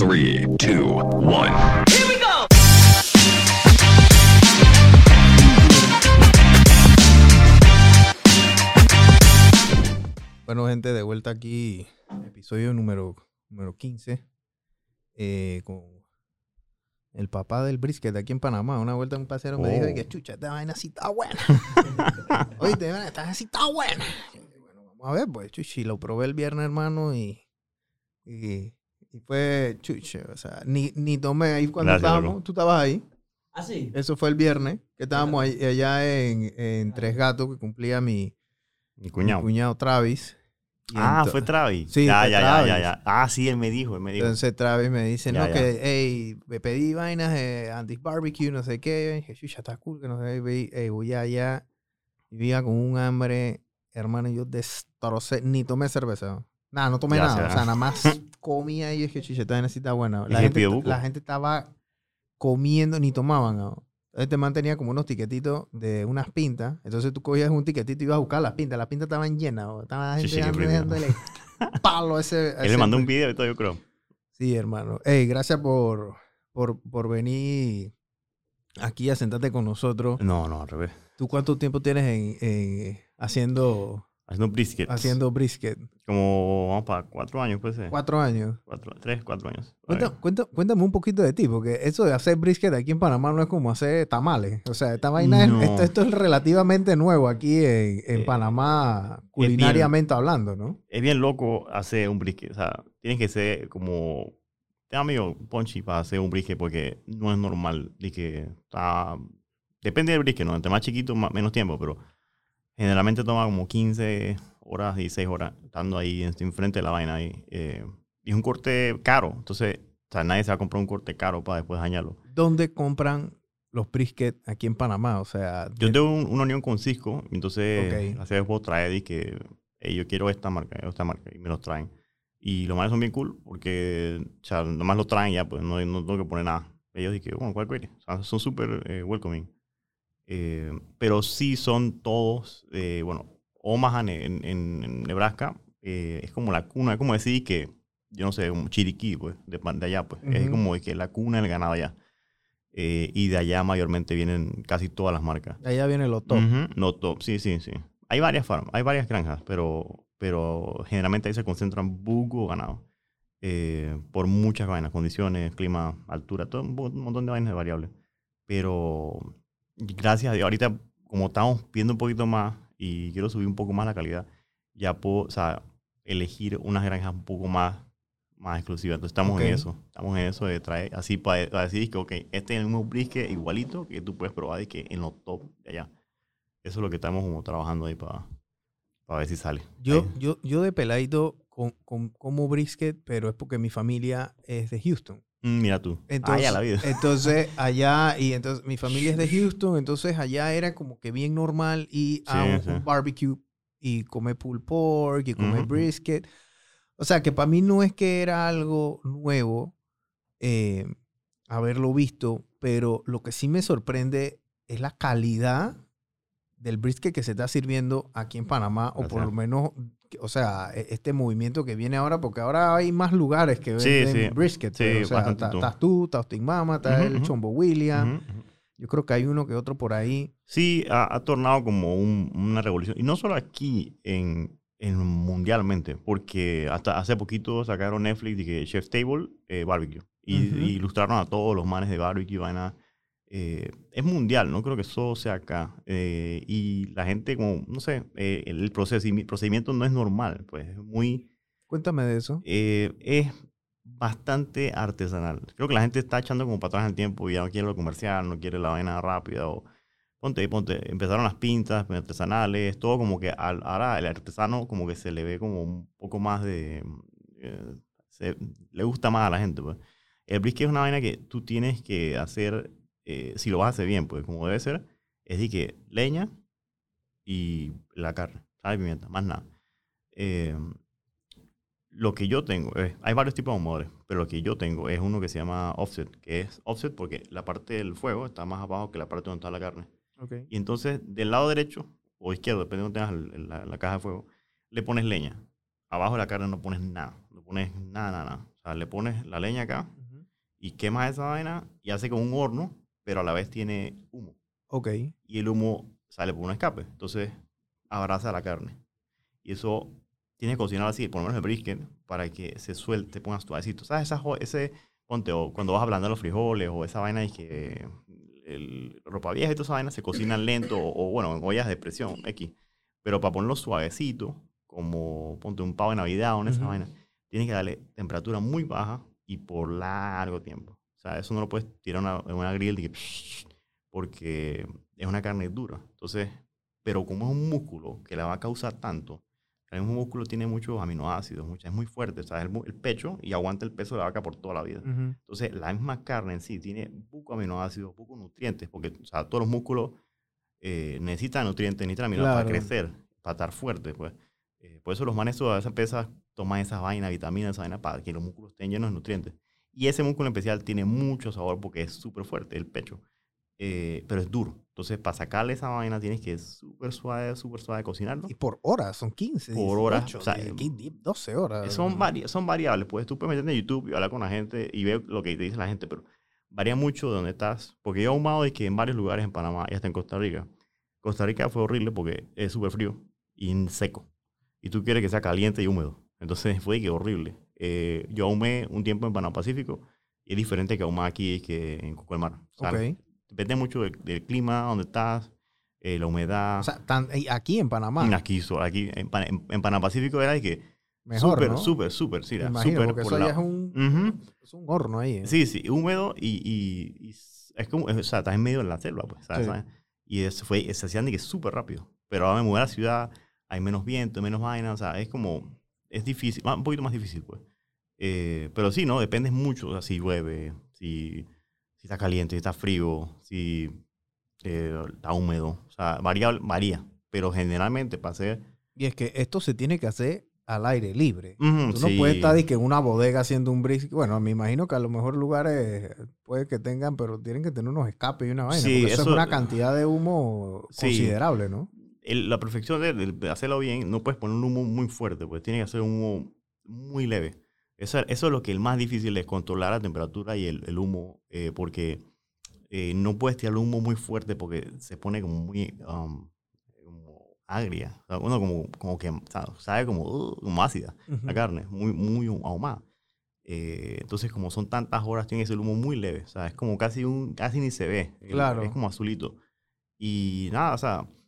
Three, two, one. Bueno, gente, de vuelta aquí, episodio número, número 15, eh, con el papá del brisket aquí en Panamá. Una vuelta un pasero me dijo Oh. que chucha, esta vaina sí está buena. Oíste, esta vaina sí está buena. Bueno, vamos a ver, pues, chuchi, lo probé el viernes, hermano, y, y, y fue chucha, o sea, ni, ni tomé ahí cuando Gracias, estábamos, tú estabas ahí. Ah, sí. Eso fue el viernes, que estábamos ahí- allá en, en Tres Gatos, que cumplía mi, Mi mi cuñado. Travis. Ah, fue Travis. Sí, ya, fue ya, ya, Travis. ya, ya. Ah, sí, él me dijo, él me dijo. Entonces Travis me dice, Ya, no, ya. que, hey, me pedí vainas de anti-barbecue, no sé qué. Y dije, chucha, está cool, que no sé qué. Ey, voy allá. Y vivía con un hambre, hermano, y yo destrocé, ni tomé cerveza. Nada, no tomé Ya nada. O sea, nada más comía y dije, chucha, esta vaina sí está buena. La Es gente, la gente estaba comiendo, ni tomaban. ¿no? Este man tenía como unos tiquetitos de unas pintas. Entonces tú cogías un tiquetito y ibas a buscar las pintas. Las pintas estaban llenas. ¿no? Estaba la gente dándole palo a ese. a Él le ese mandó un video y todo, yo creo. Sí, hermano. Hey, gracias por, por, por venir aquí a sentarte con nosotros. No, no, al revés. ¿Tú cuánto tiempo tienes en, en haciendo, Haciendo brisket. haciendo brisket? Como, vamos para cuatro años, puede ser. Cuatro años. Cuatro, tres, cuatro años. Ay, cuenta- cuéntame un poquito de ti, porque eso de hacer brisket aquí en Panamá no es como hacer tamales. O sea, esta vaina No. es, esto, esto es relativamente nuevo aquí en, en Eh, Panamá, culinariamente hablando, ¿no? Es bien loco hacer un brisket. O sea, tienes que ser como... Te medio punchy para hacer un brisket porque no es normal. De que está... Depende del brisket, ¿no? Entre más chiquito, más, menos tiempo, pero generalmente toma como 15 horas, 16 horas estando ahí en- enfrente de la vaina. Ahí. Eh, y es un corte caro. Entonces, o sea, nadie se va a comprar un corte caro para después dañarlo. ¿Dónde compran los brisket aquí en Panamá? O sea, Yo de- tengo un- una unión con Cisco, y entonces Ok. hace vez puedo traer y que "Ey, yo quiero esta marca, esta marca, y me los traen. Y los manes son bien cool porque, o sea, nomás lo traen ya, pues no, no tengo que poner nada. Ellos dicen, bueno, ¿cuál quiere? O sea, son súper eh, welcoming. Eh, pero sí son todos, eh, bueno, Omaha en, en- en Nebraska eh, es como la cuna, es como decir que, yo no sé, como Chiriquí, pues, de, de allá, pues. Es Ujú. como que la cuna del ganado allá. Eh, y de allá mayormente vienen casi todas las marcas. allá viene lo top. Ujú, No top, sí, sí, sí. Hay varias farmas, hay varias granjas, pero, pero generalmente ahí se concentran buco ganado. eh, por muchas vainas, condiciones, clima, altura, todo un montón de vainas de variables. Pero gracias a Dios, ahorita como estamos viendo un poquito más y quiero subir un poco más la calidad, ya puedo, o sea, elegir unas granjas un poco más, más exclusivas. Entonces estamos Ok. en eso, estamos en eso de traer, así para, para decir que, ok, este es el mismo brisket igualito que tú puedes probar y que en los top de allá. Eso es lo que estamos como trabajando ahí para, para ver si sale. Yo, Ahí. yo, yo de peladito con, con- como brisket, pero es porque mi familia es de Houston. Mm, mira tú. Entonces, ya la vida. entonces allá, y entonces mi familia es de Houston, entonces allá era como que bien normal ir a Sí, un, sí. un barbecue y comer pulled pork y comer brisket. O sea que para mí no es que era algo nuevo eh, haberlo visto, pero lo que sí me sorprende es la calidad del brisket que se está sirviendo aquí en Panamá, o por Gracias. lo menos, o sea, e- este movimiento que viene ahora, porque ahora hay más lugares que Sí, venden sí. brisket. Sí, pues, o sea, ta- tú. estás tú, está Mama, está Ujú, el ujú. Chombo William. Ujú, ujú. Yo creo que hay uno que otro por ahí. Sí, ha, ha tornado como un- una revolución. Y no solo aquí, en, en mundialmente, porque hasta hace poquito sacaron Netflix de que Chef Table eh, Barbecue. Y, y ilustraron a todos los manes de barbecue, vaina. Eh, es mundial, no creo que solo sea acá. Eh, y la gente, como, no sé, eh, el procesimi- procedimiento no es normal, pues es muy... Cuéntame de eso. eh, es bastante artesanal. Creo que la gente está echando como para atrás el tiempo y ya no quiere lo comercial, no quiere la vaina rápida. O, ponte, ponte, empezaron las pintas artesanales, todo como que al- ahora el artesano como que se le ve como un poco más de... eh, se- le gusta más a la gente. Pues. El brisket es una vaina que tú tienes que hacer, eh, si lo vas a hacer bien, pues como debe ser, es de que leña y la carne, sal y pimienta, más nada. Eh, lo que yo tengo, es- hay varios tipos de ahumadores, pero lo que yo tengo es uno que se llama offset, que es offset porque la parte del fuego está más abajo que la parte donde está la carne. Okay. Y entonces, del lado derecho o izquierdo, depende de donde tengas la, la caja de fuego, le pones leña. Abajo de la carne no pones nada, no pones nada, nada, nada. O sea, le pones la leña acá Ujú. y quemas esa vaina y hace como un horno, pero a la vez tiene humo. Ok. Y el humo sale por un escape. Entonces, abraza la carne. Y eso tienes que cocinar así, por lo menos el brisket, para que se suelte, pongas suavecito. ¿Sabes? Esa, ese, ponte, o cuando vas a ablandar los frijoles o esa vaina y que el ropa vieja y toda esa vaina se cocinan lento o, o, bueno, en ollas de presión X. Pero para ponerlo suavecito, como ponte un pavo de Navidad o una esa vaina, tienes que darle temperatura muy baja y por largo tiempo. O sea, eso no lo puedes tirar una- en una grill porque es una carne dura. Entonces, pero como es un músculo que la va a causar tanto, el mismo músculo tiene muchos aminoácidos, es muy fuerte, o sea, el, el pecho y aguanta el peso de la vaca por toda la vida. Entonces, la misma carne en sí tiene pocos aminoácidos, pocos nutrientes, porque o sea, todos los músculos eh, necesitan nutrientes, necesitan aminoácidos para crecer, para estar fuertes. Pues. Eh, por eso los manes a veces pesas toman esas vainas, vitaminas, esa vaina, para que los músculos estén llenos de nutrientes. Y ese músculo en especial tiene mucho sabor porque es súper fuerte, el pecho. Eh, pero es duro. Entonces, para sacarle esa vaina tienes que súper suave, súper suave cocinarlo. Y por horas, son 15, Por horas, 18, o sea, die- die- 12 horas. Son, vari- son variables, pues tú puedes meterte en YouTube y hablar con la gente y ver lo que te dice la gente, pero varía mucho de dónde estás. Porque yo he ahumado que en varios lugares en Panamá y hasta en Costa Rica. Costa Rica fue horrible porque es súper frío y seco. Y tú quieres que sea caliente y húmedo. Entonces fue que horrible. Eh, yo ahumé un tiempo en Panamá Pacífico y es diferente que ahumar aquí que en Coco del Mar. O sea, Ok. Depende mucho del, del clima, donde estás, eh, la humedad. O sea, tan- y aquí en Panamá. aquí, aquí en, Pan- en, en Panamá Pacífico era de que Mejor, súper, ¿no? súper, súper, sí, imagino, porque por eso la- es un, Ujú. es un horno ahí. ¿eh? Sí, sí, húmedo y, y- y es como, o sea, estás en medio de la selva, pues, ¿sabes? Sí. ¿sabes? Y eso fue, se hacían de que súper rápido. Pero ahora me mudé a la ciudad, hay menos viento, menos vaina, o sea, es como, es difícil, un poquito más difícil, pues. Eh, pero sí, ¿no? Depende mucho, o sea, si llueve, si, si está caliente, si está frío, si eh, está húmedo, o sea, varía, varía. Pero generalmente para hacer... Y es que esto se tiene que hacer al aire libre. Ujú, Tú no sí. puedes estar que en una bodega haciendo un brisket. Bueno, me imagino que a lo mejor lugares puede que tengan, pero tienen que tener unos escapes y una vaina. Sí, porque eso, eso- es una cantidad de humo Sí. considerable, ¿no? El- la perfección de, de- hacerlo bien, no puedes poner un humo muy fuerte, pues tiene que ser un humo muy leve. Eso, eso es lo que es más difícil es controlar la temperatura y el, el humo, eh, porque eh, no puedes tirar el humo muy fuerte porque se pone como muy um, como agria. O sea, uno como, como que sabe, como, uh, como ácida la carne, muy, muy ahumada. Eh, entonces, como son tantas horas, tiene el humo muy leve. O sea, es como casi, un, casi ni se ve. El- Claro. Es como azulito. Y nada, o sea, eh,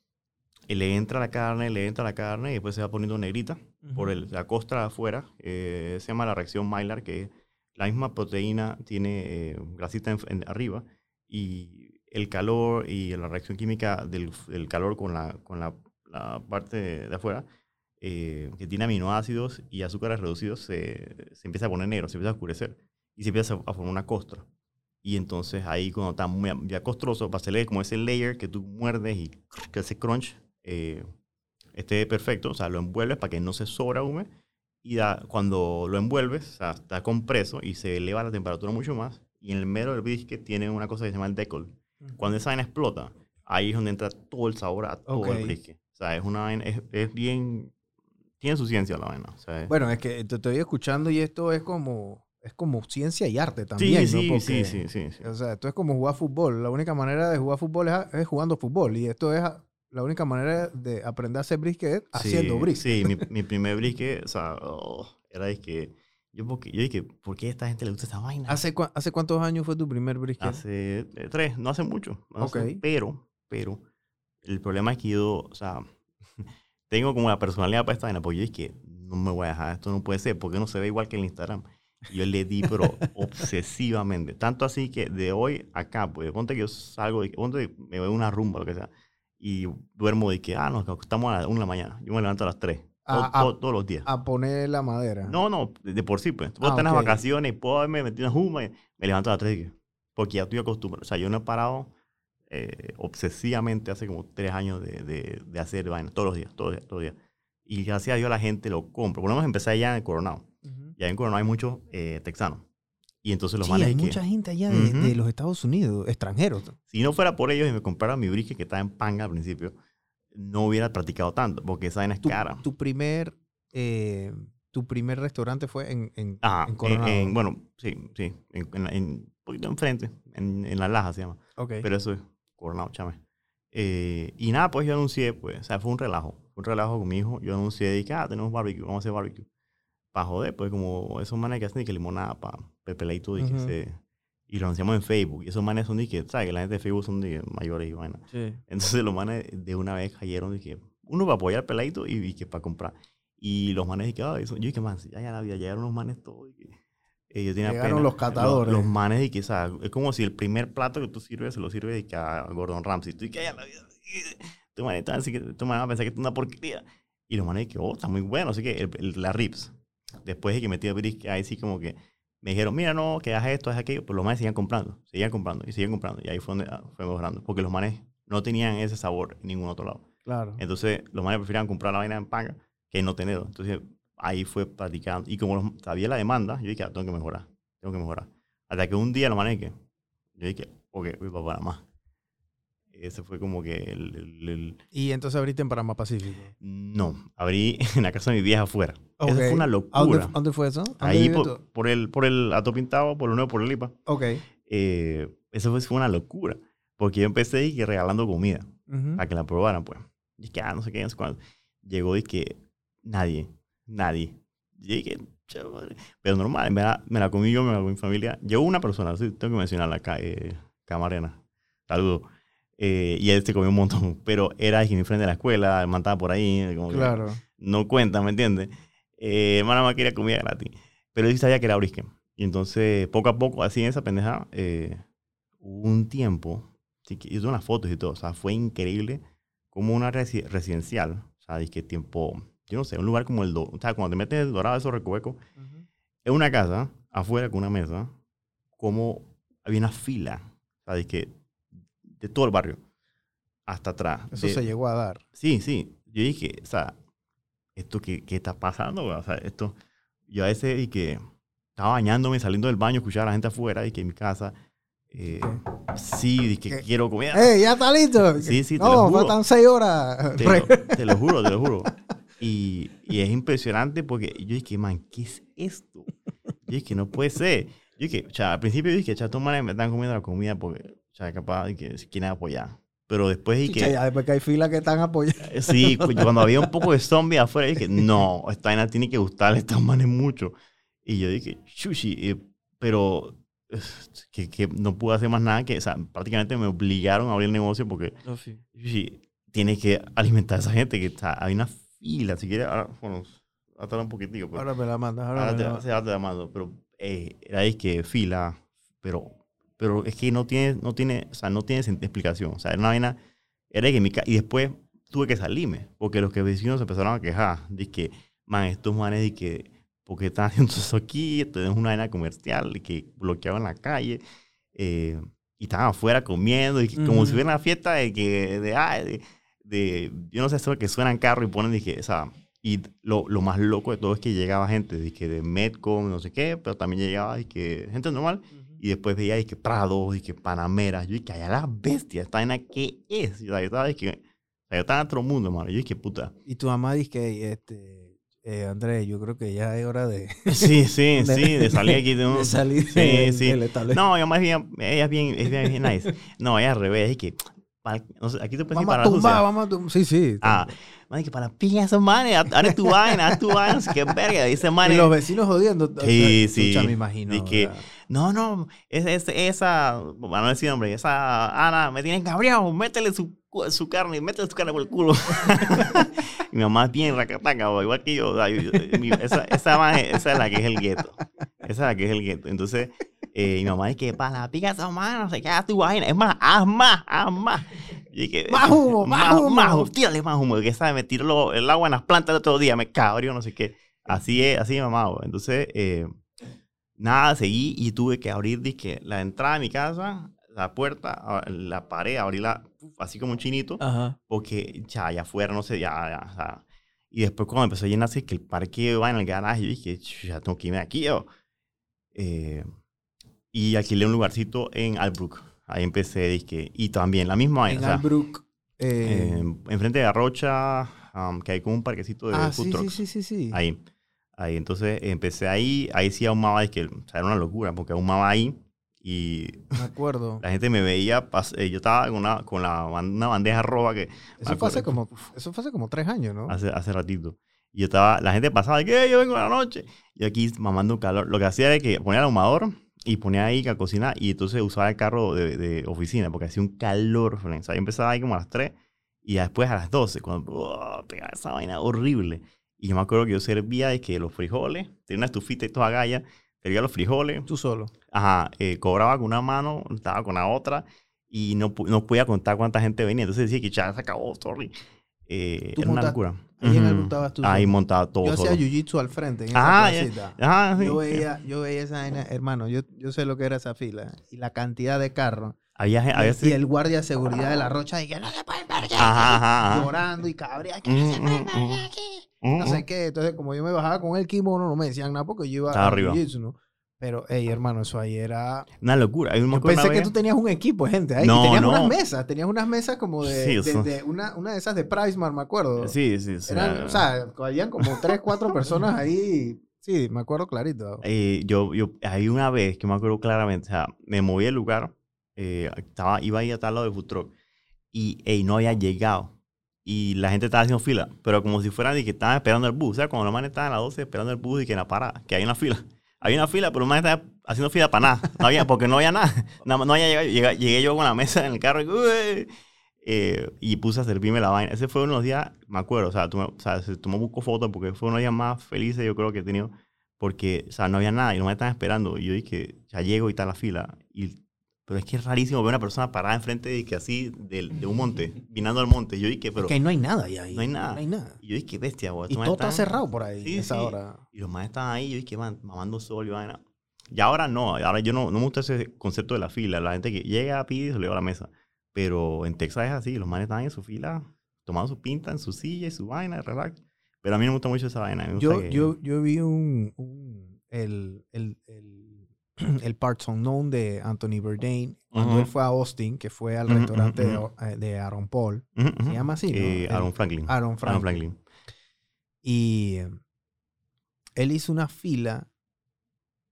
le entra la carne, le entra la carne y después se va poniendo negrita por el, la costra de afuera. eh, se llama la reacción Maillard, que la misma proteína tiene eh, grasita en, en arriba y el calor y la reacción química del, del calor con la, con la, la parte de, de afuera, eh, que tiene aminoácidos y azúcares reducidos, se, se empieza a poner negro, se empieza a oscurecer y se empieza a, a formar una costra. Y entonces ahí cuando está muy a- ya costroso, para hacerle como ese layer que tú muerdes y que hace crunch, eh, esté perfecto, o sea, lo envuelves para que no se sobreahume y da, cuando lo envuelves, o sea, está compreso y se eleva la temperatura mucho más y en el medio del brisket tiene una cosa que se llama el decol. Cuando esa vaina explota, ahí es donde entra todo el sabor a todo Ok. el brisket. O sea, es una vaina, es, es bien, tiene su ciencia la vaina. O sea, es- Bueno, es que te estoy escuchando y esto es como, es como ciencia y arte sí, también, sí, ¿no? sí, Porque, sí, sí, sí. O sea, esto es como jugar fútbol. La única manera de jugar fútbol es, es jugando fútbol. Y esto es la única manera de aprender a hacer brisket es haciendo sí, brisket. Sí, mi, mi primer brisket, o sea, oh, era de que, yo, porque, yo dije, ¿por qué a esta gente le gusta esta vaina? ¿Hace, cua- ¿Hace cuántos años fue tu primer brisket? Hace eh, tres, no hace mucho. no hace- Ok. pero, pero, el problema es que yo, o sea, tengo como la personalidad para esta vaina, porque yo dije, no me voy a dejar, esto no puede ser, porque no se ve igual que en Instagram. Yo le di, pero obsesivamente. Tanto así que de hoy a acá, pues, ponte que yo salgo, ponte que me voy a una rumba, lo que sea, y duermo de que, ah, nos acostamos a las 1 de la mañana. Yo me levanto a las 3, Ah, ah, todos los días. A poner la madera. No, no, de, de por sí, pues. Puedo Ah, estar en ok. las vacaciones y puedo haberme metido en Juma y me levanto a las 3 y- porque ya estoy acostumbrado. O sea, yo no he parado eh, obsesivamente hace como 3 años de, de, de hacer vaina todos los días, todos los días, todos los días. Y gracias a Dios la gente lo compra. Por lo menos empecé allá en Coronado. Ujú. Ya en Coronado hay muchos eh, texanos. Y entonces los Sí, manes hay que, mucha gente allá de, Ujú. de los Estados Unidos, extranjeros. si no fuera por ellos y me compraran mi brisket que estaba en panga al principio, no hubiera practicado tanto porque esa vaina es Tu, cara. tu primer, eh, tu primer restaurante fue en, en, Ajá, en en- Coronado. en- bueno, sí, sí, en, en, en- un poquito enfrente, en, en La Laja se llama. ok. Pero eso es Coronado, chame. Eh, y nada, pues yo anuncié, pues, o sea, fue un relajo. Fue un relajo con mi hijo. Yo anuncié, dije, ah, tenemos barbecue, vamos a hacer barbecue. Para joder, pues, como esos manes que hacen de que limonada para pepeleito y que Ujú. se... Y lo anunciamos en Facebook. Y esos manes son de que, ¿sabes? Que la gente de Facebook son de que mayores y vaina. Sí. Entonces los manes de una vez cayeron de que, uno para apoyar peladito y, y que para comprar. Y los manes de que, ah, eso, yo dije, man, ya, ya la vida, llegaron los manes todos. Y que, eh, yo tenía Llegaron pena. los catadores. Los, manes de que, o sea, es como si el primer plato que tú sirves se lo sirve de que a Gordon Ramsay. Tú y que ya la vida. Tu manes van a decir que- tu manes van a pensar que es una porquería. Y los manes de que, oh, está muy bueno. Así que el, el- la ribs, después de que metí a brisket, ahí sí como que me dijeron, mira, no, que haz esto, haz aquello. Pues los manes seguían comprando, seguían comprando y seguían comprando. Y ahí fue donde ah, fue mejorando. Porque los manes no tenían ese sabor en ningún otro lado. Claro. Entonces, los manes preferían comprar la vaina en panga que no tenerlo. Entonces, ahí fue practicando. Y como los- sabía la demanda, yo dije, ah, tengo que mejorar, tengo que mejorar. Hasta que un día los manes que, yo dije, ok, voy para Panamá. Ese fue como que el, el- el- Y entonces abriste en Panamá Pacífico. No, abrí en la casa de mi vieja afuera. Eso Ok. fue una ¿A dónde, locura. dónde fue eso? ¿Dónde Ahí por, por el, por el Ato Pintado, por el nuevo, por el IPA. Ok. Eh, eso fue, fue una locura. Porque yo empecé y que regalando comida. Ujú. para que la probaran, pues. Y que, ah, no sé qué, no sé cuándo. Llegó y que nadie, nadie. Y dije. Pero normal, me la, me la comí yo, me la comí mi familia. Llegó una persona, sí, tengo que mencionarla acá, eh, Camarena. Saludos. Eh, y él se comió un montón, pero era frente de la escuela, el man estaba por ahí, como que Claro. no cuenta, ¿me entiendes? Eh, el man nada más quería comida gratis. Pero sí sabía que era brisket. Y entonces, poco a poco, así en esa pendejada, eh, hubo un tiempo, sí, que hice unas fotos y todo, o sea, fue increíble como una resi- residencial, o sea, que tiempo, yo no sé, un lugar como el, do, o sea, cuando te metes el dorado, esos recovecos, Ujú. en una casa, afuera con una mesa, como había una fila, o sea, que de todo el barrio hasta atrás. Eso de- se llegó a dar. Sí, sí. Yo dije, o sea, ¿esto qué, qué está pasando? güey? O sea, esto... Yo a veces y que estaba bañándome, saliendo del baño, escuchaba a la gente afuera y que en mi casa... eh, sí, y que quiero comida. ¡Ey, ya está listo! Sí, sí, te no, lo juro. faltan seis horas. Te lo, te lo juro, te lo juro. Y, y es impresionante porque yo dije, man, ¿qué es esto? Yo dije, no puede ser. Yo dije, o sea, al principio yo dije, estos manes me están comiendo la comida porque, o sea, capaz de que quieren apoyar. Pero después dije, Chicha, ya después que hay filas que están apoyando. Sí, cu- cuando había un poco de zombie afuera, dije, no, esta vaina tiene que gustarle a estos manes mucho. Y yo dije, sushi, eh, pero eh, que, que no pude hacer más nada, que o sea, prácticamente me obligaron a abrir el negocio porque sushi tiene que alimentar a esa gente, que sea, hay una fila, si quieres, ahora, bueno, hasta un poquitico, pero Ahora me la mandas. Ahora ahora me te, la mandas. sí, ahora te la mando, pero eh, era ahí que fila, pero, pero es que no tiene, no tiene, o sea, no tiene explicación, o sea, era una vaina, era que mi y después tuve que salirme, porque los que vecinos se empezaron a quejar, de que, man, estos manes, de que, porque están haciendo eso aquí, esto es una vaina comercial, y que bloqueaban la calle, eh, y estaban afuera comiendo, y que, como Ujú. si hubiera una fiesta de que, de, ay, de, de, yo no sé, eso que suenan carro y ponen, de que, o sea, y lo, lo más loco de todo es que llegaba gente de que de Medcom, no sé qué, pero también llegaba y que gente normal. Y después veía y que Prado y que Panameras. Yo dije, allá las bestias, esta vaina, ¿qué es? Y, o sea, yo estaba, que, yo estaba en otro mundo, hermano. Yo dije, puta. Y tu mamá dice que, este, eh, Andrés, yo creo que ya es hora de, Sí, sí, De- sí, de salir aquí de un... de salir Sí, del- sí. No, ella más bien, ella es bien, es bien, bien nice. No, ella al revés, es que, para- no sé, aquí te puedes ir para a la tumbar, sucia. vamos a tumbar. Sí, sí. Ah, man, que para la pilla esos manes, haz tu vaina, haz tu vaina, qué verga, dice y manes. los vecinos jodiendo. Sí, Chucha, sí. me imagino. De que-. No, no, es, es- esa, para no decir nombre, esa Ana me tiene cabreado, métele su, su carne, métele su carne por el culo. mi mamá es bien racataca, igual que yo. o sea, yo- yo- mi- esa, esa, ma- esa es la que es el gueto. Esa es la que es el gueto. Entonces, eh, mi mamá dice que para la pica esa mano, qué, haz tu vaina. Es más, haz más, haz más. Y que, Más humo, más humo. más, tírale más humo. Que sabe, me tiró lo- el agua en las plantas el otro día, me cabreó, no sé qué. Así es, así es, mamá. Entonces, eh, nada, seguí y tuve que abrir dizque, la entrada de mi casa, la puerta, la pared, abrirla así como un chinito, Ajá. porque ya allá afuera, no sé, ya, ya, Y después cuando empezó a llenarse que el parque va en el garaje, yo dije, "Ch, ya tengo que irme de aquí yo. Eh, y alquilé un lugarcito en Albrook. Ahí empecé, dije, y también la misma vaina. En o sea, Albrook. eh, eh, enfrente de Arrocha, um, que hay como un parquecito de ah, food sí, sí, trucks. sí, sí, sí. Ahí. Ahí, entonces empecé ahí, ahí sí ahumaba, es que, o sea, era una locura, porque ahumaba ahí y Me acuerdo. la gente me veía, pas- eh, yo estaba con una, con la, una bandeja roja que Eso fue hace como, eso fue hace como tres años, ¿no? hace, hace ratito. Y yo estaba, la gente pasaba, que yo vengo en la noche. Y aquí mamando calor. Lo que hacía era que ponía el ahumador y ponía ahí a cocinar y entonces usaba el carro de, de oficina porque hacía un calor. O sea, yo empezaba ahí como a las 3 y después a las 12 cuando oh, pegaba esa vaina horrible. Y yo me acuerdo que yo servía de que los frijoles, tenía una estufita y toda galla, servía los frijoles, Tú solo. ajá, eh, cobraba con una mano, estaba con la otra y no, no podía contar cuánta gente venía. Entonces decía que ya se acabó, sorry. Eh, era una locura. Ahí en el Ujú. montabas tú Ahí montaba todo Yo hacía solo. jiu-jitsu al frente en esa. Ajá, sí. Yo veía, yo veía esa vaina, hermano, yo, yo sé lo que era esa fila y la cantidad de carros. Había, Y, había el- sí. y el guardia de seguridad de la rocha y que no se pueden ver aquí", llorando y cabreando, que no se pueden ver aquí. No sé qué. Entonces, como yo me bajaba con el kimono, no me decían nada porque yo iba Estaba a arriba. jiu-jitsu, ¿no? Pero, hey, hermano, eso ahí era... Una locura. Yo pensé que tú tenías un equipo, gente. Ahí. No, tenías no. unas mesas, tenías unas mesas como de, Sí, de- eso. de una, una de esas de Pricemark, me acuerdo. Sí, sí, sí. Eran, o sea, habían como tres, cuatro personas ahí. Sí, me acuerdo clarito. Eh, yo, yo, hay una vez que me acuerdo claramente, o sea, me moví del lugar, eh, estaba, iba a ir a tal lado food truck y ey, no había llegado. Y la gente estaba haciendo fila, pero como si fueran y que estaban esperando el bus. O sea, cuando los manes estaban a las 12 esperando el bus y que en la parada, que hay una fila. Hay una fila, pero los manes estaban haciendo fila para nada. No había, porque no había nada. Más no había llegado. Llegué, llegué yo con la mesa en el carro y, eh, y puse a servirme la vaina. Ese fue uno de los días, me acuerdo, o sea, tomé, o sea, se tomó busco fotos porque fue uno de los días más felices yo creo que he tenido porque, o sea, no había nada y los manes estaban esperando. Y yo dije, ya llego y está la fila. Y, pero es que es rarísimo ver una persona parada enfrente de que así, de, de un monte, vinando al monte. Yo dije, pero... que no hay nada ahí. ahí. No hay nada. No hay nada. Y yo dije, bestia, güey. Y todo está cerrado por ahí Sí, esa sí. hora. Y los manes estaban ahí, yo dije, man, mamando sol y vaina. Y ahora no, ahora yo no, no me gusta ese concepto de la fila. La gente que llega, pide y se le va a la mesa. Pero en Texas es así, los manes estaban en su fila, tomando su pinta en su silla y su vaina, relax. Pero a mí no me gusta mucho esa vaina. Yo, que- yo, yo vi un, un- el, el, el, el Parts Unknown de Anthony Bourdain cuando Ujú. él fue a Austin, que fue al Ujú, restaurante de- ujú. eh, de Aaron Paul. Se llama así, ¿no? Eh, Aaron Franklin. Aaron Franklin. Aaron Franklin. Y eh, él hizo una fila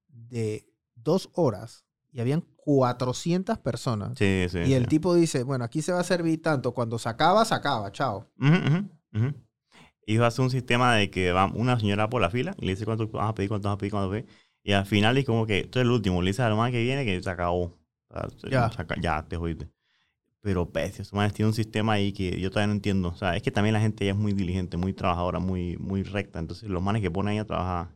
de dos horas y habían 400 personas. Sí, sí. y el sí. tipo dice, bueno, aquí se va a servir tanto. Cuando se acaba, se acaba. Chao. Ujú, ujú, ujú. Hizo hace un sistema de que va una señora por la fila y le dice cuánto vas a pedir, cuánto vas a pedir, cuánto vas a pedir. Y al final es como que esto es el último. A la más que viene que se acabó. Ya. ya te jodiste. Pero su madre tiene un sistema ahí que yo todavía no entiendo. O sea, es que también la gente ya es muy diligente, muy trabajadora, muy, muy recta. Entonces los manes que ponen ahí a trabajar.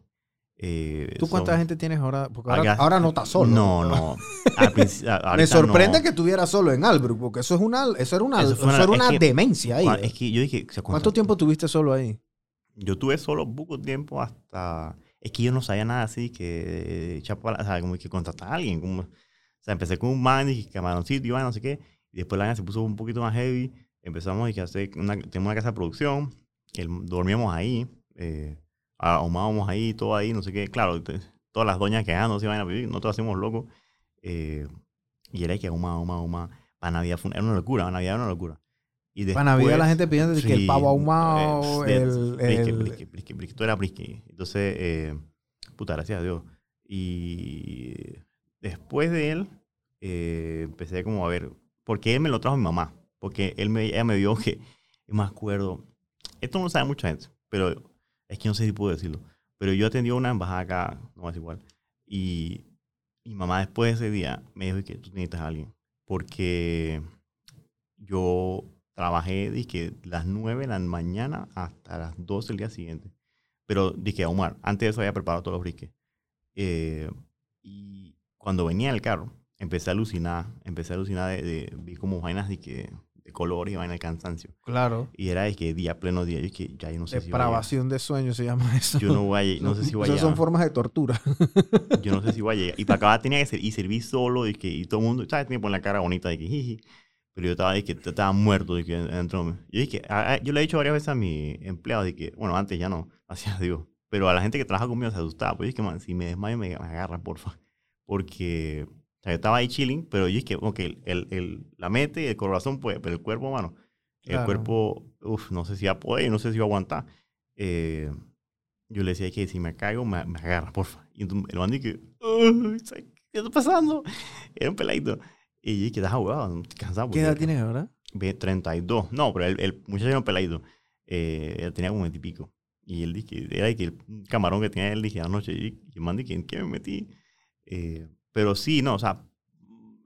eh, ¿Tú cuánta son- gente tienes ahora? Porque Ah, ahora, gracias. ahora no estás solo. No, no. A- Me sorprende no. que estuviera solo en Albrook, porque eso es una, eso era una, Eso eso fue una- era es una que- demencia ahí. Es que yo dije, o sea, ¿Cuánto tiempo tuviste solo ahí? Yo tuve solo poco tiempo hasta... Es que yo no sabía nada así que... echar para- O sea, como que contratar a alguien. Como, o sea, empecé con un man y camaroncito vaina, no sé qué. Y después la vaina se puso un poquito más heavy. Empezamos y que hacer... Una, tenemos una casa de producción. dormíamos ahí. Eh, ahumábamos ahí, todo ahí, no sé qué. Claro, todas las doñas quejándose, vaina, pero nosotros hacemos locos. Eh, y era que ahumar, ahumar, ahumar. Para Navidad fue una, era una locura. Navidad era una locura. Y Para Navidad la después- gente pidiendo que el Sí, pavo ahumado, eh, el, el- brisket, brisket, brisket. Todo era brisket. Entonces, eh, puta, gracias a Dios. Y después de él, eh, empecé como a ver, porque él me lo trajo mi mamá. Porque él me, ella me vio que, yo me acuerdo, esto no lo sabe mucha gente, pero es que no sé si puedo decirlo. Pero yo atendí a una embajada acá, no es igual. Y mi mamá después de ese día me dijo que tú necesitas a alguien. Porque yo trabajé dije, las 9 de la mañana hasta las 12 del día siguiente. Pero dije, Omar, antes de eso había preparado todos los briques. Eh, y cuando venía en el carro, empecé a alucinar. Empecé a alucinar de, de- vi como vainas de, que, de colores y vainas de cansancio. Claro. Y era de que día, pleno día. Yo que ya yo no sé si. Depravación de sueño se llama eso. Yo no, voy a no sé si voy a Esas son formas de tortura. Yo no sé si voy a llegar. Y para acabar tenía que ser, y serví solo, y que y todo el mundo, ¿sabes? Tenía que poner la cara bonita de que jiji. Pero yo estaba, de que estaba muerto de que dentro de mí. Yo dije, a- a- yo le he dicho varias veces a mi empleado de que, bueno, antes ya no, gracias a Dios. Pero a la gente que trabaja conmigo se asustaba. Pues yo dije, man, si me desmayo, me, me agarra, porfa. Porque, o sea, yo estaba ahí chilling, pero yo dije, ok, el, el, el- la mente y el corazón puede, pero el cuerpo, mano, el Claro. cuerpo, uff, no sé si va a poder, no sé si va a aguantar. Eh, yo le decía que si me caigo, me, me agarra, porfa. Y entonces el man dije, "Ay, ¿sabes ¿qué está pasando? Era un peladito. Y yo dije, estás jugado, cansado. ¿Qué edad tienes ahora? Ve, 32. No, pero el, el muchacho era un peladito. Eh, él tenía como 20 y pico. Y él dije, era que el camarón que tenía él, dije anoche, y, y man dije, ¿en qué me metí? Eh, pero sí, no, o sea,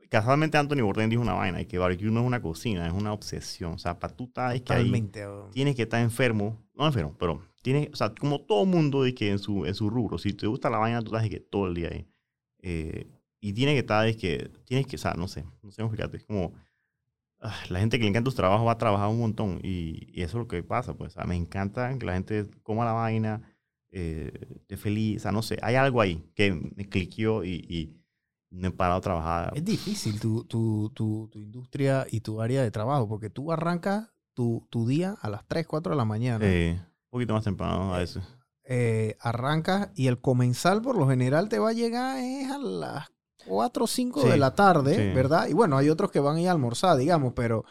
casualmente Anthony Bourdain dijo una vaina, y que barbecue no es una cocina, es una obsesión. O sea, para tú estar es que ahí, tienes que estar enfermo, no enfermo, pero tienes, o sea, como todo mundo que en su, en su rubro, si te gusta la vaina, tú estás que todo el día ahí. Eh, y tiene que estar, es que, tienes que, o sea, no sé, no sé explicarte, es como, ah, la gente que le encanta tus trabajos va a trabajar un montón y, y eso es lo que pasa, pues, o sea, me encanta que la gente coma la vaina, eh, esté feliz, o sea, no sé, hay algo ahí que me cliqueó y, y no he parado a trabajar. Es difícil tu, tu, tu, tu industria y tu área de trabajo, porque tú arrancas tu, tu día a las 3, 4 de la mañana. Eh, un poquito más temprano a veces. eh, arrancas y el comensal por lo general te va a llegar es a las 4 o 5 Sí, de la tarde, sí. ¿verdad? Y bueno, hay otros que van a ir a almorzar, digamos, pero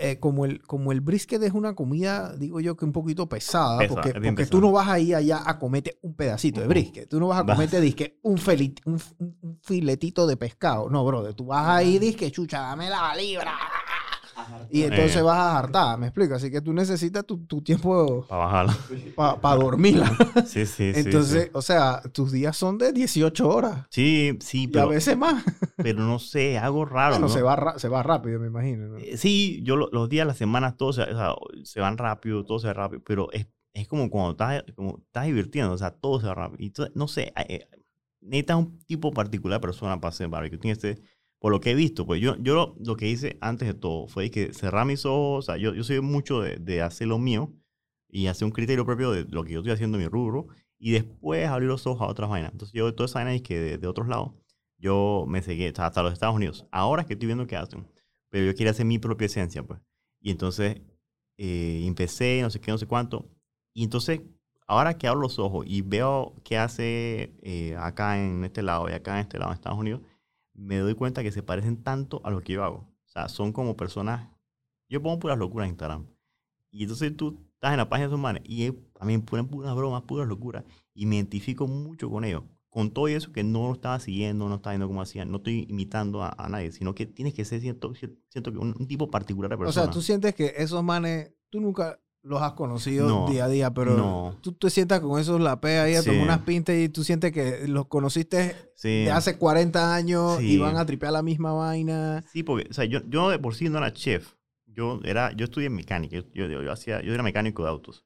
eh, como, el, como el brisket es una comida, digo yo que un poquito pesada, Pesa, porque, porque tú no vas a ir allá a comerte un pedacito de brisket, tú no vas a comerte disque un, feli- un, un- un filetito de pescado, no, brother, tú vas a ir disque, chucha, dame la libra. Y entonces Eh. vas a hartar, me explico. Así que tú necesitas tu, tu tiempo Para bajarla. para dormirla. Sí, sí, sí. Entonces, sí. o sea, tus días son de 18 horas. Sí, sí, Y a pero, veces más. pero no sé, algo raro, Bueno, ¿no? se, va ra- se va rápido, me imagino. ¿no? Eh, Sí, yo lo- los días, las semanas, todos se, o sea, se van rápido, todo se va rápido, pero es, es como cuando estás, como estás divirtiendo, o sea, todo se va rápido. Y tú- no sé, eh, necesitas un tipo particular de persona para hacer barbecue. Tienes que, por lo que he visto, pues yo, yo lo, lo que hice antes de todo fue que cerrar mis ojos, o sea, yo, yo soy mucho de, de hacer lo mío y hacer un criterio propio de lo que yo estoy haciendo en mi rubro y después abrir los ojos a otras vainas. Entonces yo de todas esas vainas que de, de otros lados, yo me seguí sea, hasta los Estados Unidos. Ahora es que estoy viendo qué hacen pero yo quería hacer mi propia esencia, pues. Y entonces eh, empecé, no sé qué, no sé cuánto. Y entonces, ahora que abro los ojos y veo qué hace eh, acá en este lado y acá en este lado en Estados Unidos, me doy cuenta que se parecen tanto a lo que yo hago. O sea, son como personas... Yo pongo puras locuras en Instagram. Y entonces tú estás en la página de esos manes y también ponen puras bromas, puras locuras. Y me identifico mucho con ellos. Con todo eso que no lo estaba siguiendo, no estaba viendo cómo hacían, no estoy imitando a, a nadie, sino que tienes que ser, siento, siento que un, un tipo particular de O persona. sea, tú sientes que esos manes, tú nunca los has conocido No, día a día, pero no. tú te sientas con esos lapes ahí a Sí. tomar unas pintas y tú sientes que los conociste sí, de hace 40 años y Sí. van a tripear la misma vaina. sí, porque o sea, yo, yo de por sí no era chef. Yo, era, yo estudié mecánica, yo, yo, yo hacía, yo era mecánico de autos.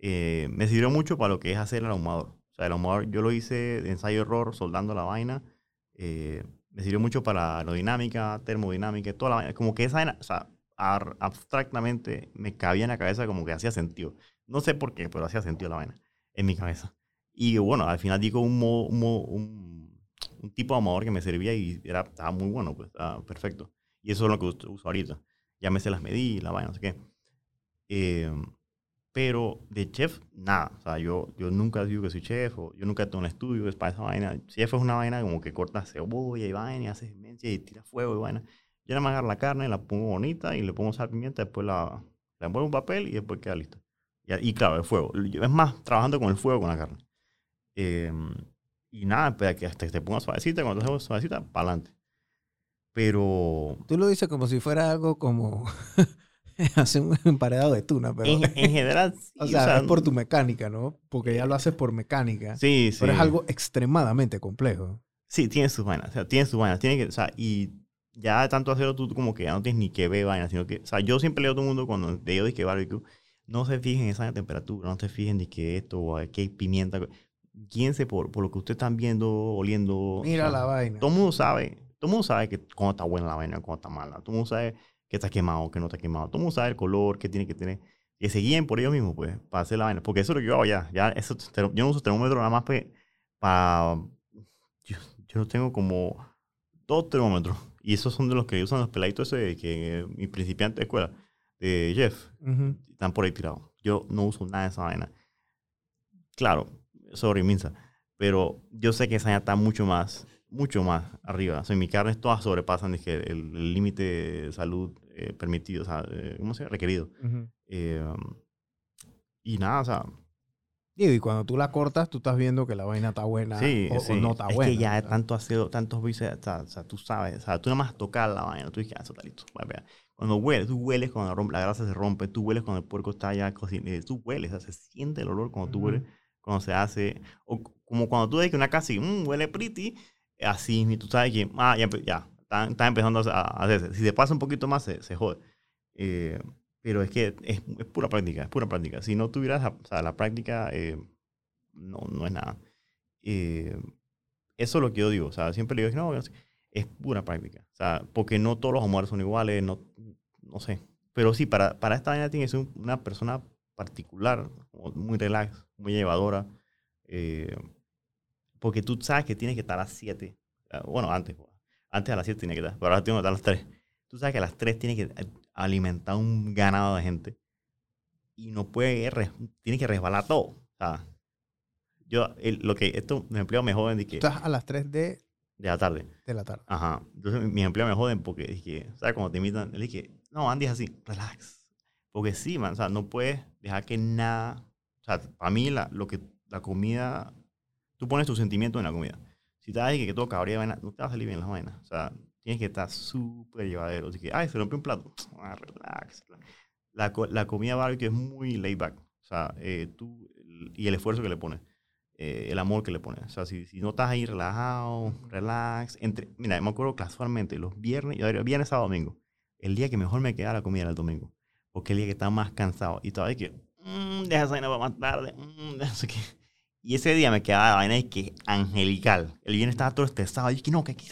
Eh, me sirvió mucho para lo que es hacer el ahumador. O sea, el ahumador yo lo hice de ensayo-error, soldando la vaina. Eh, me sirvió mucho para aerodinámica, termodinámica, toda la vaina. Como que esa vaina, o sea, abstractamente me cabía en la cabeza como que hacía sentido. No sé por qué, pero hacía sentido la vaina en mi cabeza. Y bueno, al final digo un, modo- un, modo- un, un tipo de ahumador que me servía y era, estaba muy bueno, pues estaba perfecto. Y eso es lo que uso, ahorita. Ya me sé las medí, la vaina, no sé qué. Eh, pero de chef, nada. O sea, yo, yo nunca digo que soy chef, o yo nunca tengo un estudio es para esa vaina. Chef es una vaina como que cortas cebolla y vaina, y haces demencia y tiras fuego y vaina. Yo nada más la carne, la pongo bonita y le pongo sal, pimienta, después la, la envuelvo en un papel y después queda lista. Y, y claro, el fuego. Es más, trabajando con el fuego, con la carne. Eh, y nada, pues, que hasta que te ponga suavecita, cuando te suavecita, para adelante. Pero Tú lo dices como si fuera algo como hacer un emparedado de tuna, pero... en, en general, sí, O sea, es por tu mecánica, ¿no? Porque ya lo haces por mecánica. Sí, sí. Pero es algo extremadamente complejo. Sí, tiene sus vainas. O sea, tiene sus vainas. Tiene que, o sea, y ya de tanto hacerlo tú como que ya no tienes ni que ver vainas, sino que, o sea, yo siempre leo a todo el mundo cuando te digo de que barbecue, no se fijen en esa temperatura, no se fijen ni que esto o qué pimienta. Guíense por, por lo que ustedes están viendo, oliendo. Mira o sea, la vaina. Todo el mundo sabe, todo el mundo sabe que cuando está buena la vaina, cuando está mala. Todo el mundo sabe que está quemado, que no está quemado. Todo el mundo sabe el color que tiene que tener. Que se guíen por ellos mismos, pues, para hacer la vaina. Porque eso es lo que yo hago ya. ya eso, yo no uso termómetro nada más pues, para... Yo, yo no tengo como dos termómetros. Y esos son de los que usan los peladitos ese que mis principiantes de escuela, de Jeff, Ujú. están por ahí tirados. Yo no uso nada de esa vaina. Claro, sorry, Minza. Pero yo sé que esa vaina está mucho más, mucho más arriba. O sea, mis carnes todas sobrepasan dije, el el límite de salud eh, permitido, o sea, eh, ¿cómo se llama? Requerido. Ujú. Eh, um, y nada, o sea, Digo, y cuando tú la cortas, tú estás viendo que la vaina está buena Sí, o, o sí. no está es buena. que ya ¿verdad? tanto ácido, tantos bices, o sea, o tú sabes, o sea, tú nada más tocar la vaina, tú dices, ah, eso está listo. Cuando hueles, tú hueles cuando la, grasa se rompe, tú hueles cuando el puerco está ya cocinado, tú hueles, o sea, se siente el olor cuando tú Ujú. hueles, cuando se hace, o como cuando tú ves que una casa y, "Mm, huele pretty, así, y tú sabes que, ah, ya, ya está, está empezando a, hacerse. Si te pasa un poquito más, se, se jode. Eh, pero es que es, es pura práctica, es pura práctica. Si no tuvieras o sea, la práctica, eh, no, no es nada. Eh, eso es lo que yo digo. O sea, siempre le digo, no, es- pura práctica. O sea, porque no todos los almuerzos son iguales, no, no sé. Pero sí, para, para esta vaina tiene que ser un- una persona particular, muy relax, muy llevadora. eh, porque tú sabes que tienes que estar a las 7. ah, Bueno, antes. Antes a las 7 tiene que estar, pero ahora tiene que estar a las 3. Tú sabes que a las 3 tiene que alimentar un ganado de gente. Y no puede, tiene que resbalar todo. O sea, yo, el- lo que estos mis empleados me joden de que, estás a las 3 de, de la tarde. de la tarde. Ajá. Entonces mis empleados me joden porque dije, ¿sabes? Cuando te invitan, le dije, no, Andy es así, relax. Porque sí, man, o sea, no puedes dejar que nada, o sea, para mí la, lo que, la comida, tú pones tus sentimientos en la comida. Si te das que, que todo cabría no te va a salir bien las vainas. O sea, tienes que estar súper llevadero. Así que, ay, se rompió un plato. Ah, relax. La, la comida barbecue es muy laid back. O sea, eh, tú, y el esfuerzo que le pones eh, el amor que le pones. O sea, si, si no estás ahí relajado, relax. Entre, mira, me acuerdo casualmente, los viernes, yo viernes, sábado, domingo, el día que mejor me queda la comida era el domingo. Porque el día que estaba más cansado. Y todavía que, mmm, deja esa vaina para más tarde, mm, deja que... Y ese día me quedaba la vaina de que angelical. El viernes estaba todo estresado. Y que no, que aquí...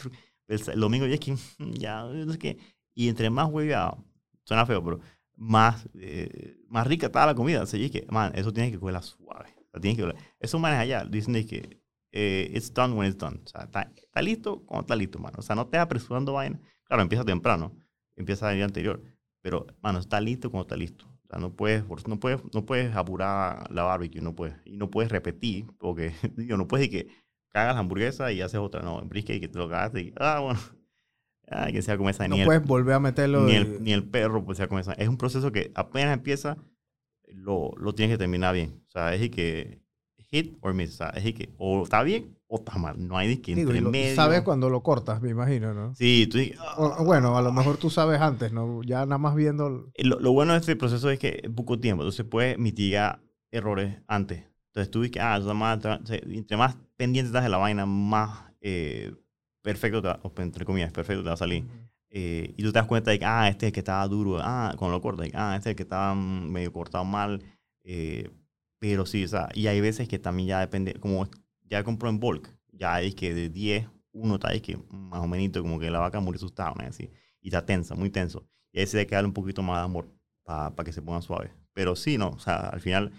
El, el domingo ya es que, ya, sé qué. Y entre más hueveado, suena feo, pero más, eh, más rica estaba la comida. Y es que, man, eso tiene que cogerla suave. O sea, tiene que Eso manes allá, dicen de que eh, it's done when it's done. O sea, está, está listo cuando está listo, mano. O sea, no te apresurando vaina. Claro, empieza temprano. Empieza el día anterior. Pero, mano, está listo cuando está listo. O sea, no puedes, no puedes, no puedes apurar la barbecue, no puedes. Y no puedes repetir, porque, digo, no puedes decir que cagas la hamburguesa y haces otra. No, en brisket que te lo cagaste y, ah, bueno. Ah, que sea como esa. No ni el- puedes volver a meterlo. ni de- el, ni el perro pues sea con esa. Es un proceso que apenas empieza, lo, lo tienes que terminar bien. O sea, es que hit or miss. O sea, es que o está bien o está mal. No hay de que Digo, y entre lo- medio. sabes cuando lo cortas, me imagino, ¿no? Sí, tú dices, O- "Ah". bueno, a lo mejor tú sabes antes, ¿no? Ya nada más viendo... el- Eh, Lo, lo bueno de este proceso es que es poco tiempo. Entonces puedes mitigar errores antes. Entonces tú dices que, ah, más, entre más pendiente estás de la vaina, más eh, perfecto, te va- entre comillas, perfecto te va a salir. Eh, y tú te das cuenta de que, ah, este es el que estaba duro, ah, cuando lo cortas, ah, este es el que estaba mm, medio cortado mal. eh, pero sí, o sea, y hay veces que también ya depende, como ya compró en bulk, ya es que de 10, uno está ahí que más o menos como que la vaca murió asustada, ¿no? así, y está tensa, muy tenso. Y ahí se hay que darle un poquito más de amor para que se ponga suave. Pero sí, no, o sea, al final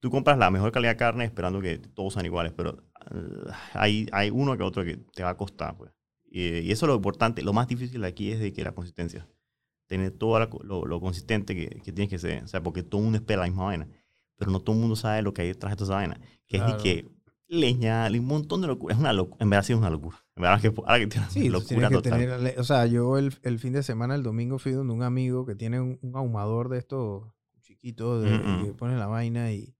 tú compras la mejor calidad de carne esperando que todos sean iguales, pero eh, hay, hay uno que otro que te va a costar, pues. Y, y eso es lo importante, lo más difícil aquí es de que la consistencia. Tener todo lo, lo consistente que, que tienes que ser. O sea, porque todo el mundo espera la misma vaina. Pero no todo el mundo sabe lo que hay detrás de esa vaina. Que es Claro. de que leña, un montón de locura. Es una locura. En verdad sí es una locura. En verdad que ahora que tiene Sí, locura que total. tener... O sea, yo el, el fin de semana, el domingo, fui donde un amigo que tiene un, un ahumador de estos chiquitos de, Mm, mm. que pone la vaina y...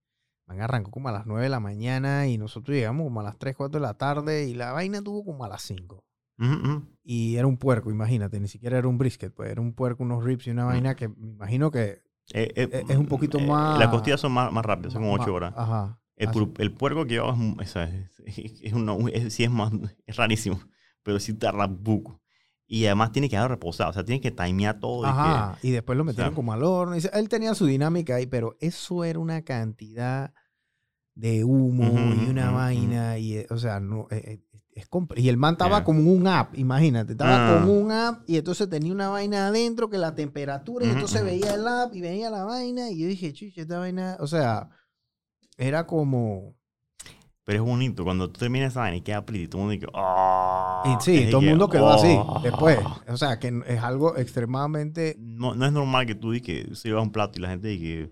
Man, arrancó como a las 9 de la mañana y nosotros llegamos como a las 3, 4 de la tarde y la vaina tuvo como a las 5. Ujú, ujú. Y era un puerco, imagínate, ni siquiera era un brisket, pues era un puerco, unos ribs y una vaina que me imagino que Eh, eh, Es- es un poquito eh, más- Las costillas son más, más rápidas, son como ma- 8 horas. Ajá. El, el puerco que hago es, es, es- es sí es más, es rarísimo, pero sí tarda buco. Y además tiene que dar reposado, o sea, tiene que timear todo. y que- Ajá, y después lo metieron sea, como al horno. él tenía su dinámica ahí, pero eso era una cantidad de humo y una vaina. Y, eh, o sea, no, eh, eh, es compl- y el man estaba Yeah. como un app, imagínate. Estaba Ah. con un app y entonces tenía una vaina adentro que la temperatura, y entonces veía el app y veía la vaina. Y yo dije, chucha, esta vaina. O sea, era como. Pero es bonito, cuando tú terminas esa vaina y queda pretty, todo el mundo dice, "Ah", Y sí, es todo el mundo quedó así "Ah". después. O sea, que es algo extremadamente. No, no es normal que tú digas que sirvas un plato y la gente diga,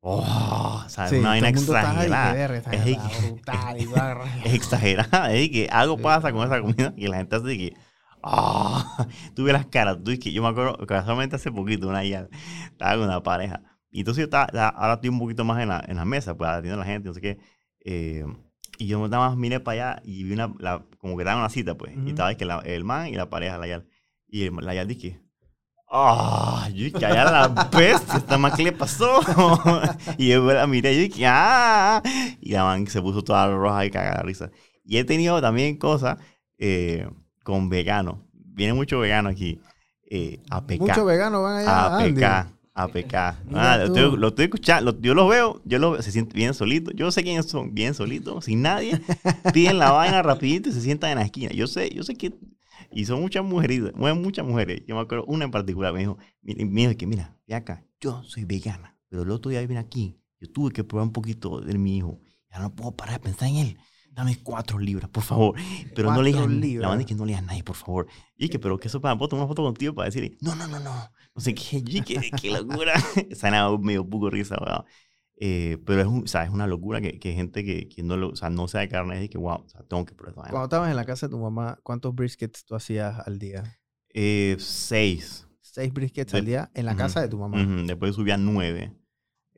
oh, o sea, Sí, una vaina todo el mundo está, "Ay, qué exagerada. esta Es brutal", y es exagerada. Es que algo Sí. pasa con esa comida que la gente hace que. Ah, tú ves las caras. Tú, es que yo me acuerdo, casualmente hace poquito, una ya estaba con una pareja Y entonces yo estaba, ahora estoy un poquito más en la, en la mesa, pues atendiendo a la gente, no sé qué. eh, y yo nada más miré para allá y vi una, la, como que daban una cita, pues. Ujú. Y estaba que la- el man y la pareja, la Yal. Y el, la Yal dije, ¡ah! yo dije, allá la bestia, esta man, ¿qué le pasó? y yo la miré y dije, ¡ah! Y la man se puso toda roja y cagada de risa. Y he tenido también cosas eh, con veganos. Viene mucho vegano aquí. Eh, APK. Muchos veganos van allá. APK. APK. Mira Ah, lo, estoy, lo estoy escuchando, lo- yo los veo, yo los, se sienten bien solitos. Yo sé quiénes son, bien solitos, sin nadie. Piden la vaina rapidito y se sientan en la esquina. Yo sé, yo sé que... Y son muchas mujeres, muchas mujeres. Yo me acuerdo una en particular, me dijo, mira, me dijo que mira, ve acá, yo soy vegana, pero el otro día vine aquí, yo tuve que probar un poquito de mi hijo. Ya no puedo parar de pensar en él. Dame cuatro libras, por favor. Pero no le digas. La banda es que no le digas a nadie, por favor. Y que, pero que eso para puedo tomar una foto contigo para decirle, no, no, no, no. No sé qué, y que, qué locura. Esa nada medio poco risa, weón. Eh, pero es, un- o sea, es una locura que, que gente que, que no, lo, o sea, no sabe carne y que, wow, o sea, tengo que probar. Cuando estabas en la casa de tu mamá, ¿cuántos briskets tú hacías al día? Eh, seis. Seis briskets De- al día en la casa de tu mamá. Después subí a nueve.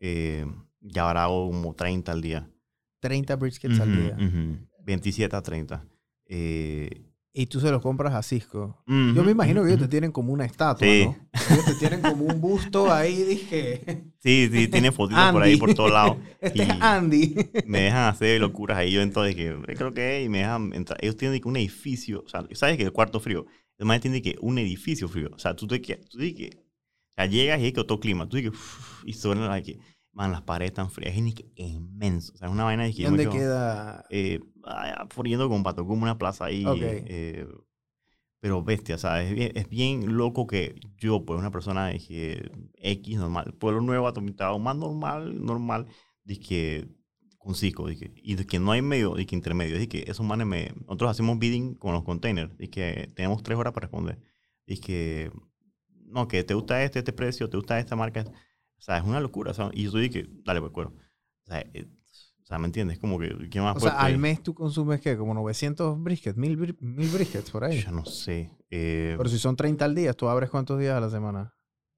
Eh, ya ahora hago como 30 al día. 30 briskets al día. ujú. 27 a 30. Eh, Y tú se los compras a Cisco. Yo ujú, me imagino que ellos te tienen como una estatua, Sí. ¿no? Ellos te tienen como un busto ahí, dije. Sí, sí, tiene fotitos por ahí por todos lados. Este Y- es Andy. me dejan hacer locuras ahí. Yo entonces que "Eh, creo que es", y me dejan entrar. Ellos tienen que un edificio, o sea, sabes que el cuarto frío, además tiene que un edificio frío. O sea, tú te que, tú te que, o sea, llegas y hay que otro clima. Tú "Uf", y suena la que, man, las paredes están frías. Es que inmenso. O sea, es una vaina de que ¿Y yo dónde queda? eh, allá por yendo con Pato, como una plaza ahí. Ok. eh, pero bestia, o sea, es bien, es bien loco que yo, pues, una persona que X normal, pueblo nuevo, atomitado, más normal, normal, que con Cisco, que, y de que no hay medio, de que intermedio, de que esos manes me, nosotros hacemos bidding con los containers, y que tenemos tres horas para responder, y que, no, que te gusta este, este precio, te gusta esta marca, o sea, es una locura, o sea, y yo que, dale, pues, cuero. O sea, eh, sea, ¿me entiendes? Como que, ¿qué más O sea, al mes tú consumes, ¿qué? Como 900 briskets, 1000, bri- 1000 briskets por ahí. Yo no sé. eh, Pero si son 30 al día, ¿tú abres cuántos días a la semana?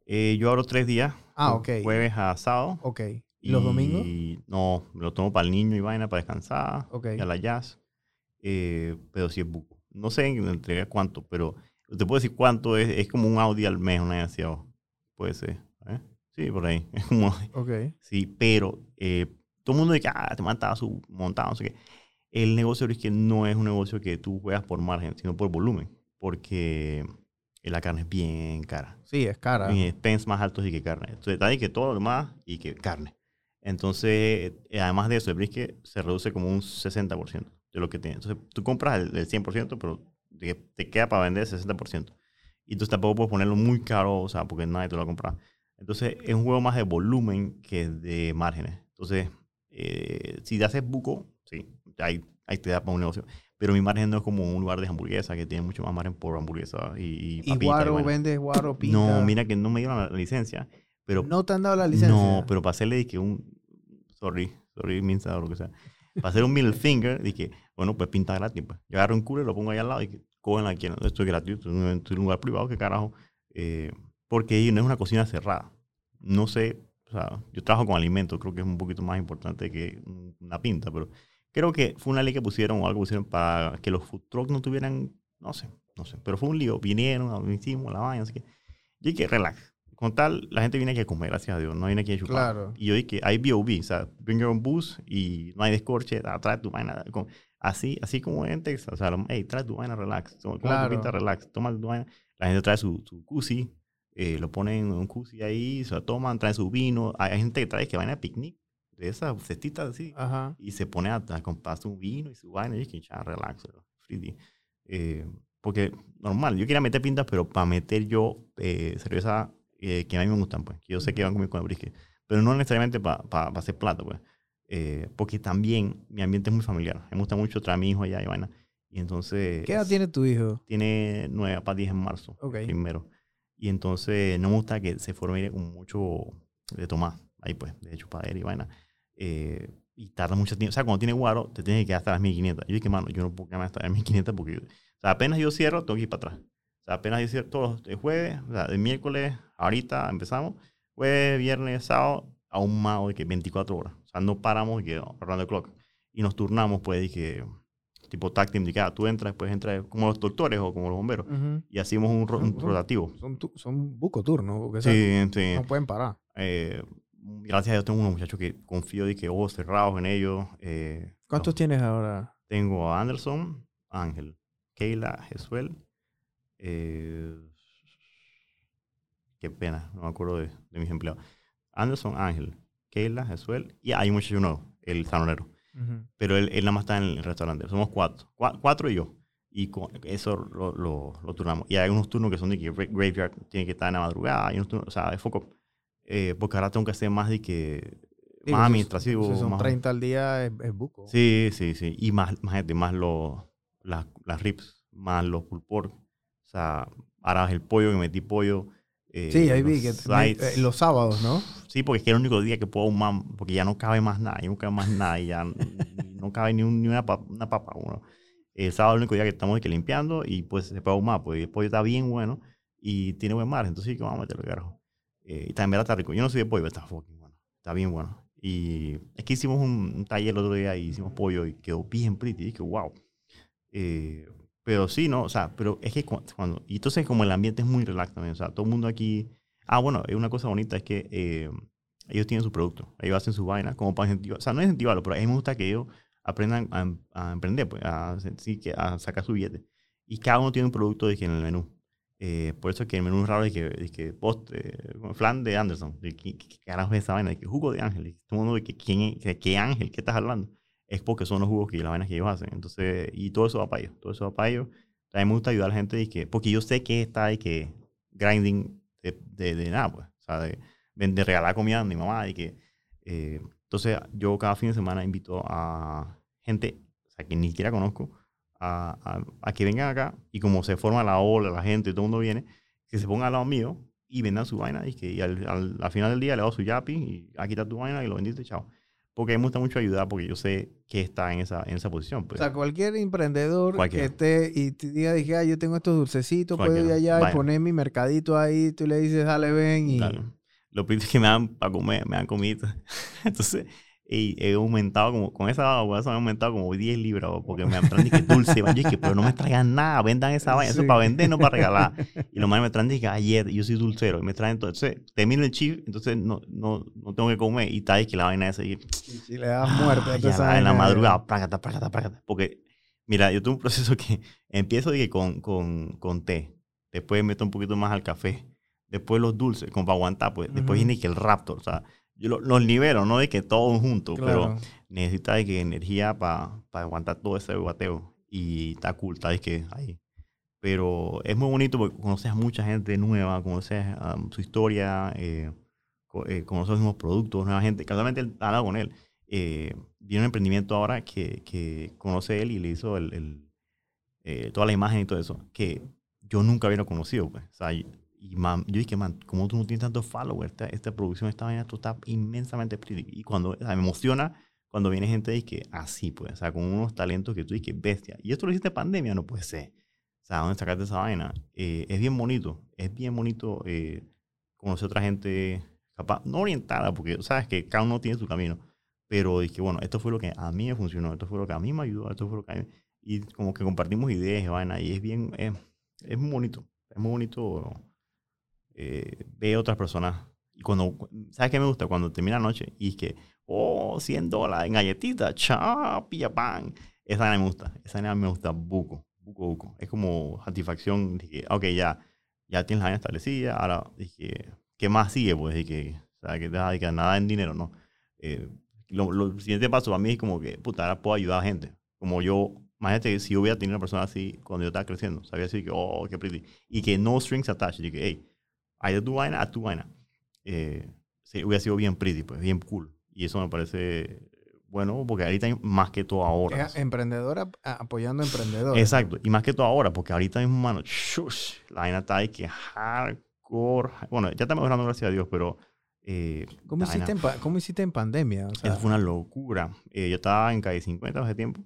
Eh, yo abro tres días. Ah, ok. Jueves a sábado. Ok. ¿Y los domingos? No, me lo tomo para el niño y vaina, para descansar. Ok. Y a la jazz. Eh, pero sí es buco. No sé en entrega cuánto, pero te puedo decir cuánto es. Es como un Audi al mes, una demasiado. Puede ser. ¿eh? Sí, por ahí. Es como, Ok. sí, pero eh, todo el mundo dice que ah, te mata su montado, no sé qué. El negocio es que no es un negocio que tú juegas por margen, sino por volumen. Porque la carne es bien cara. Sí, es cara. Mi expense más alto es que carne. Entonces, está ahí que todo lo demás y que carne. Entonces, eh, además de eso, el brisket se reduce como un 60% de lo que tiene. Entonces, tú compras el, el 100%, pero te, te queda para vender el 60%. Y tú tampoco puedes ponerlo muy caro, o sea, porque nadie te lo va a comprar. Entonces, es un juego más de volumen que de márgenes. Entonces, eh, si te haces buco, sí, ahí, ahí te da para un negocio. Pero mi margen no es como un lugar de hamburguesa que tiene mucho más margen por hamburguesa y, y ¿Y. Guaro vendes Guaro pinta? No, mira que no me dieron la licencia, pero ¿No te han dado la licencia? no, pero para hacerle dije un sorry, sorry Minza o lo que sea. Para hacer un middle finger, dije, bueno, pues pinta gratis, pues. Yo agarro un cooler, lo pongo ahí al lado y cogen quieran. Esto es gratuito, esto es un lugar privado, qué carajo. Eh, porque no es una cocina cerrada. No sé, o sea, yo trabajo con alimentos, creo que es un poquito más importante que una pinta, pero creo que fue una ley que pusieron o algo que pusieron para que los food trucks no tuvieran, no sé, no sé, pero fue un lío. Vinieron, hicimos, la vaina, así que. Yo dije, relax. Con tal, la gente viene aquí a comer, gracias a Dios, no viene aquí a chupar. Claro. Y yo dije, hay B.O.B., o sea, bring your own booze y no hay descorche, ah, trae tu vaina. Así, así como en Texas, o sea, hey, trae tu vaina, relax. Toma Claro. tu pinta, relax. Toma tu vaina. La gente trae su, su cusi, eh, lo ponen en un cusi ahí, se lo toman, traen su vino. Hay, gente que trae que vaina de picnic, de esas cestitas así, Ajá. y se pone a, a comprar su vino y su vaina. Y es que ya, relax, free. Eh, porque normal, yo quería meter pintas, pero para meter yo eh, cerveza eh, que a mí me gustan, pues, que yo sé que van conmigo con el brisket, pero no necesariamente para hacer plata, pues. Eh, porque también mi ambiente es muy familiar. Me gusta mucho traer a mi hijo allá y vaina. Y entonces. ¿Qué edad tiene tu hijo? Tiene 9 para 10 en marzo, Ok. primero. Y entonces no me gusta que se forme con mucho de tomar, ahí pues, de chupadera y vaina. Eh, y tarda mucho tiempo. O sea, cuando tiene guaro, te tienes que quedar hasta las 1500. Yo dije, mano, yo no puedo quedarme hasta las 1500 porque, o sea, apenas yo cierro, tengo que ir para atrás. O sea, apenas yo cierro todos los jueves, o sea, el miércoles, ahorita empezamos, jueves, viernes, sábado, ahumado de que 24 horas. O sea, no paramos de que around the clock. Y nos turnamos, pues, de que tipo tag team, de que ah, tú entras, después entras como los doctores o como los bomberos. Y hacíamos un, ro- un Son- rotativo. Son, son buco turnos, porque o sea, Sí, sí. no pueden parar. Eh, gracias a Dios tengo unos muchachos que confío de que ojos cerrados en ellos. Eh, ¿Cuántos tienes ahora? Tengo a Anderson, Ángel, Keila, Jesuel. eh, qué pena, no me acuerdo de, de mis empleados. Anderson, Ángel, Keila, Jesuel. Y hay un muchacho nuevo, el Ujú. Pero él, él nada más está en el restaurante. Somos cuatro. Cua- cuatro y yo. Y eso lo, lo, lo turnamos. Y hay unos turnos que son de que gra- graveyard, tiene que estar en la madrugada. Hay unos turnos, o sea, es foco. Eh, porque ahora tengo que hacer más de que. Sí, más administrativo. Si son más- 30 al día, es, es buco. Sí, sí, sí. Y más, más más los, las, las ribs, más los pulled pork. O sea, ahora el pollo, que metí pollo. Eh, Sí, ahí vi que eh, los sábados, ¿no? Sí, porque es que es el único día que puedo ahumar, porque ya no cabe más nada, ya no cabe más nada, y ya no cabe ni, un- ni una, pa- una papa. Uno. El sábado es el único día que estamos que limpiando y pues se puede ahumar, pues el pollo está bien bueno y tiene buen mar, entonces sí que vamos a meterlo, carajo. Eh, y también está rico. Yo no soy de pollo, pero está fucking bueno, está bien bueno. Y es que hicimos un, un taller el otro día y hicimos pollo y quedó bien pretty, y dije, wow. Eh, pero sí, ¿no? O sea, pero es que cu- cuando... Y entonces como el ambiente es muy relax también, o sea, todo el mundo aquí... Ah, bueno, es una cosa bonita es que eh, ellos tienen su producto, ellos hacen su vaina como para incentivar, o sea, no incentivarlo, pero a mí me gusta que ellos aprendan a, em- a emprender, pues, a, sí, que a sacar su billete. Y cada uno tiene un producto de que en el menú. Eh, por eso es que el menú es raro de que, de que post, eh, flan de Anderson, que- que carajo es esa vaina, que jugo de Ángel, todo el mundo de que quién es, qué Ángel, qué estás hablando. Es porque son los jugos que las vainas que ellos hacen. Entonces, y todo eso va para ellos, todo eso va para ellos. También me gusta ayudar a la gente de que, porque yo sé que está de que grinding de, de, de nada, pues. O sea, de, de regalar comida a mi mamá y que... eh, entonces, yo cada fin de semana invito a gente, o sea, que ni siquiera conozco, a, a, a que vengan acá y como se forma la ola, la gente, todo el mundo viene, que se pongan al lado mío y vendan su vaina y que y al, al, al final del día le hago su yapi y aquí está tu vaina y lo vendiste, chao. Porque a mí me gusta mucho ayudar porque yo sé que está en esa, en esa posición. Pues. O sea, cualquier emprendedor Cualquiera. que esté y te diga, dije, ah, yo tengo estos dulcecitos, puedo ir allá y Vaya. poner mi mercadito ahí, tú le dices, dale, ven y... Dale. Lo que me dan para comer, me dan comida. Entonces, y he aumentado como, con esa agua, eso me ha aumentado como 10 libras, porque me traen que dulce, yo dije, pero no me traigan nada, vendan esa vaina, eso Sí. es para vender, no para regalar. Y los más me traen que ayer, yo soy dulcero, y me traen. Entonces, termino el chip, entonces no, no, no tengo que comer, y está ahí que la vaina esa, y, Y si le das muerte Ah, ya en la madrugada, prácata, prácata, prácata. Porque, mira, yo tengo un proceso que empiezo dije, con, con, con té, después meto un poquito más al café, después los dulces, como para aguantar, pues. Después Ujú. viene que el raptor, o sea, yo lo- los libero, no de que todos juntos, Claro. pero necesita de que energía para aguantar todo ese guateo. Y está cool, está de que ahí. Pero es muy bonito porque conoces a mucha gente nueva, conoces um, su historia, eh, eh, conoces los mismos productos, nueva gente. Casualmente hablaba con él. Eh, viene un emprendimiento ahora que, que conoce él y le hizo el, el, eh, toda la imagen y todo eso, que yo nunca hubiera conocido. Pues. O sea, y, man, yo dije, man, como tú no tienes tantos followers, esta, esta producción, esta vaina, tú está inmensamente pretty. Y cuando, o sea, me emociona cuando viene gente y que así, pues, o sea, con unos talentos que tú dices, bestia. Y esto lo hiciste en pandemia, no puede ser. O sea, ¿dónde sacaste esa vaina? Eh, es bien bonito, es bien bonito eh, conocer otra gente capaz, no orientada, porque sabes que cada uno tiene su camino, pero dije, bueno, esto fue lo que a mí me funcionó, esto fue lo que a mí me ayudó, esto fue lo que a mí, y como que compartimos ideas vaina, y es bien, eh, es muy bonito, es muy bonito eh, ver otras personas. Y cuando, ¿sabes qué me gusta? Cuando termina la noche y es que, oh, 100 dólares en galletitas, cha, pilla pan. Esa me gusta, esa me gusta buco, buco, buco. Es como satisfacción, dije, ok, ya, ya tienes la vaina establecida, ahora dije, ¿qué más sigue? Pues dije, o sea, que a dedicar nada en dinero, ¿no? Eh, lo, lo siguiente paso para mí es como que, puta, ahora puedo ayudar a gente. Como yo, imagínate si yo hubiera tenido una persona así cuando yo estaba creciendo, sabía así que, oh, qué pretty. Y que no strings attached, y que, hey, hay de tu vaina a tu vaina. Eh, sí, hubiera sido bien pretty, pues, bien cool. Y eso me parece bueno, porque ahorita hay más que todo ahora. Es emprendedora a- apoyando emprendedores. Exacto, y más que todo ahora, porque ahorita mismo, mano, shush, la vaina está ahí que hardcore. Bueno, ya está mejorando, gracias a Dios, pero. Eh, ¿Cómo la vaina- hiciste, en, ¿Cómo hiciste en pandemia? O sea, Eso fue una locura. Eh, yo estaba en calle 50 hace tiempo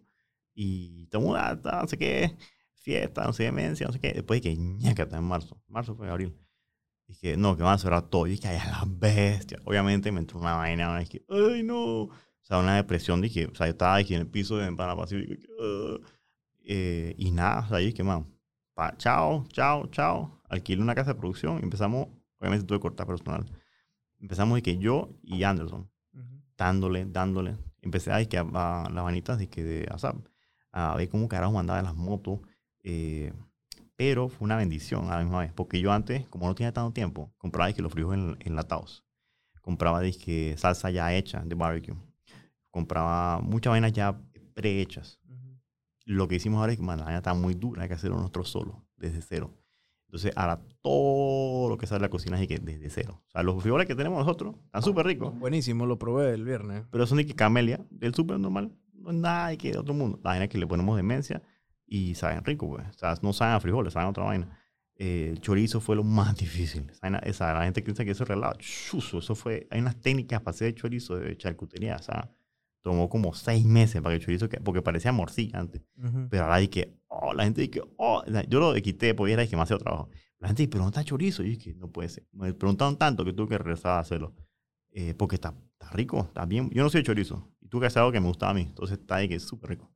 y todo mundo, ah, no sé qué, fiesta, no sé, demencia, no sé qué. Después de que ñaca, está en marzo. Marzo fue abril. Dije, no, que van a cerrar todo. Y dije, ay, a la bestia. Obviamente me entró una vaina, dije, ay, no. O sea, una depresión, dije, o sea, yo estaba aquí en el piso de Panamá Pacífico. Uh, eh, y nada, o sea, yo dije, man, pa, chao, chao, chao. Alquilé una casa de producción. Empezamos, obviamente tuve que cortar personal. Empezamos y que yo y Anderson, dándole, dándole. Empecé a, que, a, a las vanitas de que de ASAP, a ver cómo carajo mandaba las motos. Eh, pero fue una bendición a la misma vez, porque yo antes, como no tenía tanto tiempo, compraba que los frijoles enlatados. Compraba que salsa ya hecha de barbecue. Compraba muchas vainas ya prehechas. Lo que hicimos ahora es que man, la vaina está muy dura, hay que hacerlo nosotros solos, desde cero. Entonces, ahora todo lo que sale de la cocina es que desde cero. O sea, los frijoles que tenemos nosotros están súper ricos. Buenísimo, lo probé el viernes. Pero son de que camelia, del súper normal. No es nada de que de otro mundo. La vaina que le ponemos demencia y saben rico, pues. O sea, no saben a frijoles, saben a otra vaina. Eh, el chorizo fue lo más difícil. Esa, esa, la gente piensa que eso es relado. Chuso, eso fue. Hay unas técnicas para hacer chorizo de charcutería. O sea, tomó como seis meses para que el chorizo, porque parecía morcilla antes. Uh -huh. Pero ahora dije, oh, la gente dice, oh, yo lo quité porque era que demasiado trabajo. La gente dice, pero no está chorizo. Y dije, no puede ser. Me preguntaron tanto que tuve que regresar a hacerlo. Eh, porque está, está rico, está bien. Yo no soy de chorizo. Y tuve que hacer algo que me gustaba a mí. Entonces está ahí que es súper rico.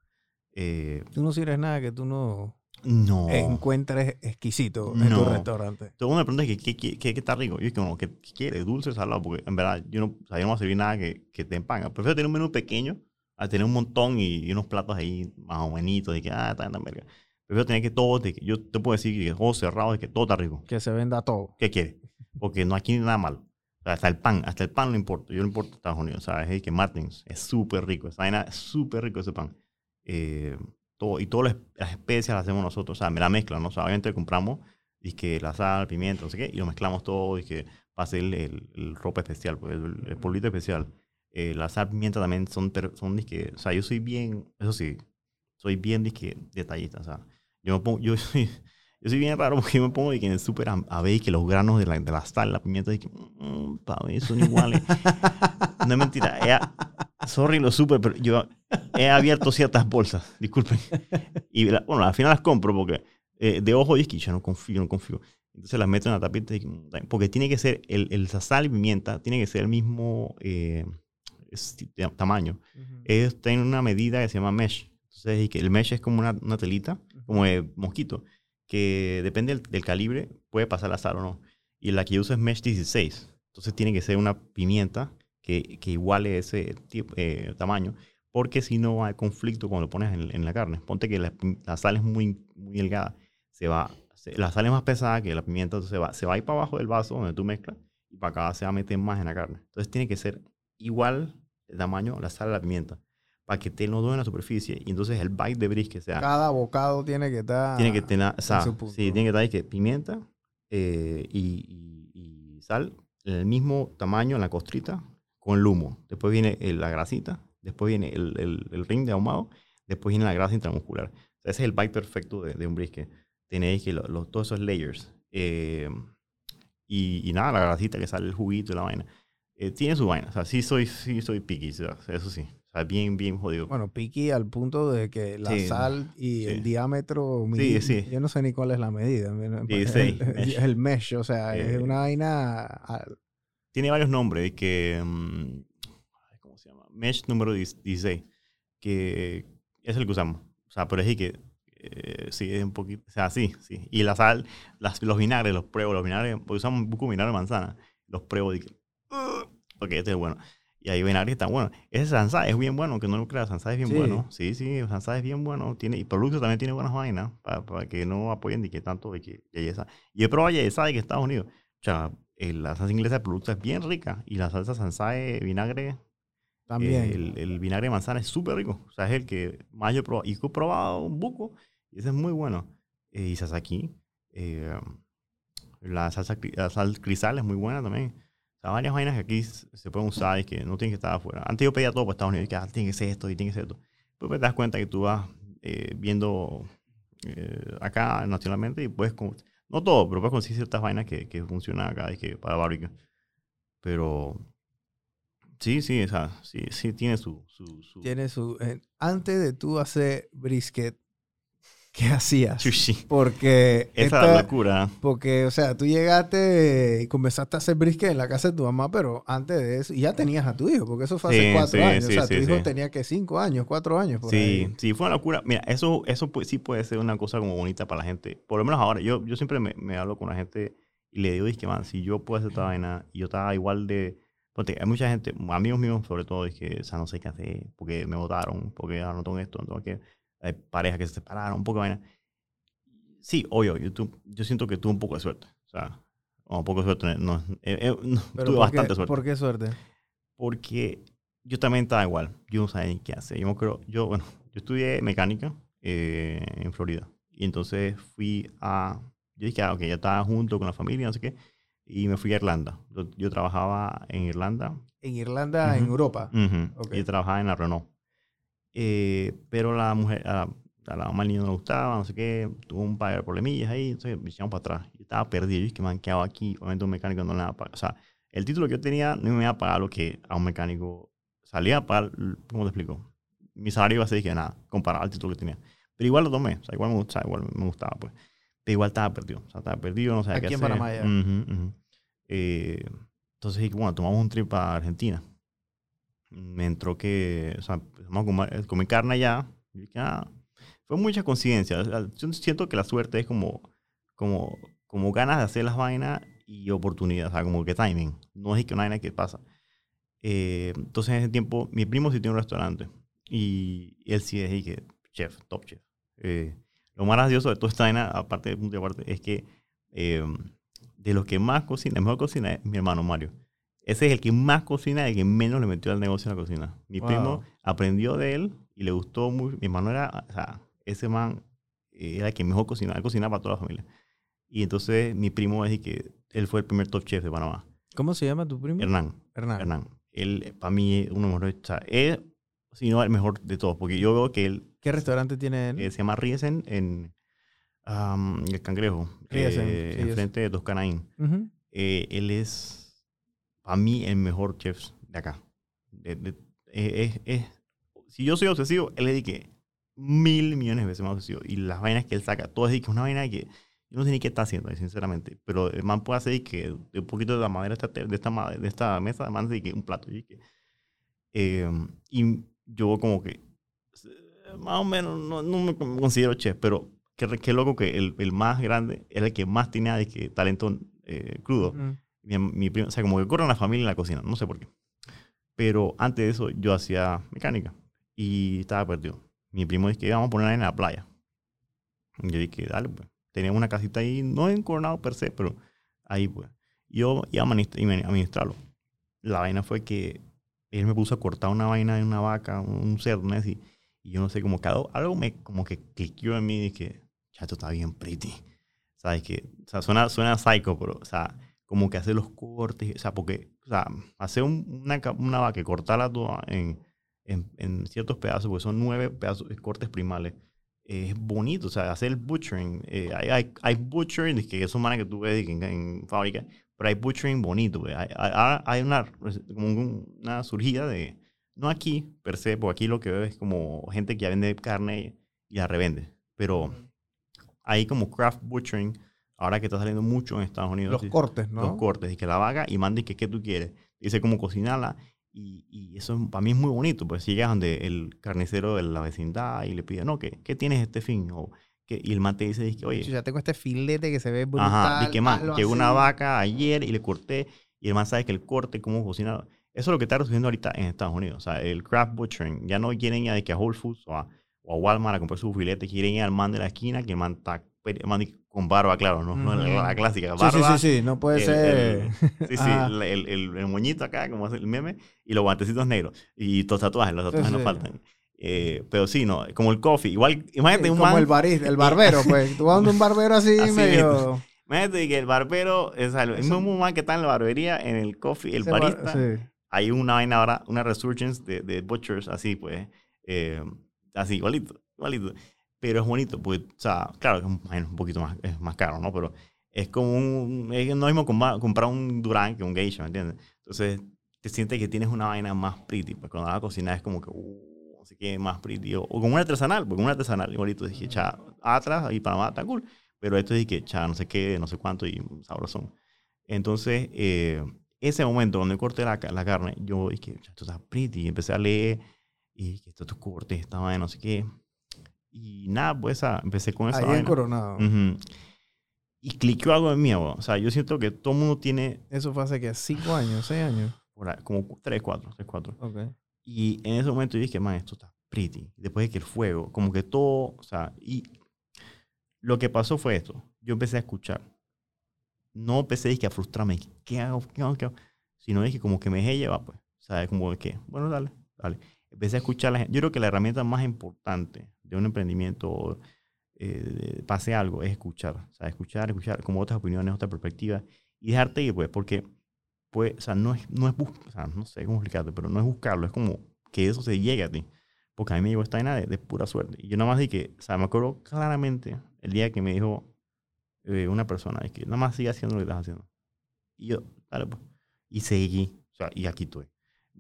Eh, tú no sirves nada que tú no, no. encuentres exquisito en No. tu restaurante. todo me pregunta que, qué, qué, qué está rico. Yo digo, ¿qué, qué quieres? ¿Dulce salado? Porque en verdad yo no, o sea, yo no voy a servir nada que, que te empanga. Prefiero tener un menú pequeño a tener un montón y, y unos platos ahí más o menos de que, ah, está tan verga. Prefiero tener que todo, que yo te puedo decir que todo cerrado, de que todo está rico. Que se venda todo. ¿Qué quieres? Porque no aquí nada malo. O sea, hasta el pan, hasta el pan no importa. Yo no importa Estados Unidos. Sea, es que Martins es súper rico. Esa vaina es súper rico ese pan. Eh, todo, y todas las, las especias las hacemos nosotros. O sea, me la mezclan, ¿no? O sea, obviamente compramos y que la sal, pimienta, no sé qué, y lo mezclamos todo y que va a ser el, el, el ropa especial, pues, el, el polvito especial. Eh, la sal, pimienta también son, son disque, o sea, yo soy bien, eso sí, soy bien disque detallista, o sea, yo me pongo, yo soy, yo soy bien raro porque yo me pongo de que en el súper a, a ver que los granos de la, de la sal, la pimienta, y que, mm, pa' ver, son iguales. no es mentira, he- sorry lo súper, pero yo he abierto ciertas bolsas, disculpen. Y la- bueno, al final las compro porque eh, de ojo disque yo no confío, no confío. Entonces las meto en la tapita y- porque tiene que ser, el, el sal y pimienta tiene que ser el mismo eh, es- de- tamaño. Ellos tienen una medida que se llama mesh. Entonces, y que el mesh es como una, una telita, como de mosquito, que depende del, del calibre, puede pasar la sal o no. Y la que yo uso es mesh 16. Entonces tiene que ser una pimienta que, que iguale ese tipo, eh, tamaño, porque si no hay conflicto cuando lo pones en, en la carne. Ponte que la, sal es muy, muy delgada, se va, se- la sal es más pesada que la pimienta, entonces se va, se va a ir para abajo del vaso donde tú mezclas y para acá se va a meter más en la carne. Entonces tiene que ser igual el tamaño, la sal la pimienta, para que te no duele en la superficie y entonces el bite de brisket sea, Cada bocado tiene que estar. tiene que tener, o sea, sí, tiene que estar que pimienta eh, y, y- y sal, el mismo tamaño en la costrita con el humo. Después viene el- la grasita, después viene el, el, el ring de ahumado, después viene la grasa intramuscular. O sea, ese es el bite perfecto de, de un brisket. Tenéis que lo- lo- todos esos layers. Eh, y, y nada, la grasita que sale el juguito y la vaina. Eh, tiene su vaina. O sea, sí soy, sí soy picky, o sea, eso sí. O sea, bien, bien jodido. Bueno, piqui al punto de que la Sí, sal y sí. el diámetro. midi- sí. Yo no sé ni cuál es la medida. el, mesh. el mesh, o sea, es Eh, una vaina. Tiene varios nombres que mm, ¿cómo se llama? Mesh número 10 16 que es el que usamos. O sea pero es que eh, sí es un poquito o sea sí sí. Y la sal las, los vinagres los pruebo los vinagres porque usamos de vinagre de manzana. Los pruebo y que "Ugh", ok este es bueno. Y hay vinagre que están buenos ese Sansá es bien bueno que no lo creas Sansá es bien Sí. bueno. Sí sí Sansá es bien bueno. Tiene y Producto también tiene buenas vainas para, para que no apoyen de que tanto de que Yayesa y he probado Yayesa de que Estados Unidos. O sea, la salsa inglesa de producto es bien rica y la salsa Sansae vinagre, también. eh, el, el vinagre de manzana es súper rico. O sea, es el que más yo he probado. Y he probado un buco y ese es muy bueno. Eh, y sasaki, eh, la salsa la sal crisal es muy buena también. O sea, varias vainas que aquí se pueden usar y que no tienen que estar afuera. Antes yo pedía todo por Estados Unidos, y que ah, tiene que ser esto y tiene que ser esto. Después te das cuenta que tú vas eh, viendo eh, acá nacionalmente y puedes, no todo, pero puedes conseguir ciertas vainas que, que funcionan acá y que para barbecue. Pero sí, sí, o sea, sí, sí tiene su... Tiene su. eh, antes de tú hacer brisket, ¿qué hacías? Sushi. Porque, Esa es esta- la locura. porque, o sea, tú llegaste y comenzaste a hacer brisket en la casa de tu mamá, pero antes de eso, y ya tenías a tu hijo, porque eso fue hace Sí, cuatro sí, años. sí, o sea, tu hijo tenía que cinco años, cuatro años. Por Sí, ahí. sí, fue una locura. Mira, eso, eso sí puede ser una cosa como bonita para la gente. Por lo menos ahora, yo, yo siempre me, me hablo con la gente y le digo, que man, si yo puedo hacer esta vaina y yo estaba igual de... Ponte, hay mucha gente, amigos míos sobre todo, es que, o sea, no sé qué hacer, porque me votaron, porque ahora no tengo esto, no tengo aquello. Hay parejas que se separaron, un poco de vaina. Sí, obvio, yo, yo siento que tuve un poco de suerte. O sea, un poco de suerte, no, eh, eh, no, tuve ¿por bastante qué, suerte ¿Por qué suerte? porque yo también estaba igual. Yo no sabía ni qué hacer. Yo acuerdo, yo, bueno, yo estudié mecánica eh, en Florida. Y entonces fui a, yo dije, ah, ok, ya estaba junto con la familia, no sé qué. Y me fui a Irlanda. Yo, yo trabajaba en Irlanda. En Irlanda, en Ujú. Europa. ujú, Ok. Y trabajaba en la Renault. Eh, pero la mujer, a, a la mamá del niño no le gustaba, no sé qué. Tuvo un par de problemillas ahí. Entonces me echaron para atrás. Yo estaba perdido. Yo dije, man, ¿qué hago aquí? Obviamente un mecánico no le va a pagar. O sea, el título que yo tenía no me iba a pagar lo que a un mecánico salía a pagar, ¿cómo te explico? Mi salario iba a ser que nada, comparado al título que tenía. Pero igual lo tomé, o sea, igual me gustaba, igual me gustaba, pues. Pero igual estaba perdido, o sea, estaba perdido, no sabía Aquí qué en hacer. Panamá ya. Ujú, ujú. Eh, entonces dije, bueno, tomamos un trip a Argentina. Me entró que, o sea, empezamos a comer, comer carne allá. Y dije, ah, fue mucha conciencia. Yo siento que la suerte es como, como, como ganas de hacer las vainas y oportunidad, o sea, como que timing. No es que una vaina que pasa. Eh, entonces en ese tiempo, mi primo sí tiene un restaurante y él sí es que chef, top chef. Eh, lo más gracioso de toda esta vaina, aparte de punto aparte, es que eh, de los que más cocina, el mejor cocina es mi hermano Mario. Ese es el que más cocina y el que menos le metió al negocio en la cocina. Mi Wow. primo aprendió de él y le gustó mucho. Mi hermano era, o sea, ese man eh, era el que mejor cocinaba, él cocinaba para toda la familia. Y entonces mi primo es que él fue el primer top chef de Panamá. ¿Cómo se llama tu primo? Hernán. Hernán. Hernán. Él, para mí, uno de los mejores. O sea, es, si no, el mejor de todos. Porque yo veo que él ¿Qué restaurante tiene él? eh, se llama Riesen en am, El Cangrejo. Riesen, eh, sí, enfrente de Toscanaín. Ujú. Eh, él es, para mí, el mejor chef de acá. De- de- eh, es, es- si yo soy obsesivo, él es de que mil millones de veces más obsesivo. Y las vainas que él saca, todo es de que una vaina que yo no sé ni qué está haciendo, sinceramente. Pero el man puede hacer de que de un poquito de la madera de esta, de esta, de mesa, el man hace de que un plato. Y, que, eh, y yo como que, más o menos, no, no me considero chef, pero qué, qué loco que el, el más grande era el que más tenía de que talento eh, crudo Ujú. mi, mi primo, o sea, como que corre en la familia en la cocina, no sé por qué. Pero antes de eso yo hacía mecánica y estaba perdido. Mi primo dice que vamos a poner en la playa. Y yo dije, dale, pues. Teníamos una casita ahí, no en Coronado per se, pero ahí, pues. Yo iba a administrarlo. La vaina fue que él me puso a cortar una vaina de una vaca, un cerdo, ¿no? Así, y yo no sé, como que algo, me como que cliqueó en mí y dije, chato, está bien pretty. ¿Sabes? Que, o sea, suena, suena psycho, pero, o sea, como que hacer los cortes, o sea, porque, o sea, hacer un- una, una vaca cortarla toda en, en, en ciertos pedazos, porque son nueve pedazos, eh, cortes primales, eh, es bonito, o sea, hacer el butchering, eh, hay, hay, hay butchering, que son manes que tú ves en, en fábrica, pero hay butchering bonito, pues, hay, hay, una, como un- una surgida de, no aquí, per se, porque aquí lo que veo es como gente que ya vende carne y la revende, pero hay como craft butchering, ahora que está saliendo mucho en Estados Unidos. Los sí, cortes, ¿no? Los cortes, y que la vaga y mande que qué tú quieres. Dice cómo cocinarla. Y, y eso para mí es muy bonito, pues si llegas donde el carnicero de la vecindad y le pide, no, ¿qué, qué tienes este fin? O, que, y el man te dice, dice, oye, Yo ya tengo este filete que se ve brutal. Ajá, que man, hazlo llegó una vaca ayer y le corté y el man sabe que el corte, cómo cocinar. Eso es lo que está resucediendo ahorita en Estados Unidos. O sea, el craft butchering. Ya no quieren ir a, que a Whole Foods o a, o a Walmart a comprar su filete. Quieren ir al man de la esquina que el man está el man con barba, claro, no, no la, la clásica. Sí, sí, Barba, sí, sí, no puede el- ser. Sí, sí, Ajá. el, el, el- el moñito acá, como hace el meme, y los guantecitos negros. Y los tatuajes, los tatuajes no sí. faltan. Eh, pero sí, no, como el coffee. Igual, imagínate Sí, un como man. el, barista, el barbero, pues. Tú vas donde un barbero así, Así medio. Imagínate que el barbero, es el mismo man que está en la barbería, en el coffee, el ese bar- barista. sí. Hay una vaina ahora, una resurgence de, de butchers, así pues, eh, así, igualito, igualito. Pero es bonito, pues, o sea, claro, es un, poquito más, es más caro, ¿no? Pero es como un, es es mismo comprar un Durán que un geisha, ¿me entiendes? Entonces, te sientes que tienes una vaina más pretty, pues cuando vas a cocinar es como que, uh, sé qué, más pretty, o, o un artesanal, porque un artesanal igualito, dije, cha, atrás, y Panamá está cool, pero esto dije, cha, no sé qué, no sé cuánto, y sabrosón. Entonces, eh, ese momento, cuando corté la, la carne, yo dije, esto está pretty, y empecé a leer, y que estos cortes, esta vaina, no sé qué, y nada, pues, empecé con esa Ahí en vaina. Coronado. Ujú. Y cliqueó algo en mí, weón. o sea, yo siento que todo el mundo tiene Eso fue hace que cinco años, seis años. por ahí, como 3, 4, 3, 4. Ok. Y en ese momento yo dije, man, esto está pretty. Después de que el fuego, como que todo, o sea, y lo que pasó fue esto. Yo empecé a escuchar. No empecé dije, a frustrarme, ¿qué hago? ¿Qué hago? ¿Qué hago? Sino dije, como que me dejé llevar, pues. O sea, como que, bueno, dale, dale. Empecé a escuchar a la gente. Yo creo que la herramienta más importante de un emprendimiento, eh, pase algo, es escuchar. O escuchar, escuchar como otras opiniones, otras perspectivas. Y dejarte ir, pues, porque, pues, o sea, no es, no es o sea, no sé cómo explicarte, pero no es buscarlo, es como que eso se llegue a ti. Porque a mí me llegó esta vaina de, de pura suerte. Y yo nada más dije, o sea, me acuerdo claramente el día que me dijo eh, una persona, es que nada más sigue haciendo lo que estás haciendo. Y yo, dale pues. Y seguí, o sea, y aquí estoy.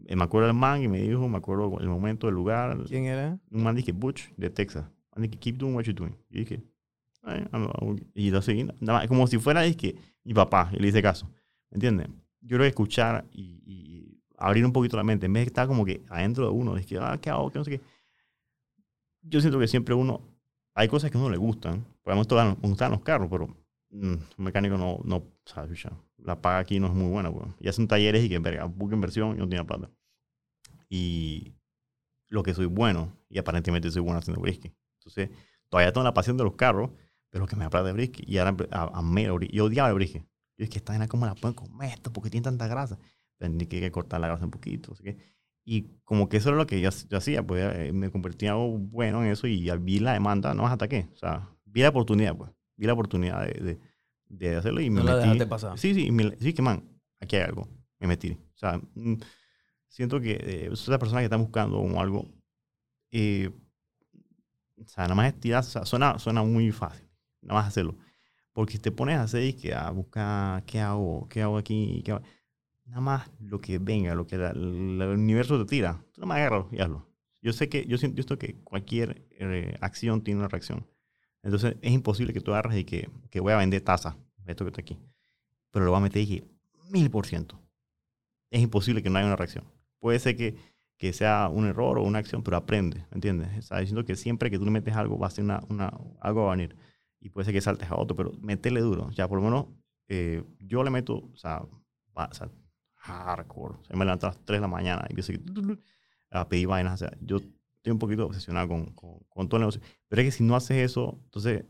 Eh, Me acuerdo del man y me dijo, me acuerdo el momento, el lugar. ¿Quién era? Un man dije, Butch, de Texas. Man dije, keep doing what you're doing. Y dije, "Ay, I'm- I'm-" y lo seguí, nada más, como si fuera, dije, mi papá, y le hice caso. ¿Me entiendes? Yo creo que escuchar y, y abrir un poquito la mente, en vez de estar como que adentro de uno, dije, ah, ¿qué hago? ¿Qué no sé qué? Yo siento que siempre uno, hay cosas que a uno le gustan. Por ejemplo, me gustan los carros, pero mm, un mecánico no, no, la paga aquí no es muy buena, pues. Y hacen talleres y que, verga, poca inversión, yo no tenía plata. Y lo que soy bueno, y aparentemente soy bueno haciendo brisket. Entonces, todavía tengo la pasión de los carros, pero lo que me da plata de brisket. Y ahora a- brisket. Yo odiaba el brisket. Yo es que esta vaina, ¿cómo la pueden comer esto? Porque tiene tanta grasa. Tendría que, que cortar la grasa un poquito. así Y como que eso era lo que yo, hac- yo hacía, pues eh, me convertí en algo bueno en eso y vi la demanda, no más ataqué. O sea, vi la oportunidad, pues. Vi la oportunidad de, de hacerlo y me No la metí. dejaste pasar. Sí, sí, me- sí, que man, aquí hay algo. Me metí. O sea, mm, siento que eh, esas personas que están buscando algo, eh, o sea, nada más es tirar, o sea, suena, suena muy fácil, nada más hacerlo. Porque si te pones a hacer y que a buscar qué hago, qué hago aquí, qué hago, nada más lo que venga, lo que la- la- el universo te tira, tú nada más agárralo y hazlo. Yo sé que, yo siento yo siento que cualquier eh, acción tiene una reacción. Entonces es imposible que tú agarres y que, que voy a vender taza, esto que está aquí, pero lo voy a meter y que mil por ciento. Es imposible que no haya una reacción. Puede ser que, que sea un error o una acción, pero aprende, ¿me entiendes? Está diciendo que siempre que tú le metes algo, va a ser una, una, algo va a venir. Y puede ser que saltes a otro, pero métele duro. Ya, por lo menos, eh, yo le meto, o sea, va- o sea, hardcore. O sea, me levanto a las 3 de la mañana y empiezo a pedir vainas. O sea, yo estoy un poquito obsesionado con, con, con todo el negocio. Pero es que si no haces eso, entonces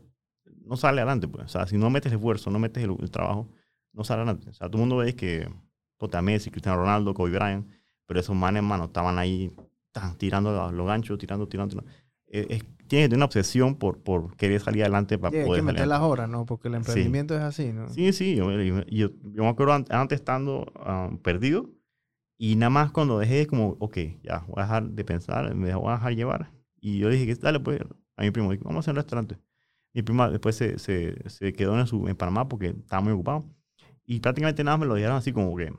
no sale adelante. Pues. O sea, si no metes esfuerzo, no metes el, el trabajo, no sale adelante. O sea, todo el mundo ve que puta, Messi, Cristiano Ronaldo, Kobe Bryant, pero esos manes, hermano, estaban ahí tan, tirando los, los ganchos, tirando, tirando, tirando. Eh, es- tienes que tener una obsesión por, por querer salir adelante para Sí, hay poder que meter las horas, ¿no? Porque el emprendimiento es así, ¿no? Sí, sí, yo, yo, yo- yo me acuerdo an- antes estando ah, perdido y nada más cuando dejé como, ok, ya, voy a dejar de pensar, me voy a dejar llevar. Y yo dije, que dale pues, a mi primo, dije, vamos a hacer un restaurante. Mi prima después se, se, se quedó en, su, en Panamá porque estaba muy ocupado. Y prácticamente nada me lo dejaron así como que,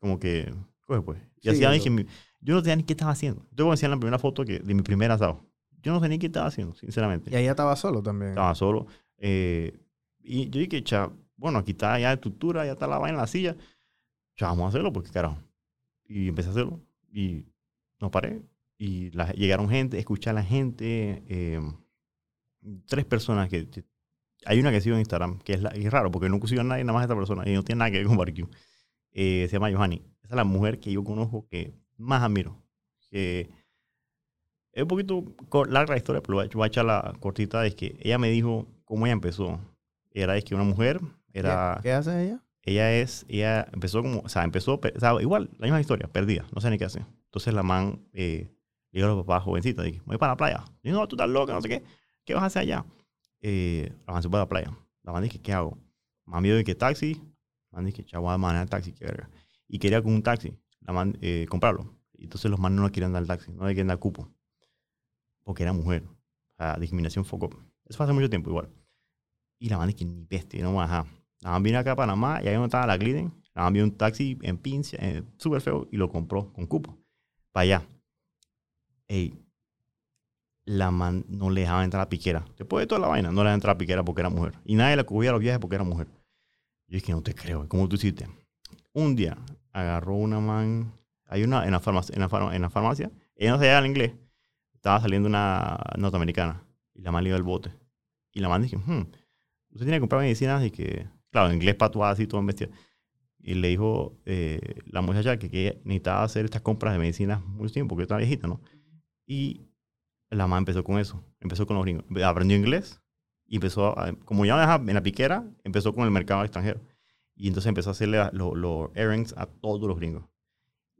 como que, coge pues. Y así dije, mi- yo no sabía ni qué estaba haciendo. Yo voy a enseñar la primera foto que, de mi primer asado. Yo no sabía ni qué estaba haciendo, sinceramente. Y ahí estaba solo también. Estaba solo. eh, y yo dije, cha, bueno, aquí está ya la estructura, ya está la vaina en la silla. Ya vamos a hacerlo porque carajo. Y empecé a hacerlo. Y no paré. Y llegaron gente, escuché a la gente. eh, tres personas que, Hay una que sigo en Instagram, que es, la, es raro porque no sigo a nadie, nada más a esta persona. Y no tiene nada que ver con barbecue. Eh, se llama Johanny. Esa es la mujer que yo conozco que más admiro. Que es un poquito larga la historia, pero voy a echar la cortita. Es que ella me dijo cómo ella empezó. Era es que una mujer, era, ¿Qué, qué hace ella? Ella es, ella empezó como, o sea, empezó, pe- o sea, igual, la misma historia, perdida, no sé ni qué hacer. Entonces la man eh, dijo a los papás jovencita, dije, voy para la playa. Y no, tú estás loca, no sé qué, ¿qué vas a hacer allá? Eh, la man se fue a la playa. La man dije, ¿qué hago? Mami dijo que taxi, la man dije, chavo, voy a manejar taxi, qué verga. Y quería con un taxi, la man, eh, comprarlo. Y entonces los manes no le querían dar el taxi, no le querían dar cupo. Porque era mujer. O sea, discriminación foco. Eso fue hace mucho tiempo igual. Y la man dije, ni bestia, no baja. La man vino acá a Panamá y ahí donde estaba la Gliden, la man vio un taxi en Pincia, eh, súper feo, y lo compró con cupo. Para allá. Ey, la man no le dejaba entrar a piquera. Después de toda la vaina, no le dejaba entrar a piquera porque era mujer. Y nadie la cubría los viajes porque era mujer. Yo dije, no te creo, ¿cómo tú hiciste? Un día agarró una man, hay una en la farmacia, en la, farma- en la farmacia ella no sabía el inglés, estaba saliendo una norteamericana y la man le dio el bote. Y la man dije, hmm, usted tiene que comprar medicinas y que, claro, en inglés patuada así, todo en. Y le dijo eh, la muchacha que, que necesitaba hacer estas compras de medicinas mucho tiempo, porque estaba viejita, ¿no? Y la mamá empezó con eso, empezó con los gringos. Aprendió inglés y empezó, a- como ya en la piquera, empezó con el mercado extranjero. Y entonces empezó a hacerle los errands a todos los gringos.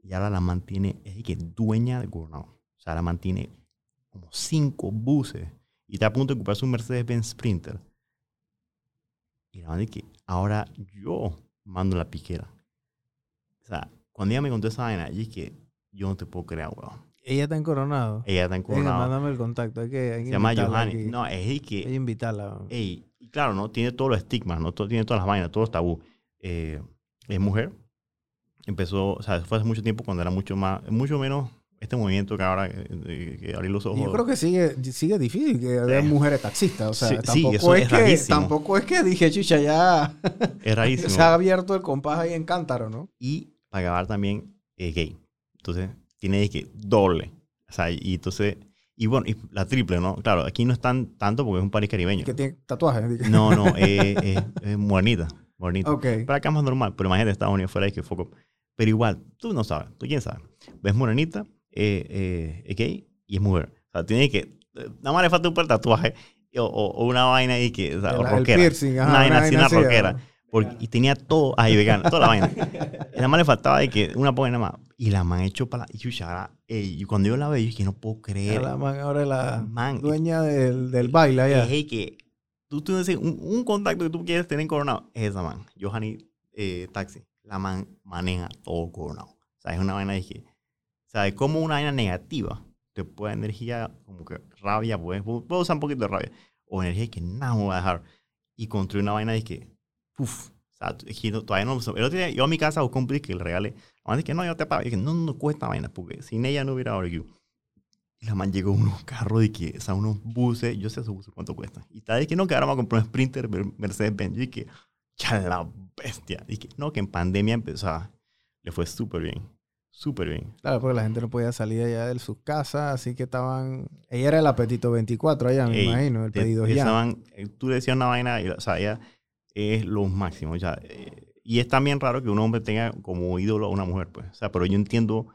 Y ahora la mantiene, es que dueña de Coronado. O sea, la mantiene como cinco buses y está a punto de comprarse un Mercedes-Benz Sprinter. Y la man dice que ahora yo mando la piquera. O sea, cuando ella me contó esa vaina, yo dije, yo no te puedo creer, weón. Ella está en Coronado. Ella está en Coronado. mándame el contacto. Hay que, hay que Se llama Johanny. No, es de Hay que, que invitarla. ey, y claro, ¿no? Tiene todos los estigmas, ¿no? Todo- tiene todas las vainas, todos los tabú. Eh, es mujer. Empezó, o sea, fue hace mucho tiempo cuando era mucho más, mucho menos este movimiento que ahora, eh, eh, que abrir los ojos. Yo creo que sigue, sigue difícil que haya Sí. mujeres taxistas. O sea, Sí, sí, tampoco, eso es es que, rarísimo. tampoco es que dije, chucha, ya Es rarísimo. se ha abierto el compás ahí en Cántaro, ¿no? y para acabar también es gay. Entonces, tiene que doble. O sea, y entonces, y bueno, y la triple, ¿no? Claro, aquí no están tanto porque es un país caribeño. Que tiene tatuajes. No, no, es, es, es morenita, morenita. Ok. Para acá más normal, pero imagínate Estados Unidos fuera de que foco. Pero igual, tú no sabes, tú quién sabe. Ves morenita, eh, eh, es gay y es mujer. O sea, tiene que, nada más le falta un par tatuaje o, o- una vaina ahí que, o sea, El- o rockera. piercing, ajá, una vaina así, una rockera. Porque, y tenía todo ahí vegano, toda la vaina. Nada más le faltaba de que una poca nada más. Y la man echó para la. Y chucha, y cuando yo la veo, yo dije, no puedo creer. La man ahora es la Man, dueña del, del baile allá. es que tú tienes un, un contacto que tú quieres tener en Coronado, es esa man. Johanny eh, Taxi. La man maneja todo Coronado. O sea, es una vaina de que. Sea, de cómo una vaina negativa te puede energía, como que rabia, pues. Puedo usar un poquito de rabia. O energía que nada me va a dejar. Y construir una vaina de que. Uf. O sea, es que todavía no. El otro día yo a mi casa busqué un plis que le regalé. La que no, yo te pago. Y dije, no, no cuesta vaina, porque sin ella no hubiera barbecue. Y la man llegó unos carros de que, o sea, unos buses, yo sé esos buses cuánto cuestan. Y está de que no, que ahora vamos a comprar un Sprinter Mer- Mercedes-Benz. Y dije, ya la bestia. Y que no, que en pandemia empezó, le fue súper bien. Súper bien. Claro, porque la gente no podía salir allá de sus casas, así que estaban... Ella era el apetito 24 allá, me Ey, imagino, el Te- pedido esa ya. man, eh, tú decías una vaina, y, o sea, ella es lo máximo. O sea, eh, y es también raro que un hombre tenga como ídolo a una mujer, pues. O sea, pero yo entiendo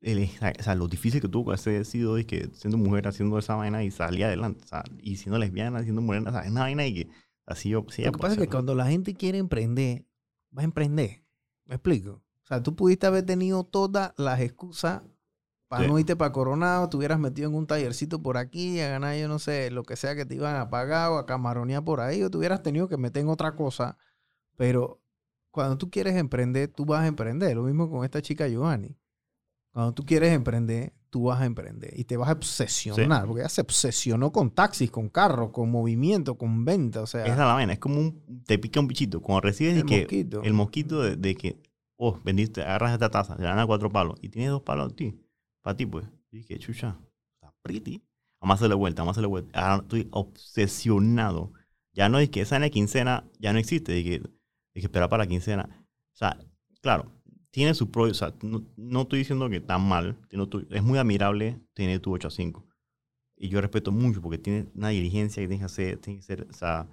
el- o sea, lo difícil que tuvo que haber sido y que siendo mujer haciendo esa vaina y salía adelante. O sea, y siendo lesbiana, siendo morena, o sea, es una vaina y que así yo... Sí, Lo que pasa es que cuando la gente quiere emprender, va a emprender. ¿Me explico? O sea, tú pudiste haber tenido todas las excusas para Sí. no irte para Coronado, te hubieras metido en un tallercito por aquí, a ganar, yo no sé, lo que sea que te iban a pagar o a camaronear por ahí, o te hubieras tenido que meter en otra cosa. Pero cuando tú quieres emprender, tú vas a emprender. Lo mismo con esta chica Giovanni. Cuando tú quieres emprender, tú vas a emprender y te vas a obsesionar, porque ella se obsesionó con taxis, con carros, con movimiento, con venta, o sea, Esa es la vaina, es como un... Te pica un bichito. Cuando recibes de el que... mosquito. El mosquito de, de que, oh, vendiste, agarras esta taza, te dan cuatro palos y tienes dos palos a ti, para ti, pues. Y dije, chucha, está pretty. Vamos a hacerle vuelta, vamos a hacerle vuelta. Ahora estoy obsesionado. Ya no es que esa en la quincena ya no existe, de que esperar para la quincena. O sea, claro, tiene su pro, o sea, no, no estoy diciendo que está mal, es muy admirable tener tu 8 a 5. Y yo respeto mucho porque tiene una diligencia que tienes que hacer, tiene que ser, o sea,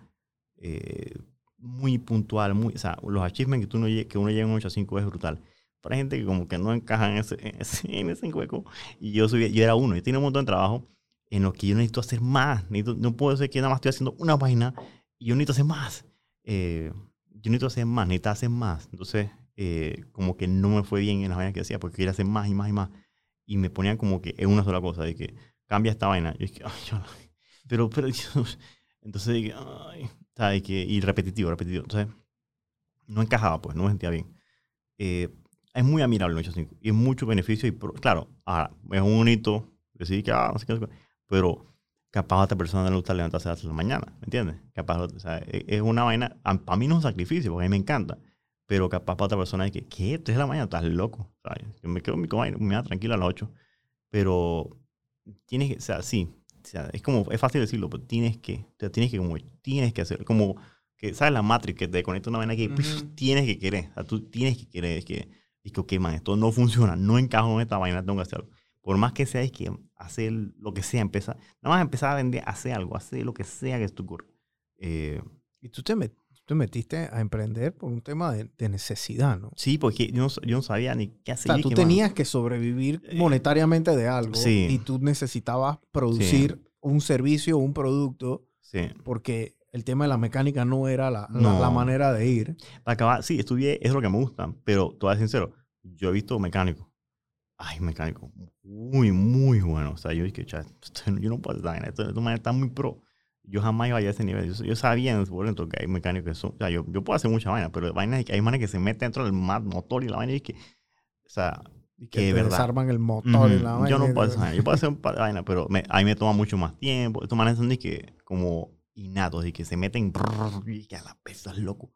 eh, muy puntual, muy, o sea, los achievements que, tú no, que uno llega en un 8 a 5 es brutal. Para gente que como que no encaja en ese, en ese, en ese hueco. Y yo, soy, yo era uno, yo tenía un montón de trabajo en los que yo necesito hacer más. Necesito- no puedo ser que nada más estoy haciendo una vaina y yo necesito hacer más. Eh, yo necesito hacer más, necesito hacer más. Entonces, eh, como que no me fue bien en las vainas que hacía porque quería hacer más y más y más. Y me ponían como que en una sola cosa, de que cambia esta vaina. Y es que, ay, yo pero, pero, yo- entonces, dije, ay, ¿sabes? Que, y repetitivo, repetitivo. Entonces, no encajaba, pues, no me sentía bien. Eh, es muy admirable el 8-5 y es mucho beneficio. Y, claro, ahora, es un bonito decir que, ah, no sé qué, no sé qué, pero capaz a esta persona no le gusta levantarse las 3 de la mañana, ¿me entiendes? Capaz, o sea, es es una vaina, para mí no es un sacrificio, porque a mí me encanta, pero capaz para otra persona es que, ¿qué? 3 de la mañana, estás loco, ¿sabes? Yo me quedo en mi cama y me tranquilo a las 8, pero tienes que, o sea, sí, sea, es como, es fácil decirlo, pero tienes que, o sea, tienes que, como, tienes que hacer, como, que, ¿sabes la Matrix que te conecta una vaina que Ujú. tienes que querer? O sea, tú tienes que querer, es que, es que, ok, man, esto no funciona, no encajo en esta vaina, tengo que hacer algo. Por más que sea, es que hacer lo que sea, empezar, nada más empezar a vender, hacer algo, hacer lo que sea que ocurra. Eh, Y tú te, met- tú te metiste a emprender por un tema de, de necesidad, ¿no? O sí, porque yo no, yo no sabía ni qué hacer. sea, y tú tenías que sobrevivir Eh, monetariamente de algo sí. y tú necesitabas producir un servicio o un producto Sí. porque el tema de la mecánica no era la, la- No. la manera de ir. Para acabar, sí, estudié, es lo que me gusta, pero te voy a ser sincero, yo he visto mecánicos. Ay, mecánico, muy, muy bueno. O sea, yo dije, "Cha, esto- yo no puedo hacer esta vaina, esto, manera está muy pro. Yo jamás iba a llegar a ese nivel. Yo, yo sabía por dentro que hay mecánicos que son, o sea, yo, yo puedo hacer mucha vaina, pero vainas que hay manes que se meten dentro del motor y la vaina y que, o sea, Y Que que verdad. desarman el motor y Ujú. la Yo vaina no y puedo hacer vaina. Yo puedo hacer un par de vainas, pero me, a mí me toma mucho más tiempo. Estos manes son de que como innatos y que se meten brrr, y que a la pesa loco.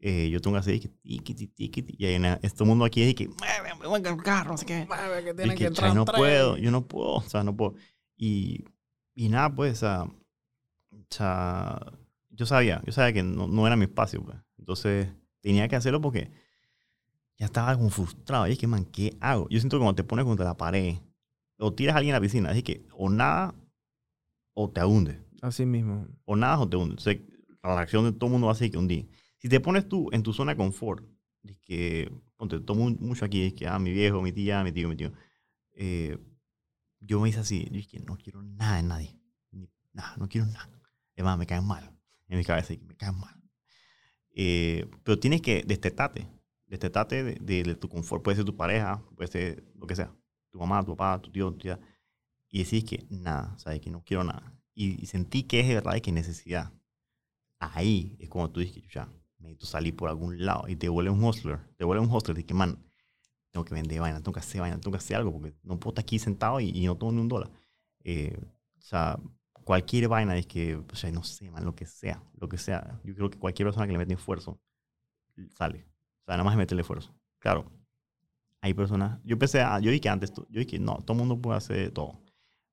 Eh, yo tengo que hacer y que tiquiti, tiquiti, y en este mundo aquí es de que mueve, mueve el carro, no sé qué. Mueve, que Y tienen que, que "Cha, entrar no tres". puedo, yo no puedo, o sea, no puedo. Y, y nada, pues, o sea, sea, yo sabía, yo sabía que no, no era mi espacio, pues. Entonces, tenía que hacerlo porque ya estaba como frustrado. Y es que, man, ¿qué hago? Yo siento que cuando te pones contra la pared o tiras a alguien a la piscina, es que o nada o te hunde. Así mismo. O nada o te hunde. O sea, la reacción de todo el mundo va a ser que hundir. Si te pones tú en tu zona de confort, de que, ponte, tomo mucho aquí, es que, ah, mi viejo, mi tía, mi tío, mi tío. eh, yo me hice así, yo dije, no quiero nada de nadie. Ni- nada, no quiero nada. Es más, me caen mal. En mi cabeza, me caen mal. Eh, pero tienes que destetarte. Destetarte de, de- de tu confort. Puede ser tu pareja, puede ser lo que sea. Tu mamá, tu papá, tu tío, tu tía. Y decís que nada, ¿sabes? Que no quiero nada. Y, y sentí que es de verdad y que necesidad. Ahí es cuando tú dices que ya, necesito salir por algún lado. Y te vuelve un hostler. Te vuelve un hostler. Y que, man, tengo que vender vaina, tengo que hacer vaina, tengo que hacer algo. Porque no puedo estar aquí sentado y, y no tengo ni un dólar. Eh, o sea, cualquier vaina es que, o sea, no sé, man, lo que sea, lo que sea. Yo creo que cualquier persona que le mete esfuerzo sale. O sea, nada más es meterle esfuerzo. Claro, hay personas. Yo pensé, ah, yo dije antes, yo dije, no, todo el mundo puede hacer todo.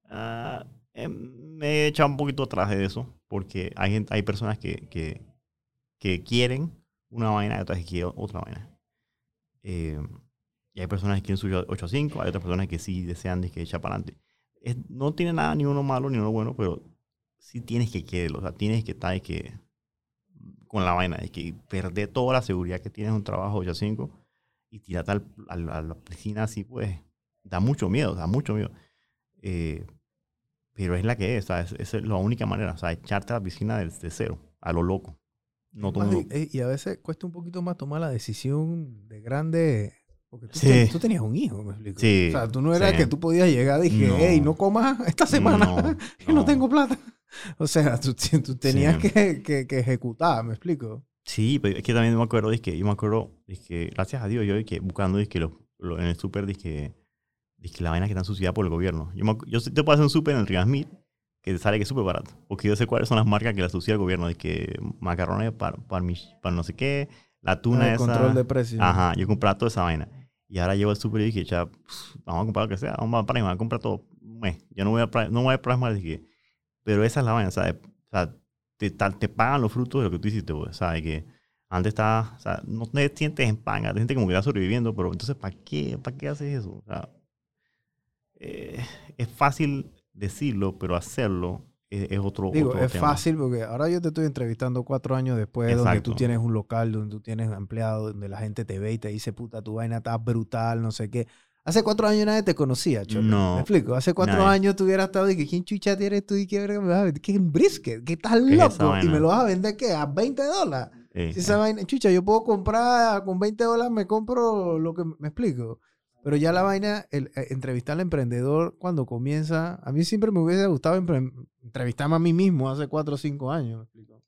Ah, em, me he echado un poquito atrás de eso, porque hay, hay personas que, que, que quieren una vaina y otras que quieren otra vaina. Eh, y hay personas que quieren subir 8 a 5, hay otras personas que sí desean de que echar para adelante. Es- no tiene nada, ni uno malo, ni uno bueno, pero sí tienes que quererlo. O sea, tienes que estar que, con la vaina, de que perder toda la seguridad que tienes en un trabajo 8 a 5 y tirarte al- al- a la piscina así, pues, da mucho miedo, da mucho miedo. Eh, pero es la que es, ¿sabes? Esa es la única manera, o sea, echarte a la piscina desde cero, a lo loco. No todo di- eh, y a veces cuesta un poquito más tomar la decisión de grande. Porque tú, Sí. ten- tú tenías un hijo, me explico. Sí, O sea, tú no eras sí. que tú podías llegar y dije, No. hey, no comas esta semana, No, que no no. tengo plata. O sea, tú, tú tenías que, que- que ejecutar, ¿me explico? Sí, pero es que también me acuerdo, es que yo me acuerdo, es que gracias a Dios, yo que buscando es que lo, lo- en el súper, es que, que la vaina que está subsidiada por el gobierno. Yo, me yo te puedo hacer un súper en el Río Smith que te sale que es súper barato. Porque yo sé cuáles son las marcas que la subsidia el gobierno. De que macarrones para, para, no sé qué, la tuna el esa. control de precios. Ajá, yo compraba toda esa vaina. Y ahora llevo al súper y dije, ya, vamos a comprar lo que sea, vamos a vamos a comprar todo. Meh, Yo no voy a no voy a Prime dije, pero esa es la vaina, ¿sabes? O sea, te, te pagan los frutos de lo que tú hiciste, pues, ¿sabes? Que antes estaba, o sea, no te sientes en panga, te sientes como que estás sobreviviendo, pero entonces, ¿para qué? ¿Para qué haces eso? O sea, eh, es fácil decirlo, pero hacerlo es, es otro, Digo, otro es tema. fácil porque ahora yo te estoy entrevistando cuatro años después, donde tú Exacto. tienes un local, donde tú tienes empleados, donde la gente te ve y te dice, puta, tu vaina está brutal, no sé qué. Hace cuatro años nadie te conocía, Cholo. No, ¿Me explico? Hace cuatro nadie. años tú hubieras estado y que, ¿quién chucha eres tú y qué verga me vas a vender? ¿Qué es un brisket? ¿Qué estás ¿Qué es esa loco? Y me lo vas a vender, ¿qué? ¿A 20 dólares? Eh, Si esa vaina, chucha, yo puedo comprar con 20 dólares, me compro lo que me explico. Pero ya la vaina, el, eh, entrevistar al emprendedor cuando comienza, a mí siempre me hubiese gustado entrevistarme a mí mismo hace 4 o 5 años. ¿me explico?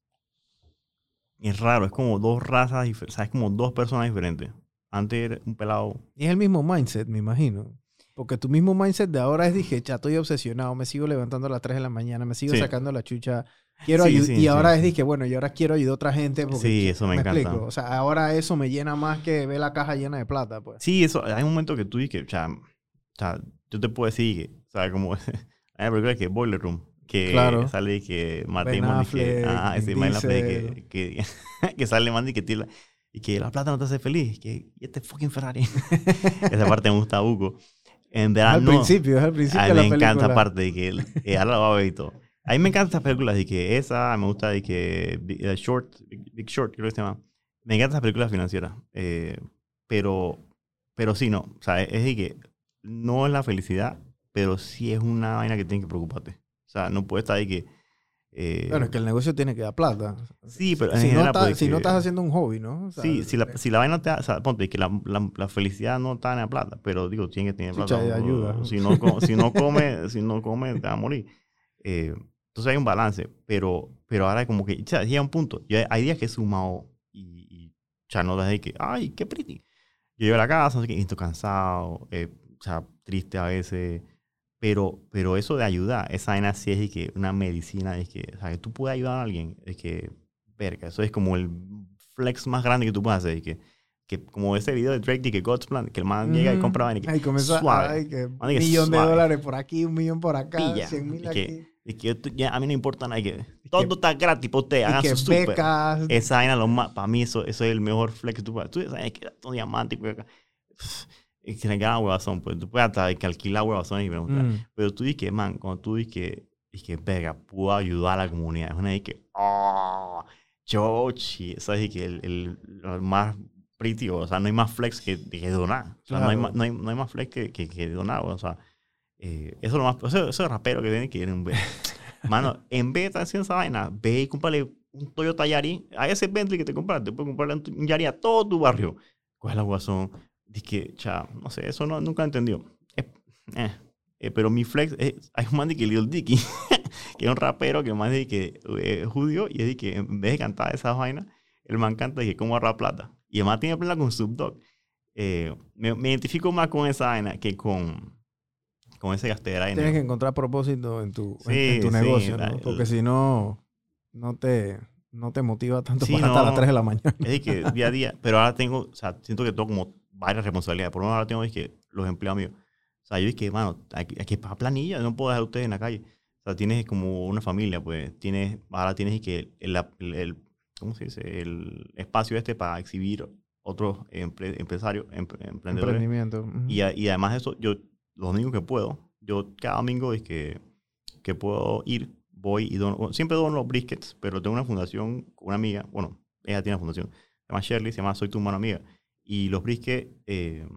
es raro, es como dos razas, o sea, es como dos personas diferentes. Antes era un pelado Y es el mismo mindset, me imagino. Porque tu mismo mindset de ahora es, dije, ya estoy obsesionado, me sigo levantando a las 3 de la mañana, me sigo Sí. sacando la chucha, quiero Sí, sí, y sí, ahora es, dije, bueno, y ahora quiero ayudar a otra gente. Porque, Sí, eso me encanta. explico? O sea, ahora eso me llena más que ver la caja llena de plata, pues. Sí, eso, hay un momento que tú dices que, o sea, yo te puedo decir que, o sea, como, hay una película que Boiler Room, que Claro. sale que y que, ah, ese Affleck que, que, que sale man y que tira y que la plata no te hace feliz, que y este fucking Ferrari. Esa parte me gusta Hugo. En verdad al no. principio, es al principio A mí la me película. encanta esa parte de que él- eh, ahora la va a ver y todo. A mí me encantan estas películas de que esa, me gusta de que Big, eh, Short, Big, Big Short, creo que se llama. Me encantan esas películas financieras. eh, pero, pero sí, no. O sea, es, es de que no es la felicidad, pero sí es una vaina que tienes que preocuparte. O sea, no puede estar de que... eh, Bueno, es que el negocio tiene que dar plata. Sí, pero en si, no, general, está- pues, si no estás haciendo un hobby, ¿no? O sea, Sí, si la, si la vaina te da, o sea, ponte que la, la, la felicidad no está en la plata, pero digo, tiene que tener plata. o- ayuda. Si no, si no come, si no come, te va a morir. Eh, entonces hay un balance, pero, pero ahora como que, o sea, llega un punto, yo, hay días que he sumado y, y ya no desde que, ay, qué pretty. Yo llego a la casa, qué, y estoy cansado, eh, o sea, triste a veces, pero, pero eso de ayudar, esa vaina sí es de que una medicina, es que, o sea, que tú puedes ayudar a alguien, es que, verga, eso es como el flex más grande que tú puedes hacer, y que, que como ese video de Drake de que God's Plan, que el man llega y Mm. compra vaina, y que Ay, comienza, suave. ay, que Man, que millón de suave. dólares por aquí, un millón por acá, Pilla. cien mil aquí. Que- y que ya, a mí no importa nada, y que todo está gratis para usted, Y hagan que su super. becas. Esa vaina, lo más, para mí, eso, eso es el mejor flex que tú. Tú sabes que todo diamante, y que y que le ganan huevazón, pues tú puedes hasta que alquilar huevazón y preguntar. Mm. Pero tú dices que, man, cuando tú dices que, dices que, verga, puedo ayudar a la comunidad, es una de que, oh, chochi, eso es de que el, el, el más pretty, o sea, no hay más flex que, que donar. O sea, no, hay Claro. no, hay, no hay más flex que, que, que donar, o sea, eh, eso es lo más, eso, eso es rapero que tiene que ir en vez. Mano, en vez de estar haciendo esa vaina, ve y cómprale un Toyota Yari, a ese Bentley que te compraste, puedes comprarle un, Yari a todo tu barrio. Coge la guasón, dice que, cha, no sé, eso no, nunca he entendido. Eh, eh, eh, pero mi flex, es, hay un man de que Lil Dicky, que es un rapero que más de que eh, judío, y es de que en vez de cantar esas vainas, el man canta de que cómo ahorrar plata. Y además tiene plata con Snoop Dogg. Eh, me, me identifico más con esa vaina que con, con ese gastera. de Tienes que encontrar propósito en tu, en- Sí, en tu sí, negocio, la- ¿no? Porque si no, no te, no te motiva tanto Sí, para hasta no. las 3 de la mañana. Es que día a día, pero ahora tengo, o sea, siento que tengo como varias responsabilidades. Por lo menos ahora tengo es que los empleados míos. O sea, yo dije, mano, hay, que- hay que pagar planilla, no puedo dejar a ustedes en la calle. O sea, tienes como una familia, pues, tienes, ahora tienes y que el, el, el- ¿cómo se dice? El espacio este para exhibir otros empre- empresarios, empre- emprendedores. Emprendimiento. ujú. Y, a- y además de eso, yo, los domingos que puedo, yo cada domingo es que, que puedo ir, voy y dono, siempre dono los briskets, pero tengo una fundación con una amiga, bueno, ella tiene una fundación, se llama Shirley, se llama Soy tu mano amiga, y los briskets, eh,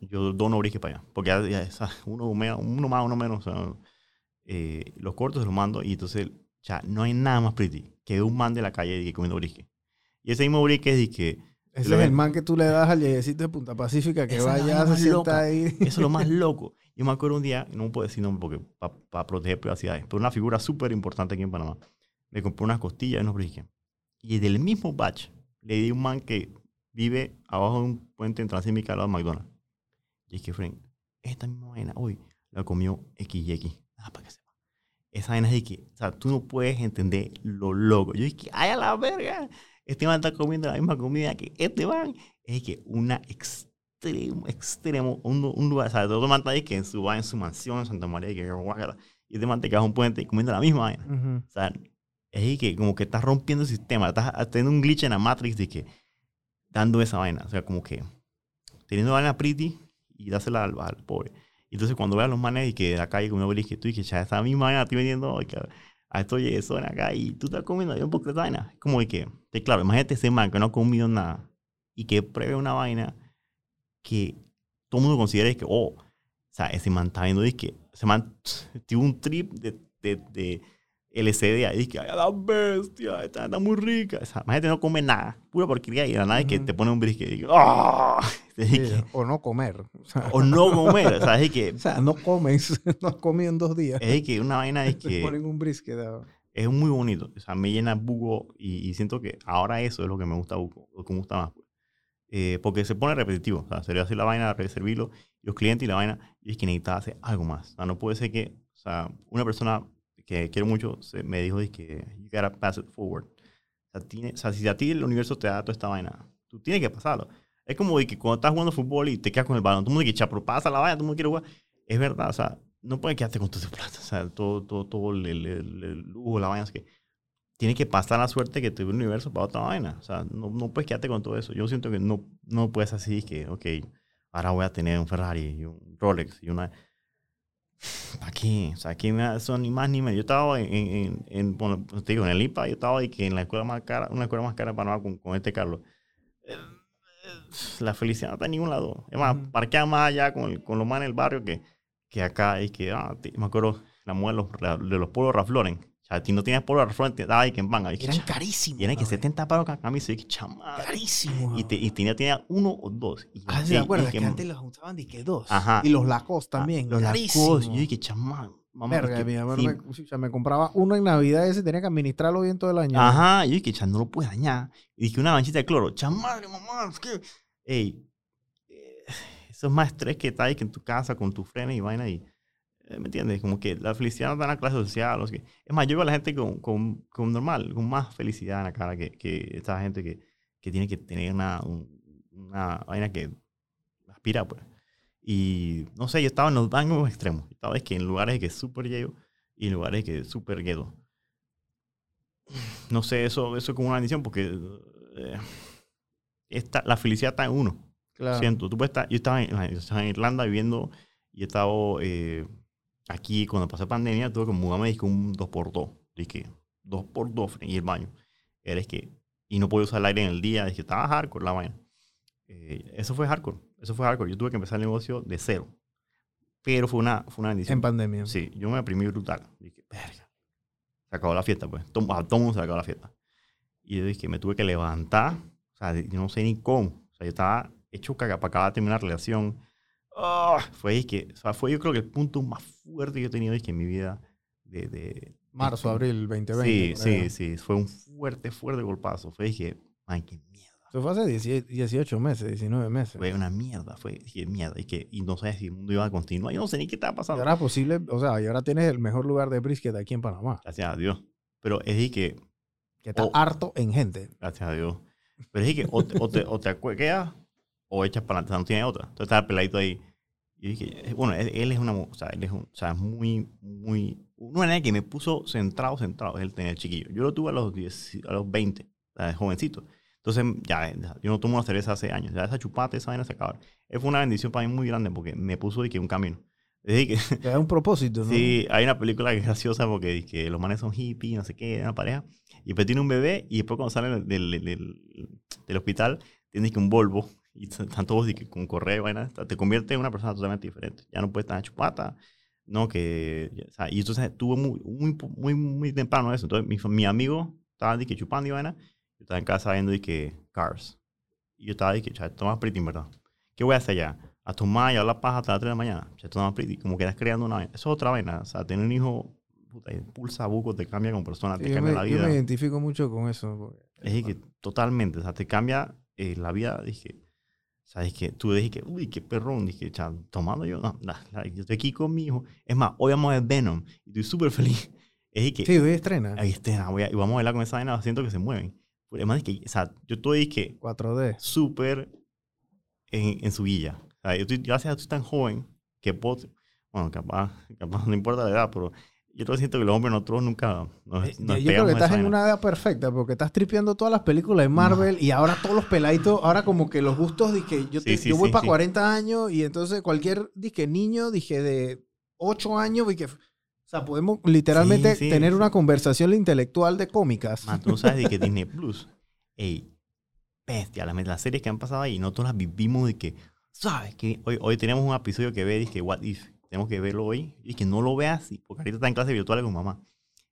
yo dono briskets para allá, porque ya, ya uno, me- uno más, uno menos, o sea, eh, los cortos los mando, y entonces, ya, no hay nada más pretty que un man de la calle comiendo brisket. Y ese mismo brisket es de que Ese es el man que tú le das al yeyecito de Punta Pacífica que Esa vaya, se sienta loca. ahí. Eso es lo más loco. Yo me acuerdo un día, no puedo decir nombre porque para proteger privacidades, pero una figura súper importante aquí en Panamá. Me compré unas costillas y unos briskets. Y del mismo batch le di a un man que vive abajo de un puente en Transímica al lado de McDonald's. Y es que, friend, esta misma vaina hoy la comió XY. Nada para que sepa. Esa vaina es de que, o sea, tú no puedes entender lo loco. Yo dije, ¡ay, a la verga! Este man está comiendo la misma comida que este man. Es que una extremo, extremo, un, un lugar, o sea, todo man está ahí que en su, en su mansión en Santa María, que y este man te cae un puente y comiendo la misma vaina. Ujú. O sea, es que como que estás rompiendo el sistema, estás teniendo un glitch en la Matrix de que dando esa vaina, o sea, como que teniendo vaina pretty y dásela al, al pobre. Y entonces cuando veas los manes y que de la calle con una que tú y que ya esa misma vaina estoy vendiendo a esto oye eso en acá y tú estás comiendo un poco de vaina. Es como de que, que claro, imagínate ese man que no ha comido nada y que pruebe una vaina que todo el mundo considere que, oh, o sea, ese man está viendo, dice que ese man tuvo un trip de, de, de LCD ahí, que, ay, la bestia, está, está muy rica. O sea, imagínate no come nada, pura porquería y la nada es que Ujú. te pone un brisket y. Es Sí, que- o no comer. O sea, o no comer, o sea, es que, o sea, no comes, no has comido en dos días. es que una vaina es Te que ponen un brisket. ah. es muy bonito, o sea, me llena buco y, y siento que ahora eso es lo que me gusta buco, lo que me gusta más. pues. Eh, porque se pone repetitivo, o sea, sería hacer la vaina, servirlo, los clientes y la vaina, y es que necesitaba hacer algo más. O sea, no puede ser que, o sea, una persona que quiero mucho se- me dijo que you gotta pass it forward. O sea, tiene, o sea, si a ti el universo te da toda esta vaina, tú tienes que pasarlo. Es como de que cuando estás jugando fútbol y te quedas con el balón, todo el mundo dice, chapro, pasa la vaina, todo el mundo quiere jugar. Es verdad, o sea, no puedes quedarte con todo ese plata, o sea, todo, todo, todo el, el, el- lujo, la vaina, es que tienes que pasar la suerte que te dio el universo para otra vaina, o sea, no, no puedes quedarte con todo eso. Yo siento que no, no puedes así, que, ok, ahora voy a tener un Ferrari y un Rolex y una... ¿Para qué? O sea, aquí son ni más ni menos. Yo estaba en, en, en, en- bueno, te digo, en el IPA, yo estaba ahí que en la escuela más cara, una escuela más cara para Panamá con, con este Carlos. La felicidad no está en ningún lado. Es más, Ujú. parquea más allá con, el- con los más en el barrio que, que acá. Y que, ah, me acuerdo, la mujer de los, de los polos Ralph Lauren. O sea, si no tienes polo Ralph Lauren, te daba ahí que en Banga. Y que, Eran carísimos. Tiene que brother. 70 paros cada camisa. Y que chamada. Carísimos. Y, te, y tenía, tenía uno o dos. Y, Ah, y- ¿se y acuerdas que, que- antes los usaban disque dos? Ajá. Y los Lacoste ah, también. Los carísimos. Lacoste. Yo dije, chamada. Mamá, Verga, que- mi mamá sí, me, chucha, me compraba uno en Navidad ese, tenía que administrarlo bien todo el año. Ajá, y yo dije, "Cha, no lo puedes dañar. Y dije, una manchita de cloro. Chamadre, mamá, es que. Ey, eh, eso es más estrés que estar ahí que en tu casa con tus frenes y vaina. Y, ¿Me entiendes? Como que la felicidad no está en la clase social. es más, yo veo a la gente con, con, con normal, con más felicidad en la cara que, que esta gente que, que tiene que tener una, un- una vaina que aspira, pues. Y no sé, yo estaba en los bancos extremos. Estaba es que en lugares que es súper lleno y en lugares que es súper ghetto no sé, eso, eso es como una bendición porque eh, esta, la felicidad está en uno. claro. Siento, tú puedes estar, yo estaba en, yo estaba en Irlanda viviendo y he estado eh, aquí cuando pasó pandemia, tuve que mudarme dizque, un 2x2. Dije, 2x2 y el baño. Eres que, y no podía usar el aire en el día, dije, estaba hardcore la vaina. Eh, eso fue hardcore, eso fue hardcore. Yo tuve que empezar el negocio de cero. Pero fue una, fue una bendición. En pandemia. Sí, yo me deprimí brutal. Dije, verga. Se acabó la fiesta, pues. Tom- A todo mundo se acabó la fiesta. Y yo dije, me tuve que levantar. O sea, yo no sé ni cómo. O sea, yo estaba hecho caga para acabar de terminar la relación. Ah, fue, que, o sea, fue yo creo que el punto más fuerte que yo he tenido es que en mi vida de... de Marzo, de- abril 2020. Sí, por sí, sí. Fue un fuerte, fuerte golpazo. Fue dije, ay, qué mierda. Eso fue hace 18, 18 meses, 19 meses. Fue una mierda. Fue, dije, mierda. Y, que, y no sabía si el mundo iba a continuar. Yo no sé ni qué estaba pasando. ahora posible, o sea, y ahora tienes el mejor lugar de brisket aquí en Panamá. Gracias a Dios. Pero es de que Que está Oh. harto en gente. Gracias a Dios. Pero es que o te, o te, o te acuequeas o echas para adelante, o sea, no tiene otra. Entonces el peladito ahí. Y dije, eh, bueno, él, es una, o sea, él es, un, o sea, es muy, muy, una manera que me puso centrado, centrado, tenía el chiquillo. Yo lo tuve a los, 10, a los 20, o sea, jovencito. Entonces, ya, yo no tomo una cerveza hace años. Ya esa chupata, esa vaina se acabaron. Él fue una bendición para mí muy grande porque me puso de que un camino. Es que un propósito, ¿no? Sí, hay una película que es graciosa porque que los manes son hippies, no sé qué, una pareja. Y después tiene un bebé y después cuando salen del, del, del- del hospital, tienes que un Volvo y están todos con correo y vaina. Te convierte en una persona totalmente diferente. Ya no puedes estar chupata, no, que... o sea, y entonces tuvo muy, muy, muy, muy temprano eso. Entonces mi, mi amigo estaba que chupando y vaina. Yo estaba en casa viendo de que Cars. Y yo estaba de que, "Cha, esto más pretty, verdad. ¿Qué voy a hacer allá? A tomar y a hablar paja hasta las 3 de la mañana. Ya esto más pretty. Como que estás creando una vaina. Eso es otra vaina. O sea, tener un hijo, puta, impulsa buco, te cambia como persona, Sí, te yo, cambia me, la yo vida. me identifico mucho con eso. porque- Es que totalmente, o sea, te cambia eh, la vida. Dije, o sea, es que tú dije que, uy, qué perrón. Dije, tomando yo, no, nah, nah, yo estoy aquí con mi hijo. Es más, hoy vamos a ver Venom y estoy súper feliz. Es que, Sí, hoy estrena. ahí está, voy a- y vamos a bailar con esa vaina, siento que se mueven. Además, es que, o sea, yo estoy que 4D. súper en, en su guilla. O sea, yo estoy, gracias a que estoy tan joven que puedo, bueno, capaz, capaz no importa la edad, pero yo todavía siento que los hombres nosotros nunca nos, Eh, nos yo creo que estás en vaina. una edad perfecta porque estás tripeando todas las películas de Marvel y ahora todos los peladitos, ahora como que los gustos, dije, yo, Sí, te- sí, yo voy sí, para sí. 40 años y entonces cualquier dije, niño, dije de 8 años, dije, o sea, podemos literalmente tener una conversación intelectual de cómicas. Man, tú no sabes de que Disney Plus, ey, bestia, las, las series que han pasado ahí, nosotros las vivimos de que, ¿sabes? Que hoy, hoy tenemos un episodio que ver, que What If, tenemos que verlo hoy, y que no lo veas, y- porque ahorita está en clase virtual con mamá.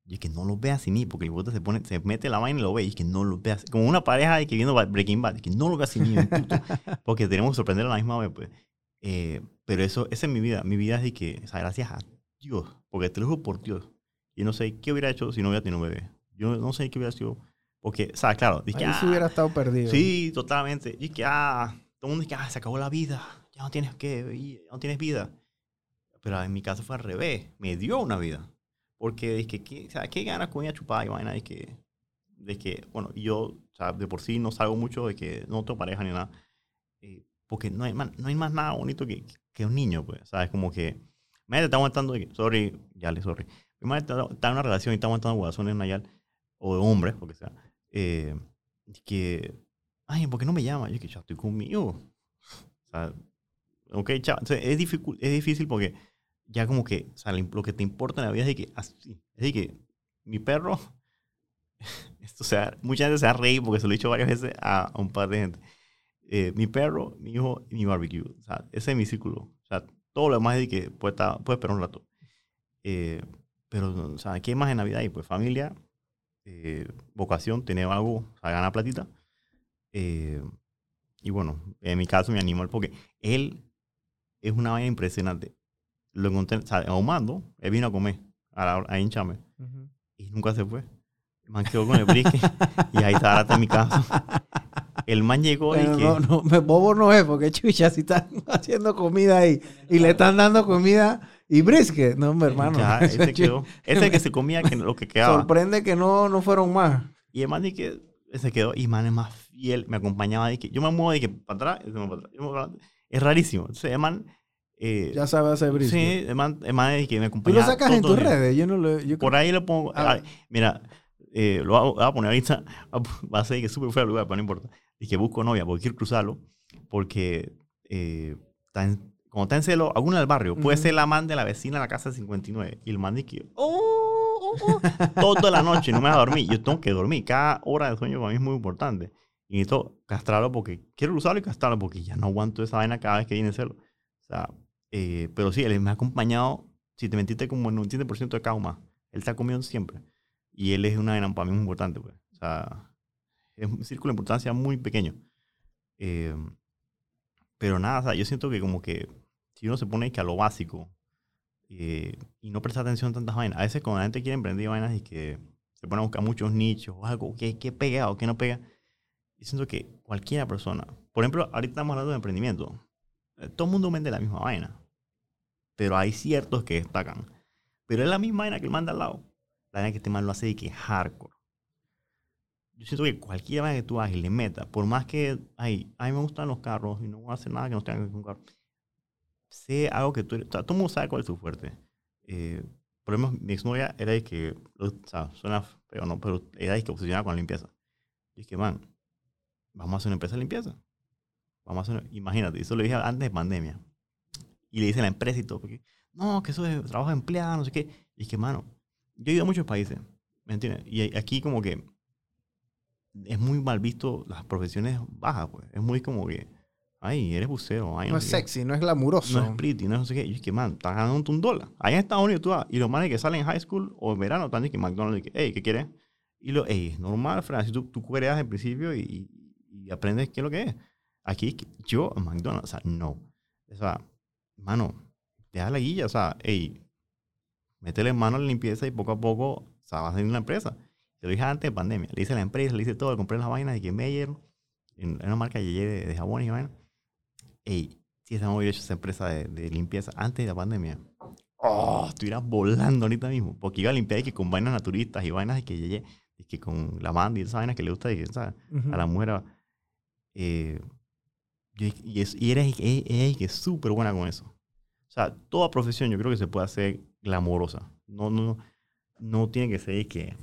Y es que no lo veas ni, porque el bote se pone, se mete la vaina y lo ve, y es que no lo veas. Como una pareja de que viendo Breaking Bad, y que no lo veas ni un puto, porque tenemos que sorprender a la misma vez, pues. Eh, pero eso, esa es mi vida. Mi vida es de que, o sea, gracias a Dios, porque te lo juro por Dios. Yo no sé qué hubiera hecho si no hubiera tenido un bebé. Yo no sé qué hubiera sido. Porque, o sea, claro, dije, Ahí ah, sí hubiera estado perdido. sí, totalmente. Y que, ah, todo el mundo dice que, ah, se acabó la vida. Ya no tienes que, ya no tienes vida. Pero en mi caso fue al revés. Me dio una vida. Porque dije, ¿qué, sea, ¿qué ganas con ella chupada y vaina? De que, de que, bueno, yo, o sea, de por sí no salgo mucho de que no tengo pareja ni nada. Eh, porque no hay, más, no hay más nada bonito que, que un niño, pues, ¿sabes? Como que Imagínate, está aguantando, sorry, Yale, sorry. Imagínate, está está en una relación y está aguantando guasones Nayal, o de hombres, lo que sea. Eh, que, ay, ¿por qué no me llama? Yo que ya estoy conmigo. O sea, ok, chao. Sea, es, es difícil porque ya como que, o sea, lo que te importa en la vida es de que, así, es de que mi perro, esto, sea, mucha gente se ha reído porque se lo he dicho varias veces a, a un par de gente. Eh, mi perro, mi hijo y mi barbecue. O sea, ese es mi círculo. O sea, todo lo demás es de que puede, estar, puede esperar un rato. Eh, pero, o sea, ¿qué más en Navidad? Y pues familia, eh, vocación, tener algo, o sea, ganar platita. Eh, y bueno, en mi caso, mi animal, porque él es una vaina impresionante. Lo encontré, o sea, ahumando, él vino a comer a la- ahí en Chame y nunca se fue. El man quedó con el brisket y ahí está, en mi casa. El man llegó y Pero que... no, no, bobo no es, porque chucha, si están haciendo comida ahí y le están dando comida y brisket. No, hombre, hermano. Ya, ahí se quedó. Ese que se comía que lo que quedaba. Sorprende que no, no fueron más. Y el man de que se quedó, y man es más fiel, me acompañaba de que yo me muevo de que para atrás, y se para atrás, me para adelante. Es rarísimo. Entonces, el man, eh, Ya sabe hacer sí, brisket. el man, el man de que me Tú acompañaba. lo sacas en tus redes. Yo no lo. Yo Por ahí le pongo, Ah. ay, mira, eh, lo voy a, voy a poner ahorita, va a ser que es súper feo el lugar, pero no importa. Y que busco novia, porque quiero cruzarlo, porque eh, está en- como está en celo, alguna del barrio, puede Ujú. ser la man de la vecina de la casa 59, y el man de que, oh, oh, oh, toda la noche no me deja dormir, yo tengo que dormir, cada hora de sueño para mí es muy importante. Y necesito castrarlo porque quiero cruzarlo y castrarlo porque ya no aguanto esa vaina cada vez que viene celo. O sea, eh, pero sí, él me ha acompañado, si te mentiste, como en un 7% de más. Él está comiendo siempre. Y él es una vaina para mí muy importante, pues. O sea, es un círculo de importancia muy pequeño. Eh, pero nada, o sea, yo siento que como que si uno se pone que a lo básico eh, y no presta atención a tantas vainas, a veces cuando la gente quiere emprender vainas y que se pone a buscar muchos nichos o algo que, que pega o que no pega, yo siento que cualquiera persona, por ejemplo, ahorita estamos hablando de emprendimiento, todo el mundo vende la misma vaina, pero hay ciertos que destacan. Pero es la misma vaina que el man de al lado. La vaina que este man lo hace de que es hardcore. Yo siento que cualquier vaina que tú hagas y le metas, por más que, ay, a mí me gustan los carros y no voy a hacer nada que no tenga que ver con carro, sé algo que tú eres, o sea, todo el mundo sabe cuál es tu fuerte. Eh, por ejemplo, mi exnovia era de que, o sea, suena feo, ¿no? Pero era de que obsesionada con la limpieza. Y es que, man, vamos a hacer una empresa de limpieza. Vamos a hacer, una- imagínate, eso lo dije antes de pandemia. Y le dice a la empresa y todo, porque, no, que eso es trabajo de empleado, no sé qué. Y es que, mano, yo he ido a muchos países, ¿me entiendes? Y aquí como que es muy mal visto las profesiones bajas, pues. Es muy como que, ay, eres bucero, ay, No es sé qué. sexy, no es glamuroso. No es pretty, no no sé qué. Y es que, man, estás ganando un dólar. Allá en Estados Unidos tú vas, y los manes que salen en high school o en verano están que McDonald's, que, hey, ¿qué quieres? Y lo, hey, es normal, Fran, si tú, tú creas al principio y, y- aprendes qué es lo que es. Aquí, yo, en McDonald's, o sea, no. O sea, mano, te da la guilla, o sea, hey, métele mano a la limpieza y poco a poco, o sea, vas a tener una empresa. Te lo dije antes de pandemia. Le hice la empresa, le hice todo, le compré las vainas de que Meyer, en una marca Yeye de, de jabones y vainas. Ey, si estamos hubiera hecho esa empresa de, de limpieza antes de la pandemia, oh, estuviera volando ahorita mismo. Porque iba a limpiar y que con vainas naturistas y vainas de que Yeye, y que con la banda y esas vainas que le gusta y que, ¿sabes? Ujú. a la mujer. eh, y, y, es, y eres, es, es que es súper buena con eso. O sea, toda profesión yo creo que se puede hacer glamorosa. No, no, no tiene que ser que...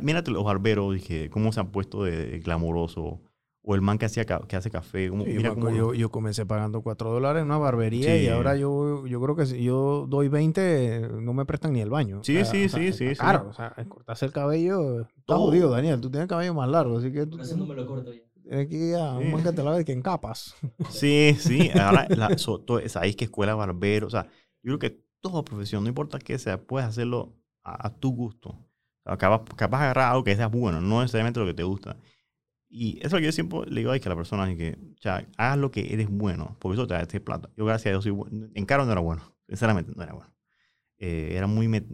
Mírate los barberos, dije, cómo se han puesto de, de glamoroso. O el man que, hacía, que hace café. Como, Sí, yo, mira me cómo yo, yo comencé pagando 4 dólares en una barbería y Sí. ahora yo, yo creo que si yo doy 20, no me prestan ni el baño. Sí, sí, o sea, sí, está sí, sí. Claro, o sea, cortarse el cabello está Todo. jodido, Daniel. Tú tienes cabello más largo, así que tú eso no me lo corto ya. Tienes que ir a un te lave que en capas. Sí, sí. Ahora, la, so, todo, sabéis que escuela barbero. O sea, yo creo que toda profesión, no importa qué sea, puedes hacerlo a, a tu gusto. O sea, capaz, capaz de agarrar algo que sea bueno, no necesariamente lo que te gusta. Y eso es lo que yo siempre le digo a que a la persona es que, o sea, haz lo que eres bueno, porque eso te da este plata. Yo, gracias a Dios, soy bueno. En caro no era bueno, sinceramente, no era bueno. Eh, era muy met-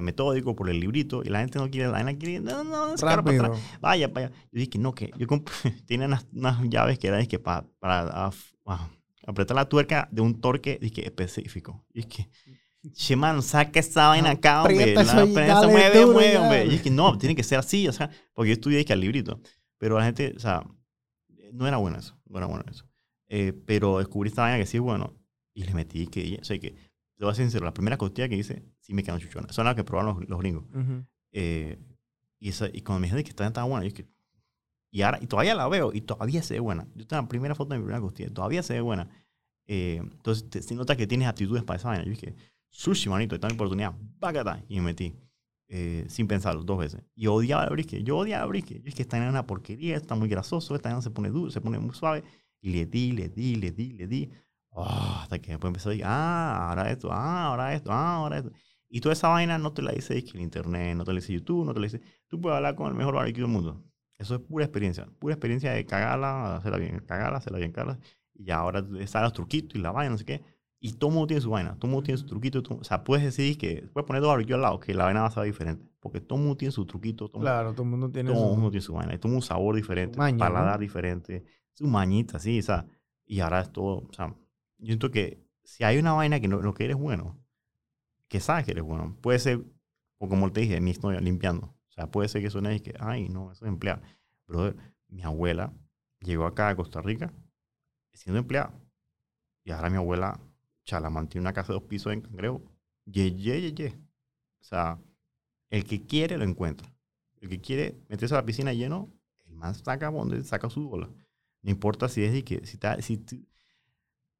metódico por el librito y la gente no quiere, la gente quiere, no, no, es caro para atrás. Vaya, vaya. Yo dije, no, que yo tenía unas, unas llaves que eran que para, para af- ah, apretar la tuerca de un torque dije, específico. Y es que, che, man, saca esa vaina acá, hombre. La prensa mueve, duro mueve, hombre. Y es que no, tiene que ser así, o sea, porque yo estudié que al librito. Pero la gente, o sea, no era bueno eso, no era bueno eso. Eh, pero descubrí esta vaina que sí es bueno y le metí que, o sea, que te voy a ser sincero, la primera costilla que hice, sí me quedaron chuchonas. Son las que probaron los, los gringos. Ujú. Eh, y, esa, y cuando me dijeron que estaba tan buena, yo dije, y ahora, y todavía la veo, y todavía se ve buena. Yo tengo la primera foto de mi primera costilla, todavía se ve buena. Eh, entonces, te, se nota que tienes aptitudes para esa vaina. Yo dije, sushi, manito, esta es mi oportunidad, bacata. Y me metí, eh, sin pensarlo, dos veces. Y odiaba el brisket, yo odiaba el brisket. Yo dije, esta vaina es una porquería, está muy grasoso, esta se pone duro, se pone muy suave. Y le di, le di, le di, le di. Oh, hasta que después empezó a decir, ah, ahora esto, ah, ahora esto, ah, ahora esto. Y toda esa vaina no te la dice que el internet, no te la dice YouTube, no te la dice. Tú puedes hablar con el mejor barbecue del mundo. Eso es pura experiencia. Pura experiencia de cagarla, hacerla bien, cagarla, hacerla bien, cagarla. Y ahora están los truquitos y la vaina, no sé qué. Y todo mundo tiene su vaina, todo mundo tiene su truquito. todo- o sea, puedes decir que, puedes poner dos barbecue al lado, que la vaina va a ser diferente. Porque todo mundo tiene su truquito, todo, mundo- Claro, todo mundo tiene todo su- mundo tiene su vaina. Y todo un sabor diferente, ¿no? paladar diferente, su mañita, sí, o sea. Y ahora es todo, o sea, yo siento que si hay una vaina que no, lo que eres bueno, que sabes que eres bueno, puede ser, o como te dije, mi historia limpiando. O sea, puede ser que suene y que, ay, no, eso es empleado. Brother, mi abuela llegó acá a Costa Rica siendo empleada. Y ahora mi abuela, chala, mantiene una casa de dos pisos en Cangrejo. Ye, ye, ye, ye. O sea, el que quiere lo encuentra. El que quiere meterse a la piscina lleno, el más saca donde saca su bola. No importa si es de que, si, ta- si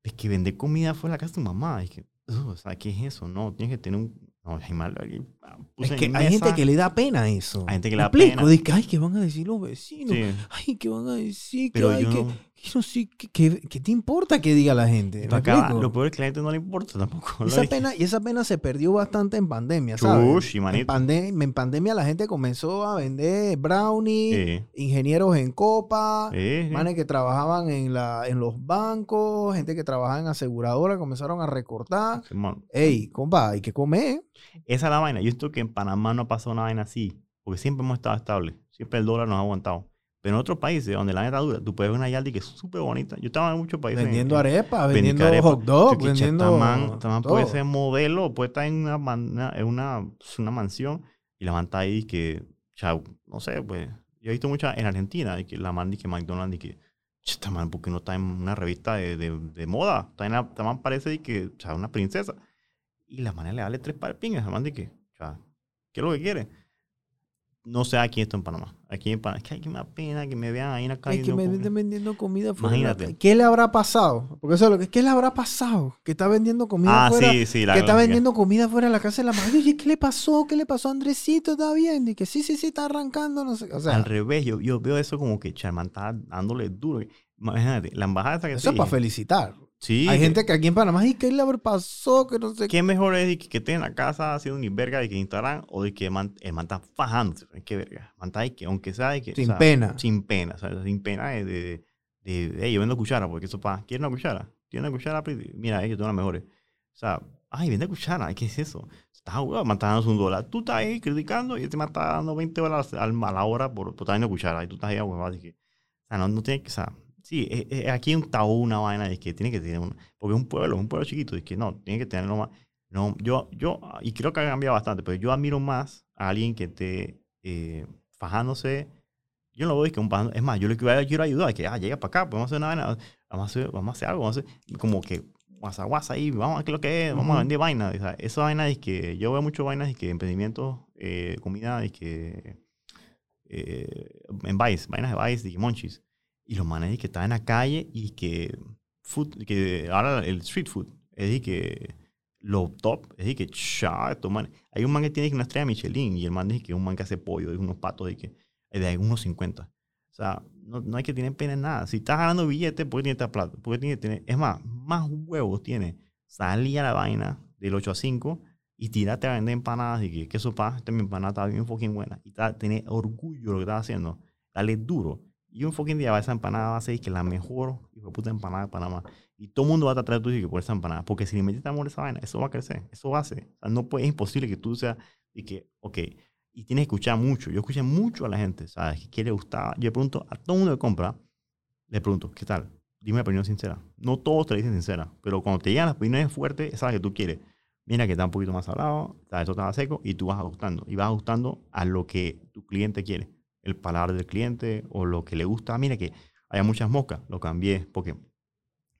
es que vender comida fue la casa de tu mamá. Es que, ugh, o sea, ¿qué es eso? No, tienes que tener un, no, hay mal, ah, Es que hay gente que le da pena eso. Hay gente que ¿Me le da explico? pena. Que, ay, ¿qué van a decir los vecinos? Sí, Ay, ¿qué van a decir? pero ay, yo que, no- sé, que- ¿qué te importa que diga la gente? ¿Me tú acabas- explico? lo peor es que a la gente no le importa tampoco. Esa, pena, y esa pena se perdió bastante en pandemia, ¿sabes? En, pandem- en pandemia la gente comenzó a vender brownie, ingenieros en copa, manes que trabajaban en, la, en los bancos, gente que trabajaba en aseguradora, comenzaron a recortar. Ey, compa, hay que comer. Esa es la vaina. Yo siento que en Panamá no ha pasado una vaina así. Porque siempre hemos estado estables. Siempre el dólar nos ha aguantado. Pero en otros países donde la neta dura, tú puedes ver una Yaldi que es súper bonita. Yo estaba en muchos países. en- Vendiendo en- arepas, Vendi- vendiendo arepa. hot dog, Yo que, che, vendiendo. Tamán puede ser modelo, puede estar en una, man- una- en una, una mansión y la man está ahí que, chao, no sé, pues. Yo he visto muchas en Argentina, y que la man, que McDonald's, y que, "Che, esta man, ¿por qué no está en una revista de, de, de moda? Está en la, esta man parece y que, o sea, una princesa. Y la manera le vale tres la man, de que, o sea, ¿qué es lo que quiere? No sé aquí esto en Panamá. Aquí en Panamá, es que hay que me pena que me vean ahí en la calle. Es que me estén vendiendo comida fuera. Imagínate. ¿Qué le habrá pasado? Porque eso es lo que ¿qué le habrá pasado? Que está vendiendo comida Ah, fuera. sí, sí. La, que está vendiendo comida fuera de la casa de la madre. Oye, ¿qué le pasó? ¿Qué le pasó a Andresito? ¿Está bien? Y que sí, sí, sí, está arrancando. No sé. O sea, al revés, yo, yo veo eso como que Charman está dándole duro. Imagínate, la embajada esa que eso es para felicitar. Sí. Hay que- gente que aquí en Panamá, ¿y qué le pasó? Que no sé qué. ¿Qué mejor es de que, que esté en la casa haciendo una verga de que Instagram o de que man, el man está fajándose? ¿Qué verga? Man está que, aunque sea de que. Sin o sea, pena. Sin pena, o sea, sin pena de. de, de, de, "Ey, yo vendo cuchara, porque eso pasa. ¿Quieres una cuchara? ¿Quieres una cuchara? Mira, que tengo las mejores. O sea, ay, vende cuchara, ¿qué es eso? Estás huevón, man está dando un dólar. Tú estás ahí criticando y este man está dando 20 dólares a la hora por, por estar vendiendo cuchara. Y tú estás ahí, huevón, así que. O sea, no, no tiene que. O sea, sí, es- es- aquí hay un tabú, una vaina de que tiene que tener un. Porque es un pueblo, es un pueblo chiquito, y que no, tiene que tenerlo más. No, yo, yo, y creo que ha cambiado bastante, pero yo admiro más a alguien que esté eh, fajándose. Yo no lo veo que un fajando- Es más, yo le quiero, quiero ayudar, que ah, llega para acá, podemos hacer una vaina, vamos a hacer, vamos a hacer algo, vamos a hacer como que guasa guasa ahí, vamos a ver es lo que es, vamos a Ujú. vender vaina. O sea, esa vaina es que yo veo mucho vainas y que emprendimientos, eh, comida y que eh, en Vice, vainas de Vice y que Monchis. Y los manes que están en la calle y que food, que ahora el street food, es decir, que lo top, es decir, que cha, estos manes. Hay un man que tiene una estrella Michelin y el man dice que es un man que hace pollo, de unos patos de que de algunos 50. O sea, no, no hay que tener pena en nada. Si estás ganando billetes, ¿por qué tienes esta plata? ¿Por qué tienes que tener? Es más, más huevos tiene salir a la vaina del 8 a 5 y tirarte a vender empanadas y que, que eso pasa, esta mi empanada está bien fucking buena. Y tener orgullo de lo que estás haciendo. Dale duro. Y un fucking día va esa empanada va a ser que la mejor hijo de puta empanada de Panamá. Y todo el mundo va a tratar de tú por esa empanada. Porque si le metiste amor a esa vaina, eso va a crecer. Eso va a ser. O sea, no puede, es imposible que tú seas y que, ok, y tienes que escuchar mucho. Yo escuché mucho a la gente, ¿sabes? Que quiere gustar. Yo le pregunto a todo el mundo que compra, le pregunto, ¿qué tal? Dime la opinión sincera. No todos te la dicen sincera, pero cuando te llegan las opiniones fuertes, esa es la que tú quieres. Mira que está un poquito más salado, ¿sabes? esto estaba seco, y tú vas ajustando. Y vas ajustando a lo que tu cliente quiere. El paladar del cliente o lo que le gusta. Mira que hay muchas moscas, lo cambié, porque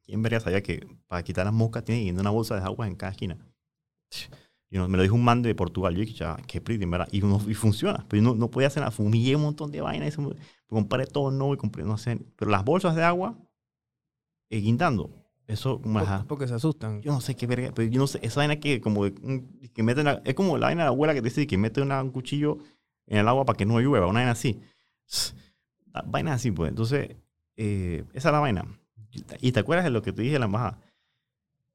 ¿quién vería sabía que para quitar las moscas tiene que ir una bolsa de agua en cada esquina? Y no- me lo dijo un man de Portugal. Yo dije, ya, qué pretty, ¿verdad? Y, uno- y funciona. Pero yo no, no podía hacer nada. Fumigué un montón de vainas. Compré todo no y compré, no sé. Pero las bolsas de agua, eh, guindando. Eso, como Por- Porque se asustan. yo no sé qué verga, pero yo no sé, esa vaina que como un- que mete la- es como la vaina de la abuela que te dice que mete una- un cuchillo en el agua para que no llueva, una vaina así. Vaina así, pues. Entonces, eh, esa es la vaina. Y te acuerdas de lo que te dije en la embajada.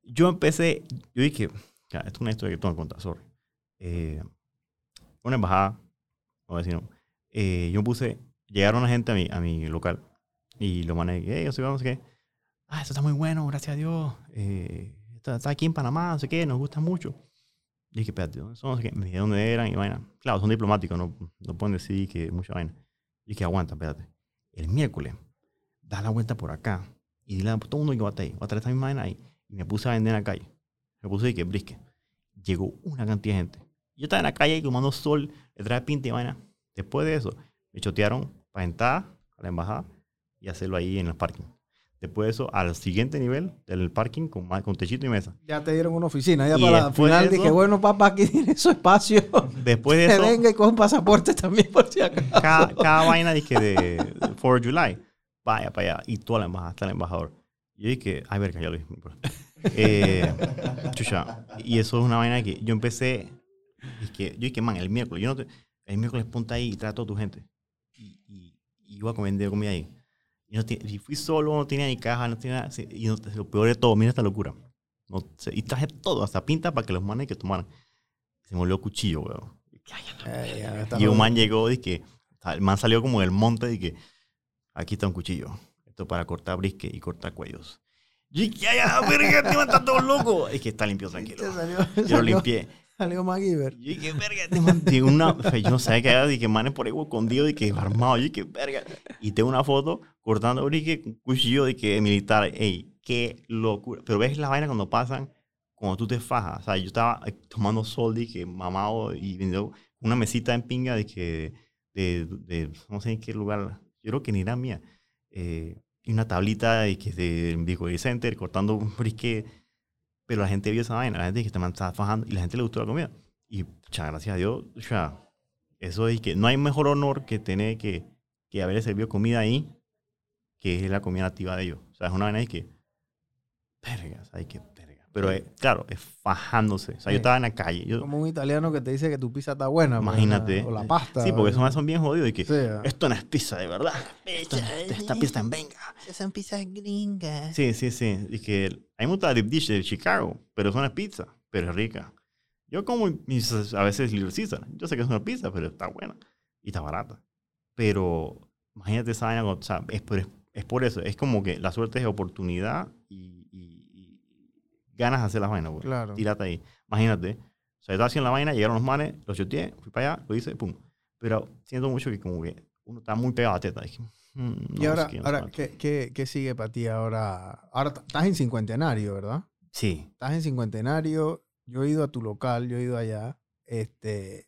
Yo empecé, yo dije, esto es una historia que tengo que contar, sorry. Eh, una embajada, o decir, no, eh, yo puse, llegaron la gente a mi, a mi local y lo mané, hey, yo soy no sé qué ah, esto está muy bueno, gracias a Dios. Eh, está, está aquí en Panamá, no sé qué, nos gusta mucho. Y dije, espérate, ¿dónde son? Me dónde eran y vaina. Claro, son diplomáticos, no, no pueden decir que mucha vaina. Y dije, aguanta, espérate. El miércoles, da la vuelta por acá y dile a todo el mundo que va a estar ahí. Va a traer esta misma vaina ahí. Y me puse a vender en la calle. Me puse y que brisque. Llegó una cantidad de gente. Yo estaba en la calle ahí tomando sol, le traje pinta y vaina. Después de eso, me chotearon para entrar a la embajada y hacerlo ahí en el parking. Después de eso, al siguiente nivel del parking con, con techito y mesa. Ya te dieron una oficina. Ya Y para de final eso- dije, bueno, papá, aquí tiene su espacio. Después de Que eso, venga y coja un pasaporte también por si acaso. cada, cada vaina dije de 4 de July, vaya para allá. Y toda la embajada, hasta el embajador. Y yo dije, ay, verga, ya lo dije. Eh, chucha. Y eso es una vaina que yo empecé, que, yo dije, man, el miércoles, yo no te, el miércoles ponte ahí y trae a toda tu gente. Y, y, y iba a comer comida ahí. Y, no ti- y fui solo, no tenía ni caja, no tenía nada. Y no- lo peor de todo, mira esta locura. No y traje todo, hasta pinta para que los manes que tomaran. Se me volvió cuchillo, weón. Y un jodido. man llegó y que el man salió como del monte y que aquí está un cuchillo. Esto para cortar brisque y cortar cuellos. Y que ay, ay, verga, man está todo loco. Es que está limpio, tranquilo. Te Yo lo limpié. Salió MacGyver. Y que verga, este man tiene una. Yo no sabía que era que manes por ahí escondido y que armado. Y que verga. Y tengo una foto cortando brisque con cuchillo de que militar. Ey, qué locura. Pero ves la vaina cuando pasan, cuando tú te fajas. O sea, yo estaba eh, tomando sol y que mamado y vendiendo una mesita en pinga de que. De, de, no sé en qué lugar. Yo creo que ni era mía. Eh, y una tablita de que de Big Center cortando un brisque. Pero la gente vio esa vaina, la gente que te estaba fajando y la gente le gustó la comida. Y, cha, gracias a Dios, cha, eso es que no hay mejor honor que tener que, que haber servido comida ahí, que es la comida nativa de ellos. O sea, es una vaina ahí que, verga, ¿sabes qué? Verga. Pero, eh, claro, es fajándose. O sea, Sí. yo estaba en la calle. Yo, Como un italiano que te dice que tu pizza está buena. pues, imagínate. O la pasta. Sí, porque o- esos son bien jodidos y que, Sí, ah. esto no es pizza de verdad. Esto, esta pizza en venga. Son pizzas gringas. Sí, sí, sí. Y que a mí me gusta la deep dish de Chicago, pero es una pizza, pero es rica. Yo como mis, a veces Little Caesar. Yo sé que es una pizza, pero está buena y está barata. Pero imagínate esa vaina, o sea, es por, es por eso. Es como que la suerte es oportunidad y ganas de hacer las vainas. güey. Claro. Tírate ahí. Imagínate. O sea, yo estaba haciendo la vaina, llegaron los manes, los choteé, fui para allá, lo hice, pum. Pero siento mucho que como que uno está muy pegado a teta. Dije, mm, Y no, ahora, es que no ahora sé. ¿qué, qué, qué sigue para ti ahora? Ahora estás en cincuentenario, ¿verdad? Sí. Estás en cincuentenario. Yo he ido a tu local, yo he ido allá. Este,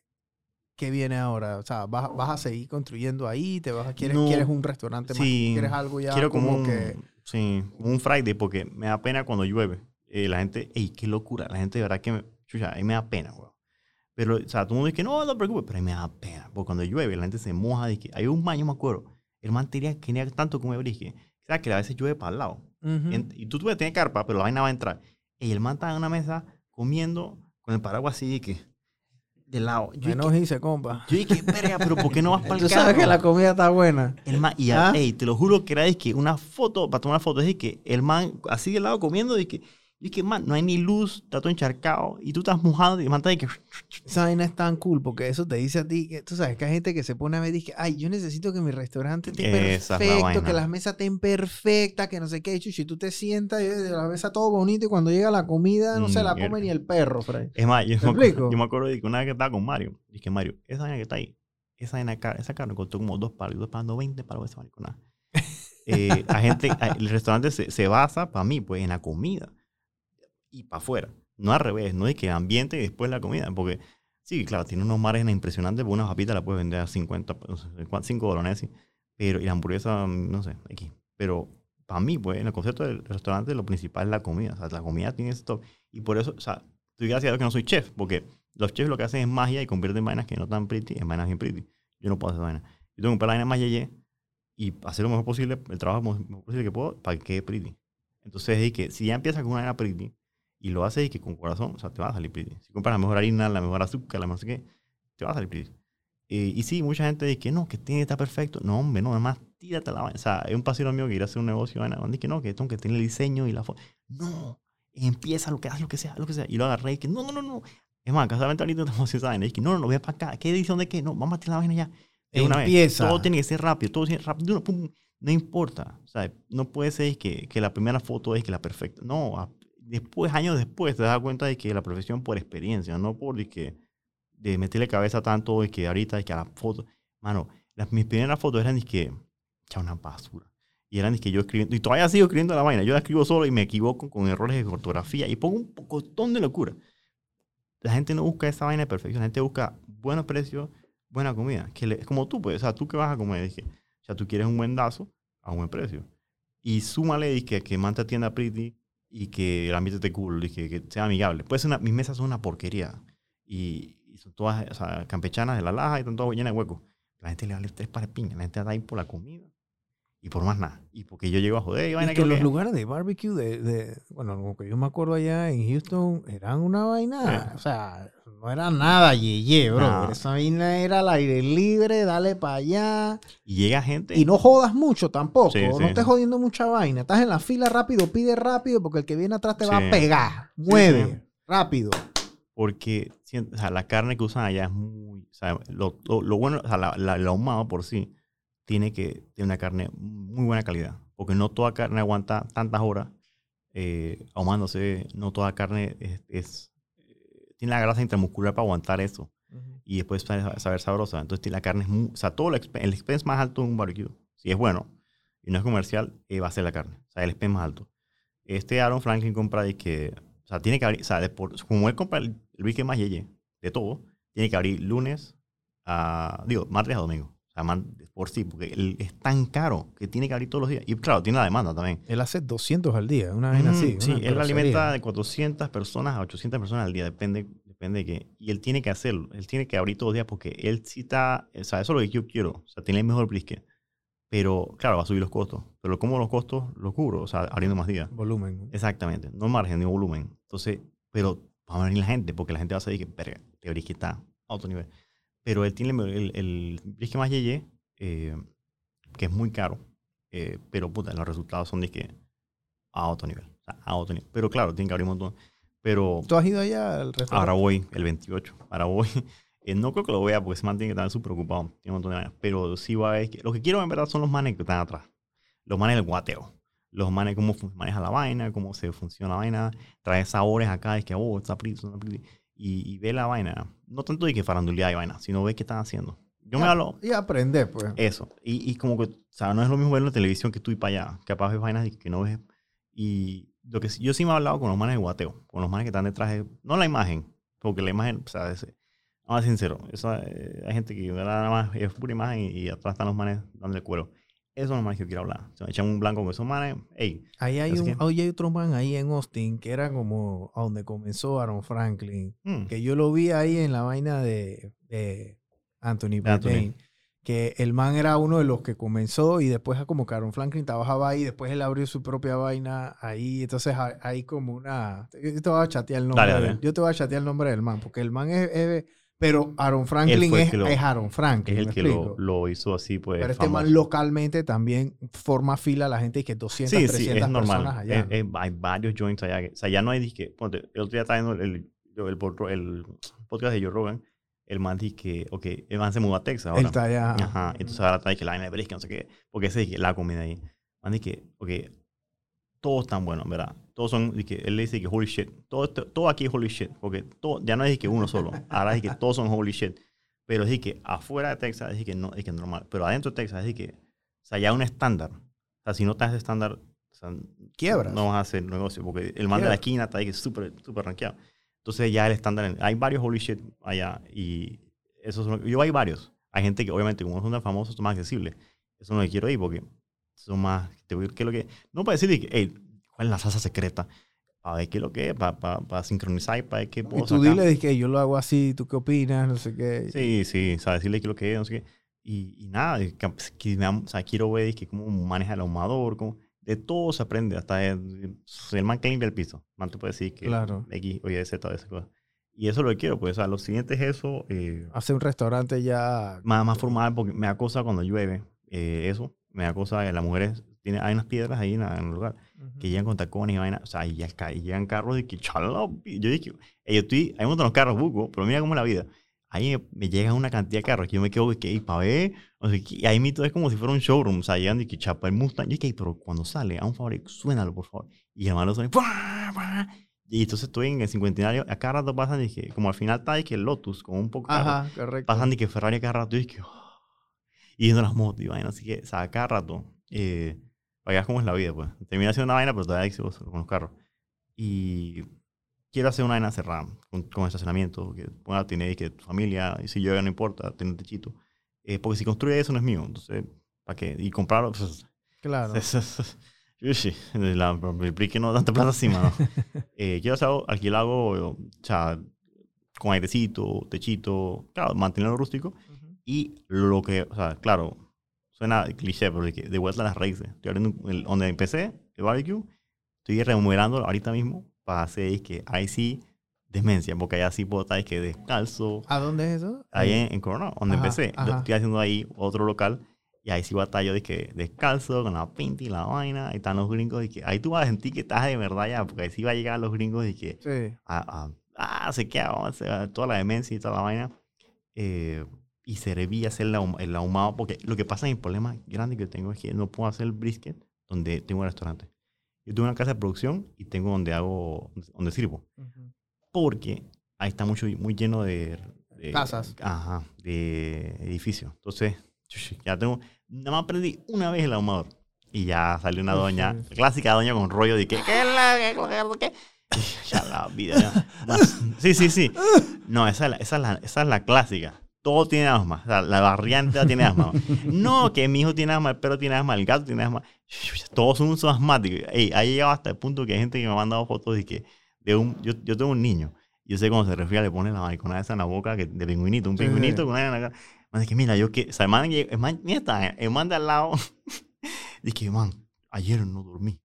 ¿Qué viene ahora? O sea, ¿vas, vas a seguir construyendo ahí? ¿Te vas a, quieres, No. ¿Quieres un restaurante más? Sí, ¿Quieres algo ya Quiero como, un, que... sí, como un Friday porque me da pena cuando llueve. Eh, la gente, ey, qué locura. La gente de verdad que me, chucha, ahí me da pena, weón. Pero, o sea, todo el mundo dice que no, no te preocupes, pero ahí me da pena. Porque cuando llueve, la gente se moja. De que, hay un yo me acuerdo, el man tenía, tenía tanto como brisque. O sea, que a veces llueve para el lado. Ujú. En- y tú puedes tener carpa, pero la vaina va a entrar. Y el man estaba en una mesa comiendo con el paraguas así de que, de lado. Yo Menos dije, hice, compa. yo dije, verga, pero ¿por qué no vas para el Tú sabes que la comida está buena. el man, y ¿Ah? ey, te lo juro que era que una foto, para tomar fotos, es que el man así de lado comiendo, y que, y que man, no hay ni luz, está todo encharcado, y tú estás mojado, y el man está de que, Esa vaina es tan cool porque eso te dice a ti que tú sabes que hay gente que se pone a ver y dice, ay, yo necesito que mi restaurante esté Esa es la perfecto, vaina. que las mesas estén perfectas, que no sé qué. Chuchi, tú te sientas y la mesa todo bonito y cuando llega la comida no se la come ni el perro, Fray. es más, yo, ¿Me acuerdo, yo me acuerdo de que una vez que estaba con Mario, dije, Mario, esa vaina que está ahí, esa vaina, esa carne costó como dos palos, y dos pagando 20 palos esa maricona. Eh, la gente, a- el restaurante se, se basa, para mí, pues, en la comida y para afuera. No al revés, no es que ambiente y después la comida, porque sí, claro, tiene unos márgenes impresionantes, porque una papita la puedes vender a 50, no sé, 5 dólares, así. pero y la hamburguesa, no sé, aquí. Pero para mí, pues, en el concepto del restaurante, lo principal es la comida. O sea, la comida tiene esto. Y por eso, o sea, Estoy gracias a Dios que no soy chef, porque los chefs lo que hacen es magia y convierten vainas que no están pretty en vainas bien pretty. Yo no puedo hacer esa vaina. Yo tengo que comprar la vaina más yeye y hacer lo mejor posible, el trabajo lo mejor posible que puedo para que quede pretty. Entonces, es que si ya empiezas con una vaina pretty y lo haces y que con corazón, o sea, te va a salir pretty. Si compras la mejor harina, la mejor azúcar, la no sé qué, te va a salir pretty. Eh, y sí, mucha gente dice que no, que tiene que estar perfecto. No, hombre, no, además tírate la vaina. O sea, hay un pasillo mío que quiere hacer un negocio, vaina, dice que no, que tengo que tener el diseño y la foto. No, empieza lo que haz, lo que sea, lo que sea. Y lo agarré y que no, no, no, no. Es más, casualmente ahorita estamos haciendo esa vaina. Y que no, no, no, ve para acá. ¿Qué edición de qué? No, vamos a tirar la vaina ya. De una vez. Empieza. Todo tiene que ser rápido, todo tiene rápido. una, pum, no importa. O sea, no puede ser que, que la primera foto es que la perfecta. No, a- después, años después, te das cuenta de que la profesión por experiencia, no por de que de meterle cabeza tanto de que ahorita de que a la foto. Mano, las, mis primeras fotos eran de que, ya una basura. Y eran de que yo escribiendo, y todavía sigo escribiendo la vaina. Yo la escribo solo y me equivoco con errores de ortografía y pongo un pocotón de locura. La gente no busca esa vaina de perfección, la gente busca buenos precios, buena comida. Que le- como tú, pues, o sea, tú que vas a comer, dije, o sea, tú quieres un buen dazo a un buen precio. Y súmale dije, que manta atienda pretty y que el ambiente esté cool y que, sea amigable. Pues una, mis mesas son una porquería. Y, son todas campechanas de la laja y están todas llenas de huecos. La gente le vale tres para piña. La gente está ahí por la comida y por más nada. Y porque yo llego a joder y Y vaina que que los lugares de barbecue, de, de- bueno, lo que yo me acuerdo allá en Houston, eran una vaina, Sí. o sea, no era nada yeye, bro. Esa vaina era al aire libre, dale para allá. Y llega gente. Y no jodas mucho tampoco, Sí, no sí. estés jodiendo mucha vaina. Estás en la fila rápido, pide rápido, porque el que viene atrás te va a pegar. Mueve, rápido. porque o sea, la carne que usan allá es muy. O sea, lo, lo- lo bueno, o sea, la, la- ahumado por sí tiene que tener una carne muy buena calidad. Porque no toda carne aguanta tantas horas eh, ahumándose. No toda carne es, es- eh, tiene la grasa intramuscular para aguantar eso. Y después sabe- saber sabrosa. Entonces la carne es muy. O sea, todo el expense, el expense más alto de un barbecue, si es bueno y no es comercial, eh, va a ser la carne. O sea, el expense más alto. Este Aaron Franklin compra y que. O sea, tiene que abrir. O sea, de por- como él compra el, el más yeye de todo, tiene que abrir lunes a. Digo, martes a domingo. O sea, man- por sí, porque él es tan caro que tiene que abrir todos los días. Y claro, tiene la demanda también. Él hace 200 al día, una vaina Mm, así. Sí, él alimenta de 400 personas a 800 personas al día, depende, depende de qué. Y él tiene que hacerlo, él tiene que abrir todos los días porque él sí está, o sea, eso es lo que yo quiero, o sea, tiene el mejor brisket. Pero, claro, va a subir los costos. Pero como los costos los cubro, o sea, abriendo más días. Volumen. ¿no? Exactamente, no margen ni volumen. Entonces, pero va a venir la gente, porque la gente va a saber que, verga, este brisket está a otro nivel. Pero él tiene el, el, el brisket más yeye, eh, que es muy caro, eh, pero puta, los resultados son de que a otro nivel. O sea, a otro nivel. Pero claro, tiene que abrir un montón. Pero ¿Tú has ido allá al restaurante? ahora voy, el 28. Ahora voy. Eh, no creo que lo vea porque se mantiene que estar súper ocupado. Tiene un montón de vainas. Pero sí va a ver que. Lo que quiero en verdad son los manes que están atrás. Los manes del guateo. Los manes, cómo maneja la vaina, cómo se funciona la vaina. Trae sabores acá, es que, oh, está pretty. Y, y ve la vaina. No tanto de que farandulear y vaina, sino ve qué están haciendo. Yo me Ya, hablo. Y aprender, pues. Eso. Y, y como que, o sea, no es lo mismo verlo en televisión que tú y para allá. Capaz ves vainas que no ves. Y lo que yo sí me he hablado con los manes de guateo, con los manes que están detrás de, no la imagen, porque la imagen, o sea, es, vamos a ser sincero, esa, eh, hay gente que nada más es pura imagen y, y atrás están los manes dándole cuero. Esos son los manes que yo quiero hablar. Se me echan un blanco con esos manes, hey, Ahí hay, un, que- ahí hay otro man ahí en Austin que era como a donde comenzó Aaron Franklin. mm, Que yo lo vi ahí en la vaina de, de Anthony. Bourdain. Que el man era uno de los que comenzó y después como que Aaron Franklin trabajaba ahí, después él abrió su propia vaina ahí. Entonces hay, como una... Yo te voy a chatear el nombre. Dale, del- dale. yo te voy a chatear el nombre del man, porque el man es... es- pero Aaron Franklin es, lo- es Aaron Franklin. es el ¿me que lo, lo hizo así, pues. Pero este man localmente también forma fila a la gente y que 200, Sí, 300 sí, es personas normal. allá. Es- es- hay varios joints allá. que- o sea, ya no hay disque. Ponte, el otro día estaba el, el, el podcast de Joe Rogan. El man dice que, ok, el man se mudó a Texas Él ahora. está allá. Ajá. Entonces ahora está que la vaina de brisket, no sé qué. Porque ese es la comida ahí. Man dice que, ok, todos están buenos, ¿verdad? Todos son, que él le dice que holy shit. Todo, esto- todo aquí es holy shit. Porque todo, ya no es que uno solo. Ahora es que todos son holy shit. Pero es que afuera de Texas es que no, es que es normal. Pero adentro de Texas es que, o sea, ya un estándar. O sea, si no estás estándar, o sea, Quiebras. no vas a hacer negocio. Porque el man de la Quiebra. esquina está ahí que es súper, súper rankeado. Entonces ya el estándar, hay varios holy shit allá y son, yo hay varios. Hay gente que obviamente como son tan famosos son más accesibles. Eso no le quiero ir porque son más, te voy a decir qué es lo que, no para decir que, hey, ¿cuál es la salsa secreta? para ver qué es lo que es, para sincronizar y para ver qué Y puedo tú sacar. dile, que yo lo hago así, ¿tú qué opinas? No sé qué. Sí, sí, o sea, decirle qué es lo que es, no sé qué. Y, y nada, y que, pues, que o sea, quiero ver que cómo maneja el ahumador, cómo, de todo se aprende, hasta el, el man que limpia el piso. El man te puede decir que Claro. X, oye, Z, esa cosa. Y eso es lo que quiero, pues, o sea, lo siguiente es eso, eh, Hace un restaurante ya. más, más formal, porque me da cosa cuando llueve, eh, eso, me da cosa, las mujeres, tiene, hay unas piedras ahí en, en el lugar, que llegan con tacones y vaina, o sea, y, ya y llegan carros de que chala, yo dije, "Ey, yo estoy, hay un montón de carros, buco, pero mira cómo es la vida. Ahí me, me llega una cantidad de carros que yo me quedo de que, para ver, o sea, y ahí mito es como si fuera un showroom, o sea, llegan de que chapa el Mustang, y que, pero cuando sale, a un favor, suénalo, por favor. Y hermano suena, y entonces estoy en el cincuentenario, a cada rato pasan, y que, como al final está, y que Lotus, con un poco carro, Ajá, correcto. pasan y que Ferrari a cada rato, y que, oh, y viendo las motos y vaina, así que, o sea, a cada rato, eh, allá cómo es la vida, pues. Termina haciendo una vaina, pero todavía hay con los carros. Y quiero hacer una vaina cerrada, con, con estacionamiento, que tener y que tu familia, y si llueve no importa, tener un techito. Eh, porque si construye eso no es mío, entonces, ¿para qué? Y comprarlo, pues, Claro. eso es- Ushi, la, el que no tanta plata encima, ¿no? eh, quiero hacer algo- alquilar algo, o sea, con airecito, techito, claro, mantenerlo rústico. Ujú. Y lo que, o sea, claro, suena cliché, pero de, que de vuelta a las raíces. Estoy abriendo el, donde empecé, el barbecue, estoy remodelando ahorita mismo para hacer que ahí sí demencia, porque allá sí puedo estar es que descalzo. ¿A dónde es eso? Ahí en, en Coronado, donde Ajá, empecé. ajá. Estoy haciendo ahí otro local y ahí sí batallo de que descalzo, con la pinta y la vaina. Ahí están los gringos y que ahí tú vas a sentir que estás de verdad ya, porque ahí sí va a llegar los gringos y que Sí. a, a- ah, se queda, hacer toda la demencia y toda la vaina. Eh, y serví hacer el, el ahumado, porque lo que pasa, el problema grande que tengo es que no puedo hacer el brisket donde tengo un restaurante. Yo tengo una casa de producción y tengo donde hago, donde sirvo. Ujú. Porque ahí está mucho, muy lleno de... de- Casas. Ajá, de edificios. Entonces, ya tengo, nada más aprendí una vez el ahumador. Y ya salió una doña, clásica doña con rollo de que, ¿qué es la qué, qué, qué? Y Ya la vida, ya. Más- Sí, sí, sí. No, esa es la, esa es la, esa es la clásica. Todo tiene asma. O sea, la barriante tiene asma. No, que mi hijo tiene asma, el perro tiene asma, el gato tiene asma. Todos son, son asmáticos. Ey, ha llegado hasta el punto que hay gente que me ha mandado fotos de que de un, yo, yo tengo un niño. Yo sé cuando se resfría le pone la maricona esa en la boca que, de pingüinito, un Sí. pingüinito con una en la cara. Man, es que mira, yo que, o sea, el man, el man, está, el man de al lado. Dije, man, ayer no dormí.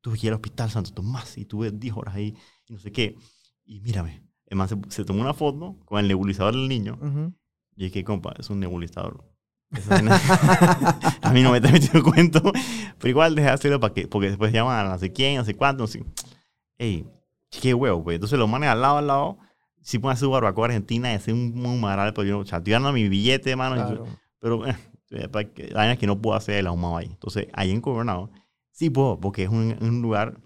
Tuve que ir al hospital Santo Tomás y tuve 10 horas ahí y no sé qué. Y mírame, el man se, se tomó una foto con el nebulizador del niño. Ujú. Y dije, compa, es un nebulizador. A mí no me está metiendo el cuento. Pero igual dejé de hacerlo para que, porque después llaman a no sé quién, no sé cuánto, no sé. Ey, qué huevo, pues. Entonces lo manes al lado, al lado. Si pueden hacer barbacoa argentina y hacer un, un maral, pero yo, o sea, estoy dando mi billete, mano. y yo- Claro. pero eh, eh, la vaina es que no puedo hacer el ahumado ahí. Entonces, ahí en Coronado, sí puedo, porque es un, un lugar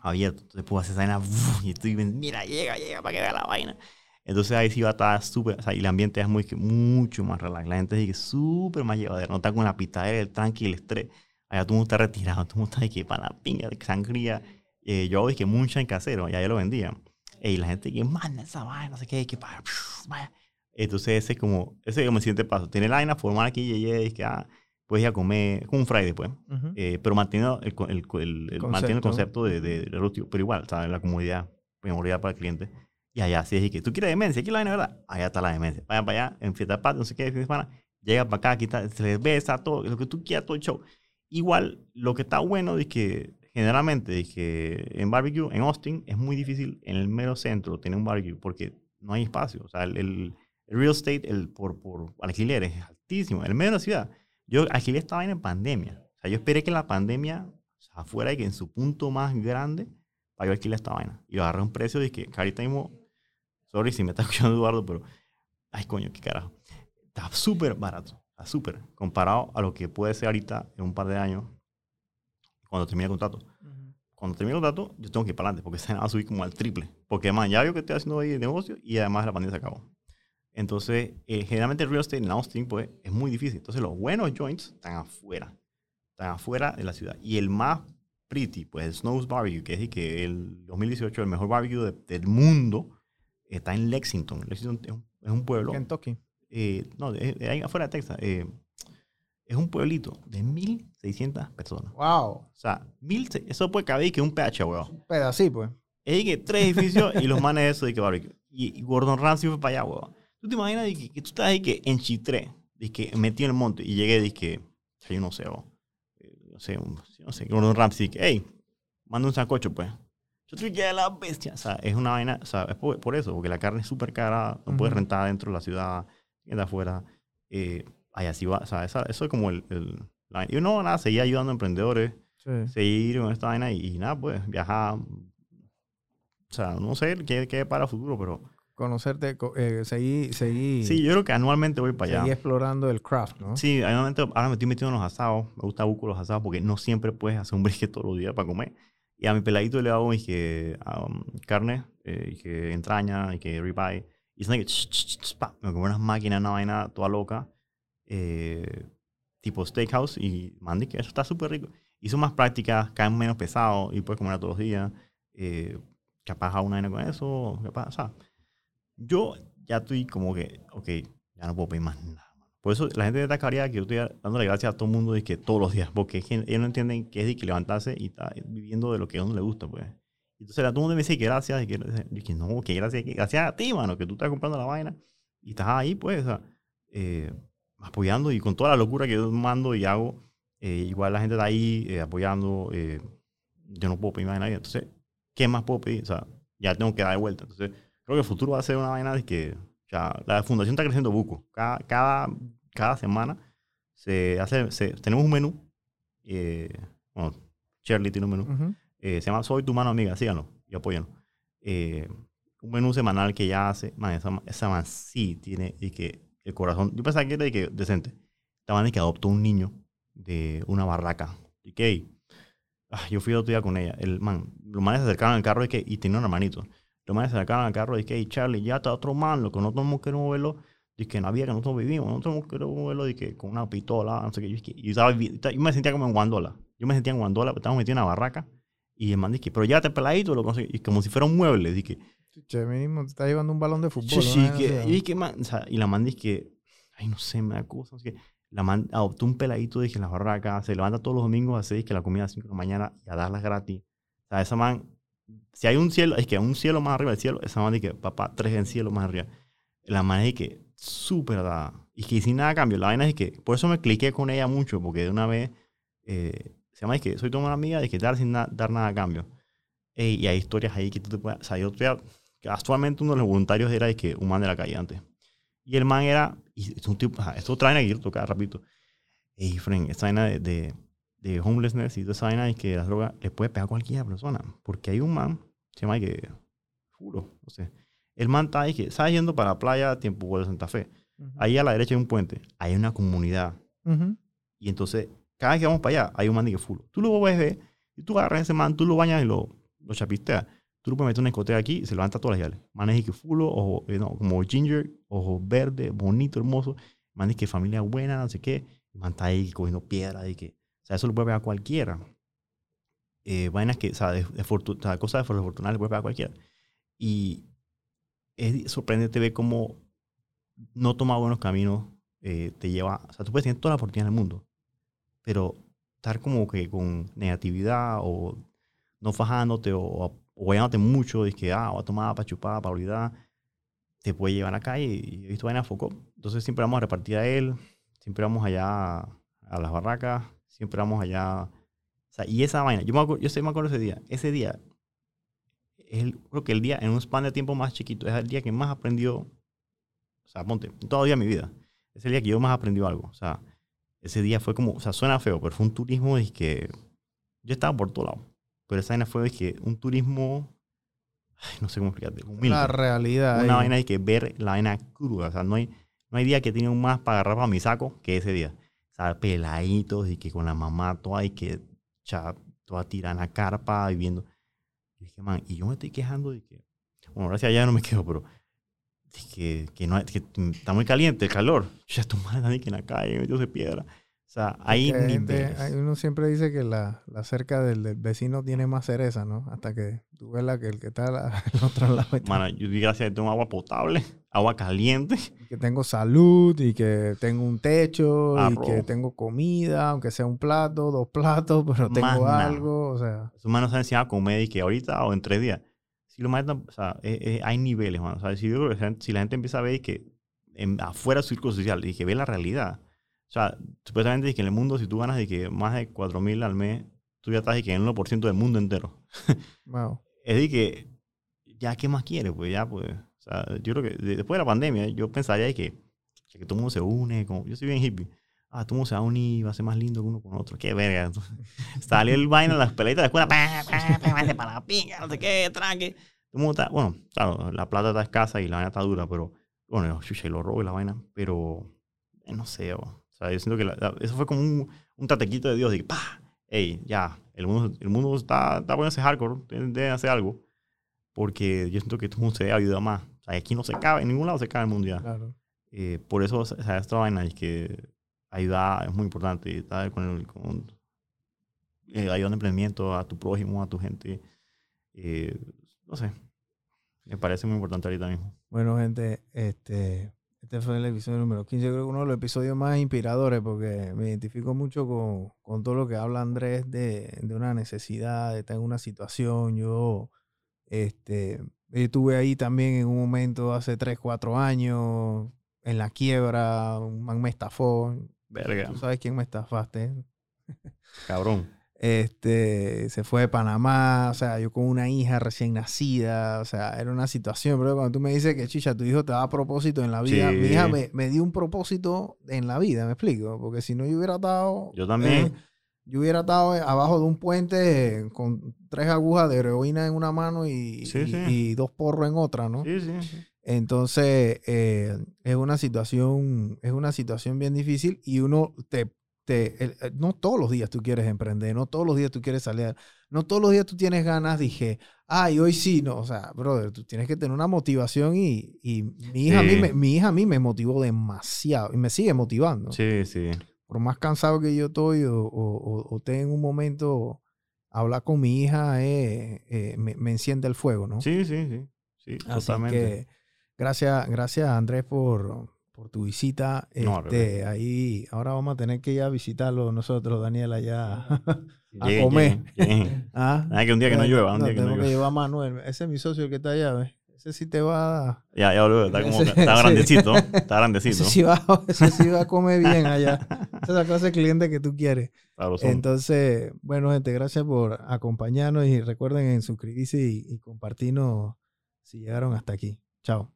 abierto. Entonces puedo hacer esa vaina, y estoy, mira, llega, llega, para que vea la vaina. Entonces ahí sí va a estar súper, o sea, y el ambiente es muy, mucho más relax. La gente que súper más llevadera, no está con la pitadera, el tranqui, el estrés. Allá todo el mundo está retirado, todo el mundo está de que para la pinga, de sangría. Eh, yo mucha en casero, y allá lo vendía. Y la gente que manda esa vaina, no sé qué, que para, vaya. Entonces ese es como, ese es como el siguiente paso. Tiene la vaina formal aquí y ella dice que, ah, puedes ir a comer, como un Friday, pues. Ujú. Eh, pero manteniendo el, el, el- el- mantiene el concepto de, de, de rústico, pero igual, ¿sabes? La comodidad, primordial para el cliente. Y allá, si es que tú quieres demencia, aquí la vaina, ¿verdad? Allá está la demencia. Vaya para allá, en fiesta de patio, no sé qué, fin de semana, llega para acá, aquí está, se les besa, todo, lo que tú quieras, todo el show. Igual, lo que está bueno es que generalmente es que en barbecue, en Austin, es muy difícil en el mero centro tener un barbecue porque no hay espacio. O sea, el, el- real estate el, por, por alquiler es altísimo. En el medio de la ciudad. Yo alquilé esta vaina en pandemia. O sea, yo esperé que la pandemia o sea, fuera y que en su punto más grande para yo alquilar esta vaina. Y lo agarré un precio que, que ahorita mismo, sorry si me está escuchando Eduardo, pero, ay coño, qué carajo. Está súper barato. Está súper. Comparado a lo que puede ser ahorita en un par de años cuando termine el contrato Ujú. cuando termine el contrato, yo tengo que ir para adelante porque se va a subir como al triple. Porque, man, ya veo que estoy haciendo ahí negocio y además la pandemia se acabó. Entonces, eh, generalmente el real estate en Austin, pues, es muy difícil. Entonces, los buenos joints están afuera. Están afuera de la ciudad. Y el más pretty, pues, el Snow's Barbecue, que es que el 2018, el mejor barbecue de- del mundo, está en Lexington. Lexington es un, es un pueblo. Kentucky. eh, no, de, de ahí afuera de Texas. eh, es un pueblito de 1.600 personas. Wow. O sea, mil, eso puede caber y que un PH, weón. Pero así, pues. Es que tres edificios y los manes de eso, de que barbecue. Y, y Gordon Ramsay fue para allá, weón. ¿Tú te imaginas de que, que tú estás ahí que en Chitré, de que metido en el monte y llegué, de que, yo no sé, weón. Eh, no sé, no sé, Gordon Ramsay, que, hey, manda un sancocho, pues. Yo estoy que la bestia. O sea, es una vaina, o sea, es por, por eso, porque la carne es súper cara, no puedes Ujú. rentar dentro de la ciudad, de afuera. Eh, ahí así va, o sea, esa- eso es como el, el la- y no, nada, seguir ayudando a emprendedores, Sí. seguir con esta vaina y, y nada, pues, viajar. O sea, no sé qué, qué para el futuro, pero Conocerte, co- eh, seguir, seguir, sí, yo creo que anualmente voy para seguir allá. explorando el craft, ¿no? Sí, anualmente, ahora me estoy metiendo en los asados, me gusta buscar los asados porque no siempre puedes hacer un brisket todos los días para comer. Y a mi peladito le hago y que, um, carne, eh, y que entraña, y que ribeye. Y es que ch, ch, ch, pa, me como unas máquinas, una vaina toda loca, eh, tipo steakhouse, y mandí que eso está súper rico. Son más prácticas, caen menos pesados y puedes comer todos los días. Eh, capaz hago una vaina con eso, capaz, o sea, yo ya estoy como que, ok, ya no puedo pedir más nada. Por eso la gente de Tacaria, que yo estoy dándole gracias a todo el mundo de que todos los días, porque ellos no entienden que es de que levantarse y está viviendo de lo que a uno le gusta, pues. Entonces a todo el mundo me dice gracias, y que, y que no, que gracias, gracias a ti, mano, que tú estás comprando la vaina y estás ahí, pues, o sea, eh, apoyando y con toda la locura que yo mando y hago, eh, igual la gente está ahí eh, apoyando, eh, yo no puedo pedir más de nadie, entonces, ¿qué más puedo pedir? O sea, ya tengo que dar de vuelta, entonces, creo que el futuro va a ser una vaina de que, sea, la fundación está creciendo buco, cada, cada, cada semana se hace, se- tenemos un menú, eh, bueno, Shirley tiene un menú, Ujú. eh, se llama Soy tu mano amiga, síganlo y apóyenlo. Eh, un menú semanal que ya hace, man, esa, esa man sí tiene y que el corazón, yo pensaba que era de que decente. Esta man es que adoptó un niño de una barraca. Y que, hey, ah, yo fui otro día con ella. El man, los manes se acercaron al carro y, que, y tenía un hermanito. Los manes se acercaron al carro y que, hey, Charlie, ya está otro man, lo que nosotros no queremos verlo. Y que no había que nosotros vivimos, nosotros no queremos verlo y que con una pistola, no sé qué. Yo, y estaba yo me sentía como en Guandola. Yo me sentía en Guandola, estábamos metidos en una barraca. Y el man dice, pero ya te peladito, lo conseguí. Y como si fuera un mueble. Dije, Che, mínimo te está llevando un balón de fútbol. sí, sí, ¿no? que, y, dije, man, o sea, y la man dice que, ay, no sé, me da cosa. no sé qué. La man adoptó un peladito, dije, en la barraca. Se levanta todos los domingos a hacer que la comida a las 5 de la mañana y a darlas gratis. O sea, esa man, si hay un cielo, es que un cielo más arriba del cielo, esa man dice que, papá, tres en cielo más arriba. La man es que, súper dada. Y que sin nada a cambio. La vaina es que, por eso me cliqué con ella mucho, porque de una vez, eh, se llama, es que soy tu una amiga, de que dar sin na- dar nada a cambio. Ey, y hay historias ahí que tú te puedes, o sea, yo estoy a- Casualmente uno de los voluntarios era de que un man de la calle antes. Y el man era, y es un tipo, ajá, esto vaina que quiero tocar rapidito. Ey, friend, esta vaina de, de, de homelessness y toda esa vaina de que la droga le puede pegar a cualquier persona. Porque hay un man, se llama que, juro, no sé. El man está ahí que, está yendo para la playa tiempo de Santa Fe. ujú. Ahí a la derecha hay un puente, hay una comunidad. Y entonces, cada vez que vamos para allá, hay un man de que full. Tú lo ves, y tú agarras a ese man, tú lo bañas y lo, lo chapisteas. Tú lo puedes meter una escotea aquí y se levanta todas las llave. Man es que fulo, ojo, eh, no, como ginger, ojo verde, bonito, hermoso. Man es que familia buena, no sé qué. Man está ahí cogiendo piedra y que, o sea, eso lo puede pegar a cualquiera. Eh, vainas que, o sea, de, de o sea, cosas desafortunadas le puede pegar a cualquiera. Y es sorprendente ver cómo no tomar buenos caminos eh, te lleva, o sea, tú puedes tener toda la oportunidad del mundo, pero estar como que con negatividad o no fajándote o, o guayándote mucho, de que, ah, voy a tomar para chupar, para olvidar, te puede llevar a la calle y he visto vaina foco. Entonces siempre vamos a repartir a él, siempre vamos allá a las barracas, siempre vamos allá. O sea, y esa vaina, yo, me acuerdo, yo sé, me acuerdo ese día, ese día, el- creo que el día, en un span de tiempo más chiquito, es el día que más aprendió, o sea, ponte, todavía en mi vida, es el día que yo más aprendió algo. O sea, ese día fue como, o sea, suena feo, pero fue un turismo y que yo estaba por todo lado. Pero esa vaina fue de que un turismo, ay, no sé cómo explicarte, humilde. La realidad. Una ahí. vaina de que ver la vaina cruda. O sea, no hay, no hay día que tiene un más para agarrar para mi saco que ese día. O sea, peladitos y que con la mamá toda y que cha, toda la carpa viviendo. Y dije, man, y yo me estoy quejando de que, bueno, gracias a ella no me quejo, pero de que, que, no, hay- que está muy caliente el calor. Ya tu madre nadie que en la calle metió de piedra. O sea, gente- niveles. hay- uno siempre dice que la, la cerca del, del vecino tiene más cereza, ¿no? Hasta que tú ves la que el que está al otro lado. y Mano, yo di gracias a que tengo agua potable, agua caliente. Que tengo salud y que tengo un techo y Arroz. que tengo comida, aunque sea un plato, dos platos, pero Más tengo algo, o sea. Su mano se ha enseñado a comer y que ahorita o en tres días. si lo matan, o sea, eh, eh, hay niveles, mano. O sea, si, yo creo que si la gente empieza a ver que en, afuera del círculo social y que ve la realidad, o sea, supuestamente es que en el mundo, si tú ganas de que más de 4 mil al mes, tú ya estás de que en el 1% del mundo entero. Wow. Es de que, ya, ¿qué más quieres? Pues ya, pues. O sea, yo creo que de- después de la pandemia, yo pensaría de que, que todo el mundo se une. Como, yo soy bien hippie. Ah, todo el mundo se va a unir, va a ser más lindo que uno con otro. Qué verga. Entonces, salió el vaina en las peleitas de escuela. Pa, pa, pa, para la pinga, no sé qué, tranque. Todo mundo está, bueno, claro, la plata está escasa y la vaina está dura, pero, bueno, chucha, y lo robo y la vaina, pero, eh, no sé, o o sea, yo siento que la- la- eso fue como un, un tatequito de Dios, de que, pa, hey, ya, el mundo, el mundo está, está poniéndose hardcore, deben hacer algo, porque yo siento que mundo se debe ayudar más. O sea, aquí no se cabe, en ningún lado se cabe el mundo ya. Claro. Eh, por eso, o sea, esta vaina es que ayudar es muy importante. Estar con el, con, eh, ayudando emprendimiento a tu prójimo, a tu gente. Eh, no sé. Me parece muy importante ahorita mismo. Bueno, gente, este, este fue el episodio número 15. Yo creo que uno de los episodios más inspiradores porque me identifico mucho con, con todo lo que habla Andrés de, de una necesidad, de estar en una situación. Yo este, estuve ahí también en un momento hace 3, 4 años, en la quiebra, un man me estafó. Verga, Tú sabes quién me estafaste. cabrón. Este, se fue de Panamá, o sea, yo con una hija recién nacida, o sea, era una situación, pero cuando tú me dices que, chicha, tu hijo te da propósito en la vida, mi hija me, me dio un propósito en la vida, ¿me explico? Porque si no, yo hubiera estado... Yo también. eh, yo hubiera estado abajo de un puente eh, con tres agujas de heroína en una mano y, Sí, y- sí. y dos porros en otra, ¿no? Sí, sí. sí. Entonces, eh, es una situación, es una situación bien difícil y uno te, te el- el- no todos los días tú quieres emprender, no todos los días tú quieres salir, no todos los días tú tienes ganas, dije, ay, hoy sí, no, o sea, brother, tú tienes que tener una motivación y, y mi hija a mí me, mi hija a mí me motivó demasiado y me sigue motivando. Sí, sí. Por más cansado que yo estoy o, o, o- o esté en un momento, hablar con mi hija eh, eh, me, me enciende el fuego, ¿no? Sí, sí, sí. Sí, Así totalmente. que gracias, gracias Andrés por, por tu visita. No, Este, ahí, ahora vamos a tener que ir a visitarlo nosotros, Daniel, allá. a Lleguen, comer. lleguen. ¿Ah? Que un día que no llueva, un No, día que no tenemos que llueva. llevar a Manuel. Ese es mi socio el que está allá, ¿ves? Ese sí te va a... Ya, ya, boludo, está como, Ese- está sí. grandecito, está grandecito. Ese sí, va, ese sí va a comer bien allá. Esa es la clase de cliente que tú quieres. Entonces, bueno, gente, gracias por acompañarnos y recuerden en suscribirse y, y compartirnos si llegaron hasta aquí. Chao.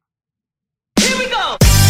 Here we go.